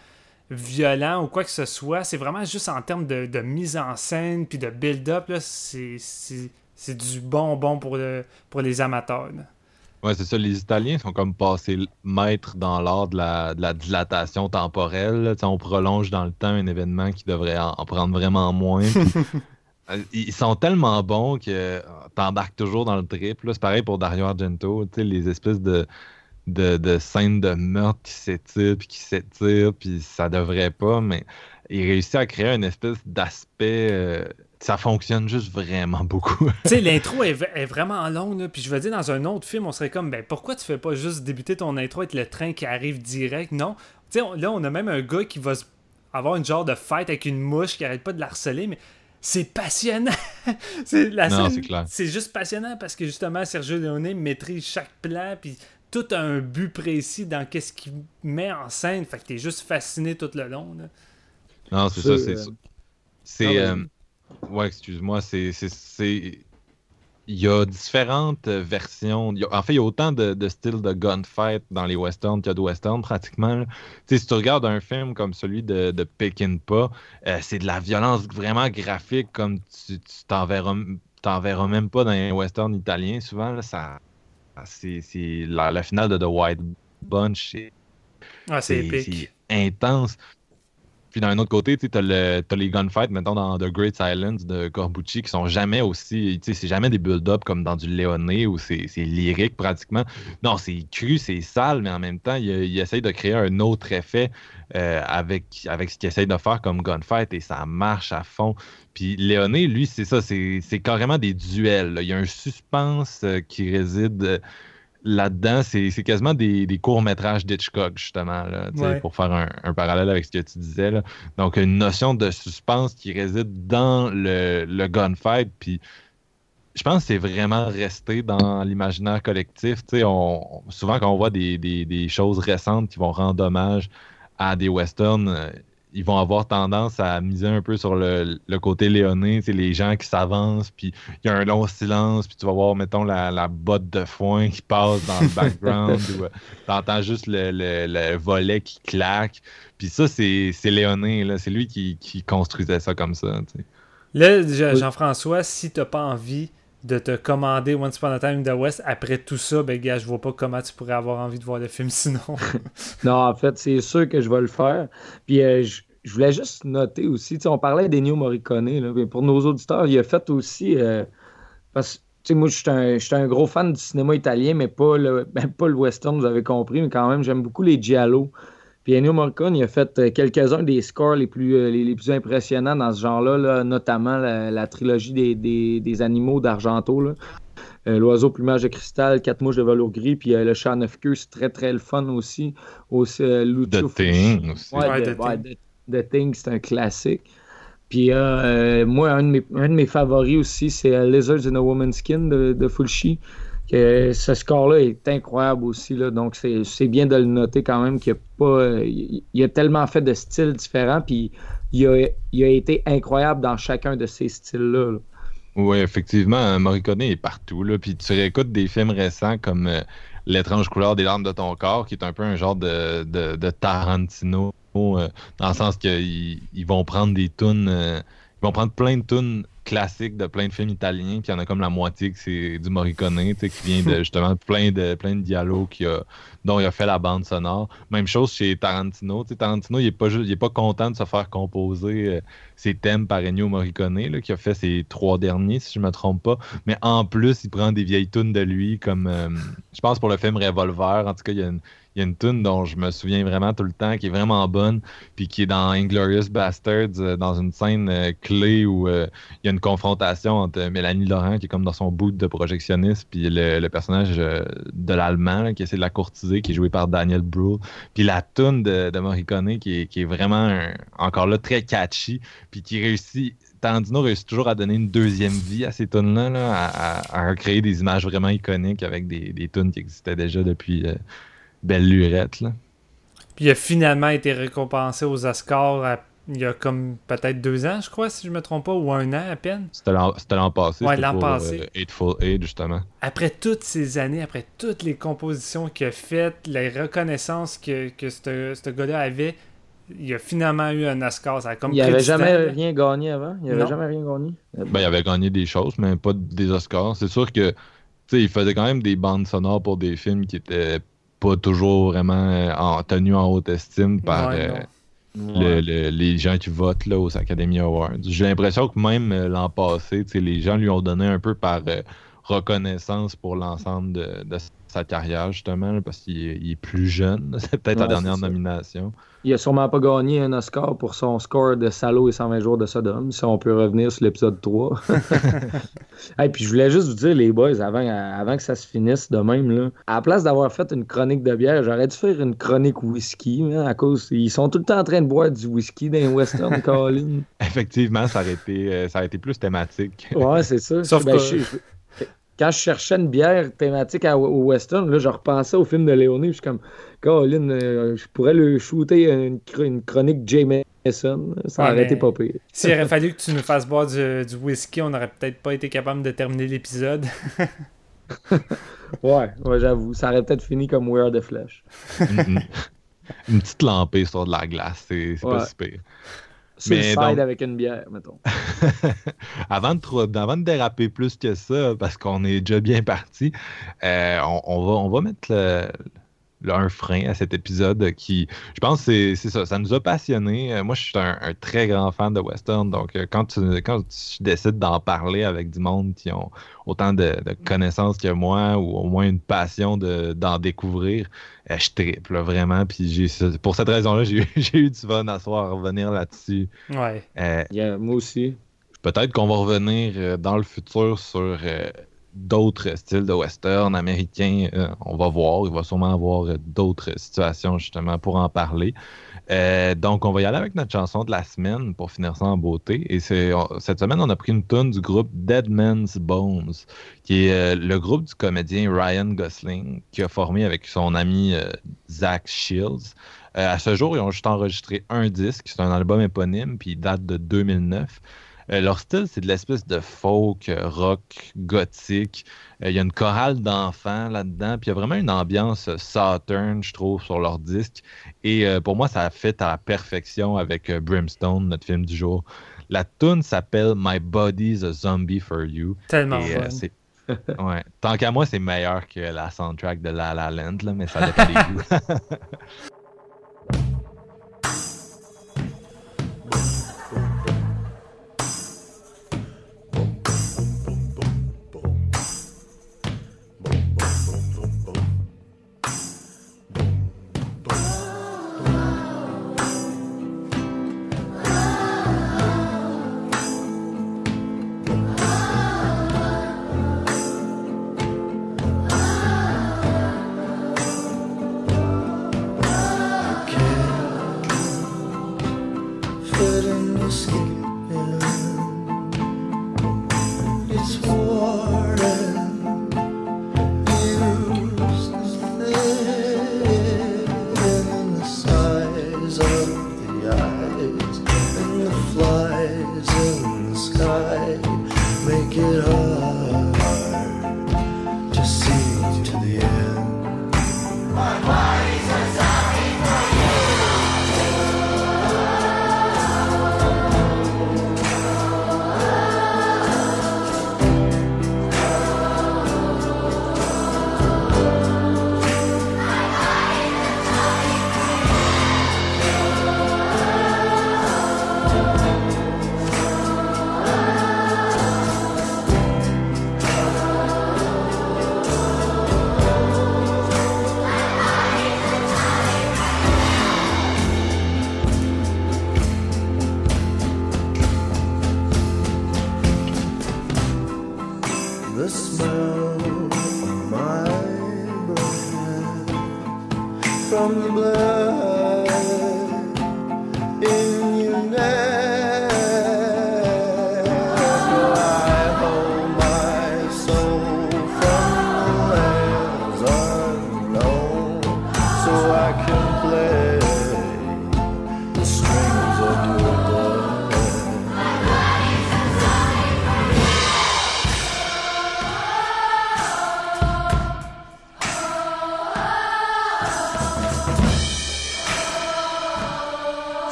violent ou quoi que ce soit. C'est vraiment juste en termes de, mise en scène puis de build-up. C'est du bonbon pour, le, pour les amateurs. Ouais, c'est ça. Les Italiens sont comme passés maîtres dans l'art de la, dilatation temporelle. On prolonge dans le temps un événement qui devrait en, prendre vraiment moins. Euh, ils sont tellement bons que t'embarques toujours dans le trip. C'est pareil pour Dario Argento. Les espèces de de, scènes de meurtre qui s'étirent, puis qui s'étirent, puis ça devrait pas, mais il réussit à créer une espèce d'aspect. Euh, ça fonctionne juste vraiment beaucoup. tu sais, l'intro est, vraiment longue, puis je veux dire, dans un autre film, on serait comme, ben pourquoi tu fais pas juste débuter ton intro avec le train qui arrive direct? Non. Tu sais, là, on a même un gars qui va avoir une genre de fight avec une mouche qui arrête pas de l'harceler, mais c'est passionnant. c'est la c'est juste passionnant parce que justement Sergio Leone maîtrise chaque plan puis tout un but précis dans qu'est-ce qu'il met en scène. Fait que t'es juste fasciné tout le long. Non, c'est ça, c'est ça. C'est. Euh, ouais, excuse-moi, c'est. Il y a différentes versions. En fait, il y a autant de, styles de gunfight dans les westerns qu'il y a de westerns pratiquement. Si tu regardes un film comme celui de, de Pekinpa, euh, c'est de la violence vraiment graphique comme tu t'en verras, verras, même pas dans les westerns italiens. Souvent, là, ça, ah, c'est la, finale de The White Bunch. C'est ah, intense. Puis d'un autre côté, tu as, les gunfights, mettons, dans The Great Silence de Corbucci, qui sont jamais aussi. C'est jamais des build-up comme dans du Léoné où c'est lyrique pratiquement. Non, c'est cru, c'est sale, mais en même temps, il, il, essaye de créer un autre effet euh, avec, avec ce qu'il essaye de faire comme gunfight et ça marche à fond. Puis Léoné, lui, c'est ça, c'est carrément des duels. Il y a un suspense euh, qui réside euh, là-dedans. C'est quasiment des, courts-métrages d'Hitchcock, justement, pour faire un, parallèle avec ce que tu disais. Donc, une notion de suspense qui réside dans le, le gunfight. Puis je pense que c'est vraiment resté dans l'imaginaire collectif. On, souvent, quand on voit des, des, choses récentes qui vont rendre hommage à des westerns, euh, ils vont avoir tendance à miser un peu sur le, côté léoné, c'est les gens qui s'avancent, puis il y a un long silence, puis tu vas voir, mettons, la, botte de foin qui passe dans le background, ou euh, tu entends juste le, volet qui claque. Puis ça, c'est léoné, c'est lui qui, construisait ça comme ça. Là, Jean-François, si tu n'as pas envie de te commander Once Upon a Time in the West après tout ça, ben gars, je vois pas comment tu pourrais avoir envie de voir le film sinon. non, en fait, c'est sûr que je vais le faire. Puis euh, je, voulais juste noter aussi, on parlait d'Ennio Morricone, là, mais pour nos auditeurs, il a fait aussi. Euh, parce que moi, je suis un, gros fan du cinéma italien, mais pas le, ben, pas le western, vous avez compris, mais quand même, j'aime beaucoup les giallo. Puis Ennio Morricone, il a fait euh, quelques-uns des scores les plus, euh, les, plus impressionnants dans ce genre-là, notamment la, trilogie des, animaux d'Argento. Euh, L'oiseau plumage de cristal, quatre mouches de velours gris, puis le chat neuf queues, c'est très très le fun aussi. aussi The Thing aussi. The, Thing, c'est un classique. Puis euh, moi, un de, mes, un de mes favoris aussi, c'est euh, Lizards in a Woman's Skin de, de Fulci. Que ce score-là est incroyable aussi. Là, donc, c'est bien de le noter quand même qu'il a il a tellement fait de styles différents. Puis il a, il a été incroyable dans chacun de ces styles-là. là. Oui, effectivement, euh, Morricone est partout. Là. Puis tu réécoutes des films récents comme euh, L'étrange couleur des larmes de ton corps, qui est un peu un genre de, de, de Tarantino, euh, dans le sens qu'ils ils vont prendre des tunes, euh, ils vont prendre plein de tunes classiques de plein de films italiens, puis il y en a comme la moitié que c'est du Morricone, tu sais, qui vient de justement plein de plein de dialogues a- dont il a fait la bande sonore. Même chose chez Tarantino. tu sais, Tarantino, il est pas juste, il est pas content de se faire composer euh, ses thèmes par Ennio Morricone, là, qui a fait ses trois derniers, si je me trompe pas. Mais en plus, il prend des vieilles tunes de lui, comme euh, je pense pour le film Revolver. En tout cas, il y a une, il y a une tune dont je me souviens vraiment tout le temps, qui est vraiment bonne, puis qui est dans Inglorious Bastards, euh, dans une scène euh, clé où euh, il y a une confrontation entre Mélanie Laurent, qui est comme dans son boot de projectionniste, puis le, le personnage de l'Allemand, qui essaie de la courtiser, qui est joué par Daniel Brühl. Puis la tune de, Morricone, qui est, qui est vraiment, encore là, très catchy, puis qui réussit Tarantino réussit toujours à donner une deuxième vie à ces tunes-là, là, à, à- à recréer des images vraiment iconiques avec des, des tunes qui existaient déjà depuis Belle Lurette. Là. Puis il a finalement été récompensé aux Oscars à- il y a comme peut-être deux ans, je crois, si je me trompe pas, ou un an à peine. C'était l'an passé. Ouais, c'était l'an pour, passé. euh, Eightful Eight, justement. Après toutes ces années, après toutes les compositions qu'il a faites, les reconnaissances que, que ce ce gars-là avait, il a finalement eu un Oscar. Ça a comme Il n'avait jamais rien gagné avant? Il n'avait jamais rien gagné? Ben, il avait gagné des choses, mais pas des Oscars. C'est sûr que, tu sais, il faisait quand même des bandes sonores pour des films qui étaient pas toujours vraiment euh, en, tenus en haute estime par Ouais, euh, non. le- le- les gens qui votent là, aux Academy Awards. J'ai l'impression que même euh, l'an passé, les gens lui ont donné un peu par reconnaissance pour l'ensemble de, de sa carrière, justement, là, parce qu'il est, plus jeune. C'est peut-être la Ouais, dernière nomination. Il a sûrement pas gagné un Oscar pour son score de Salaud et 120 jours de Sodome, si on peut revenir sur l'épisode 3. Et puis je voulais juste vous dire, les boys, avant, avant que ça se finisse de même, là, à la place d'avoir fait une chronique de bière, j'aurais dû faire une chronique whisky, hein, à cause ils sont tout le temps en train de boire du whisky dans les Western Colin. Effectivement, ça aurait été, euh, ça aurait été plus thématique. Ouais, c'est ça. Sauf Ben, que- je- je- quand je cherchais une bière thématique à- au western, là, je repensais au film de Léoné. Je suis comme, Colin, euh, je pourrais le shooter une, une chronique Jameson. Ça aurait été pas pire. S'il aurait fallu que tu nous fasses boire du, du whisky, on n'aurait peut-être pas été capable de terminer l'épisode. Ouais, ouais j'avoue. Ça aurait peut-être fini comme We Are the Flesh. une, petite lampée sur de la glace, c'est c'est Ouais. pas si pire. Side donc- avec une bière, mettons. avant, de, trop- avant de déraper plus que ça, parce qu'on est déjà bien parti, euh, on, on va, on va mettre le- un frein à cet épisode qui, je pense, c'est c'est ça, ça nous a passionnés. Euh, Moi, je suis un, un très grand fan de western, donc euh, quand tu, quand tu décides d'en parler avec du monde qui ont autant de, de connaissances que moi ou au moins une passion de- d'en découvrir, euh, je triple là, vraiment. Puis pour cette raison-là, j'ai eu- j'ai eu du fun à soir à revenir là-dessus. Ouais. Euh, Yeah, moi aussi. Peut-être qu'on va revenir dans le futur sur euh, d'autres styles de western américains. Euh, on va voir. Il va sûrement avoir euh, d'autres situations justement pour en parler. Euh, donc, on va y aller avec notre chanson de la semaine pour finir ça en beauté. Et c'est cette semaine, on a pris une tune du groupe Dead Man's Bones, qui est le groupe du comédien Ryan Gosling, qui a formé avec son ami Zach Shields. À ce jour, ils ont juste enregistré un disque. C'est un album éponyme, puis il date de 2009. Euh, leur style, c'est de l'espèce de folk, euh, rock, gothique. Euh, Il y a une chorale d'enfants là-dedans. Puis il y a vraiment une ambiance euh, Saturn, je trouve, sur leur disque. Et euh, pour moi, ça a fait à la perfection avec Brimstone, notre film du jour. La tune s'appelle My Body's a Zombie for You. Tellement Et, fun. ouais. Tant qu'à moi, c'est meilleur que la soundtrack de La La Land, là, mais ça dépend des goûts.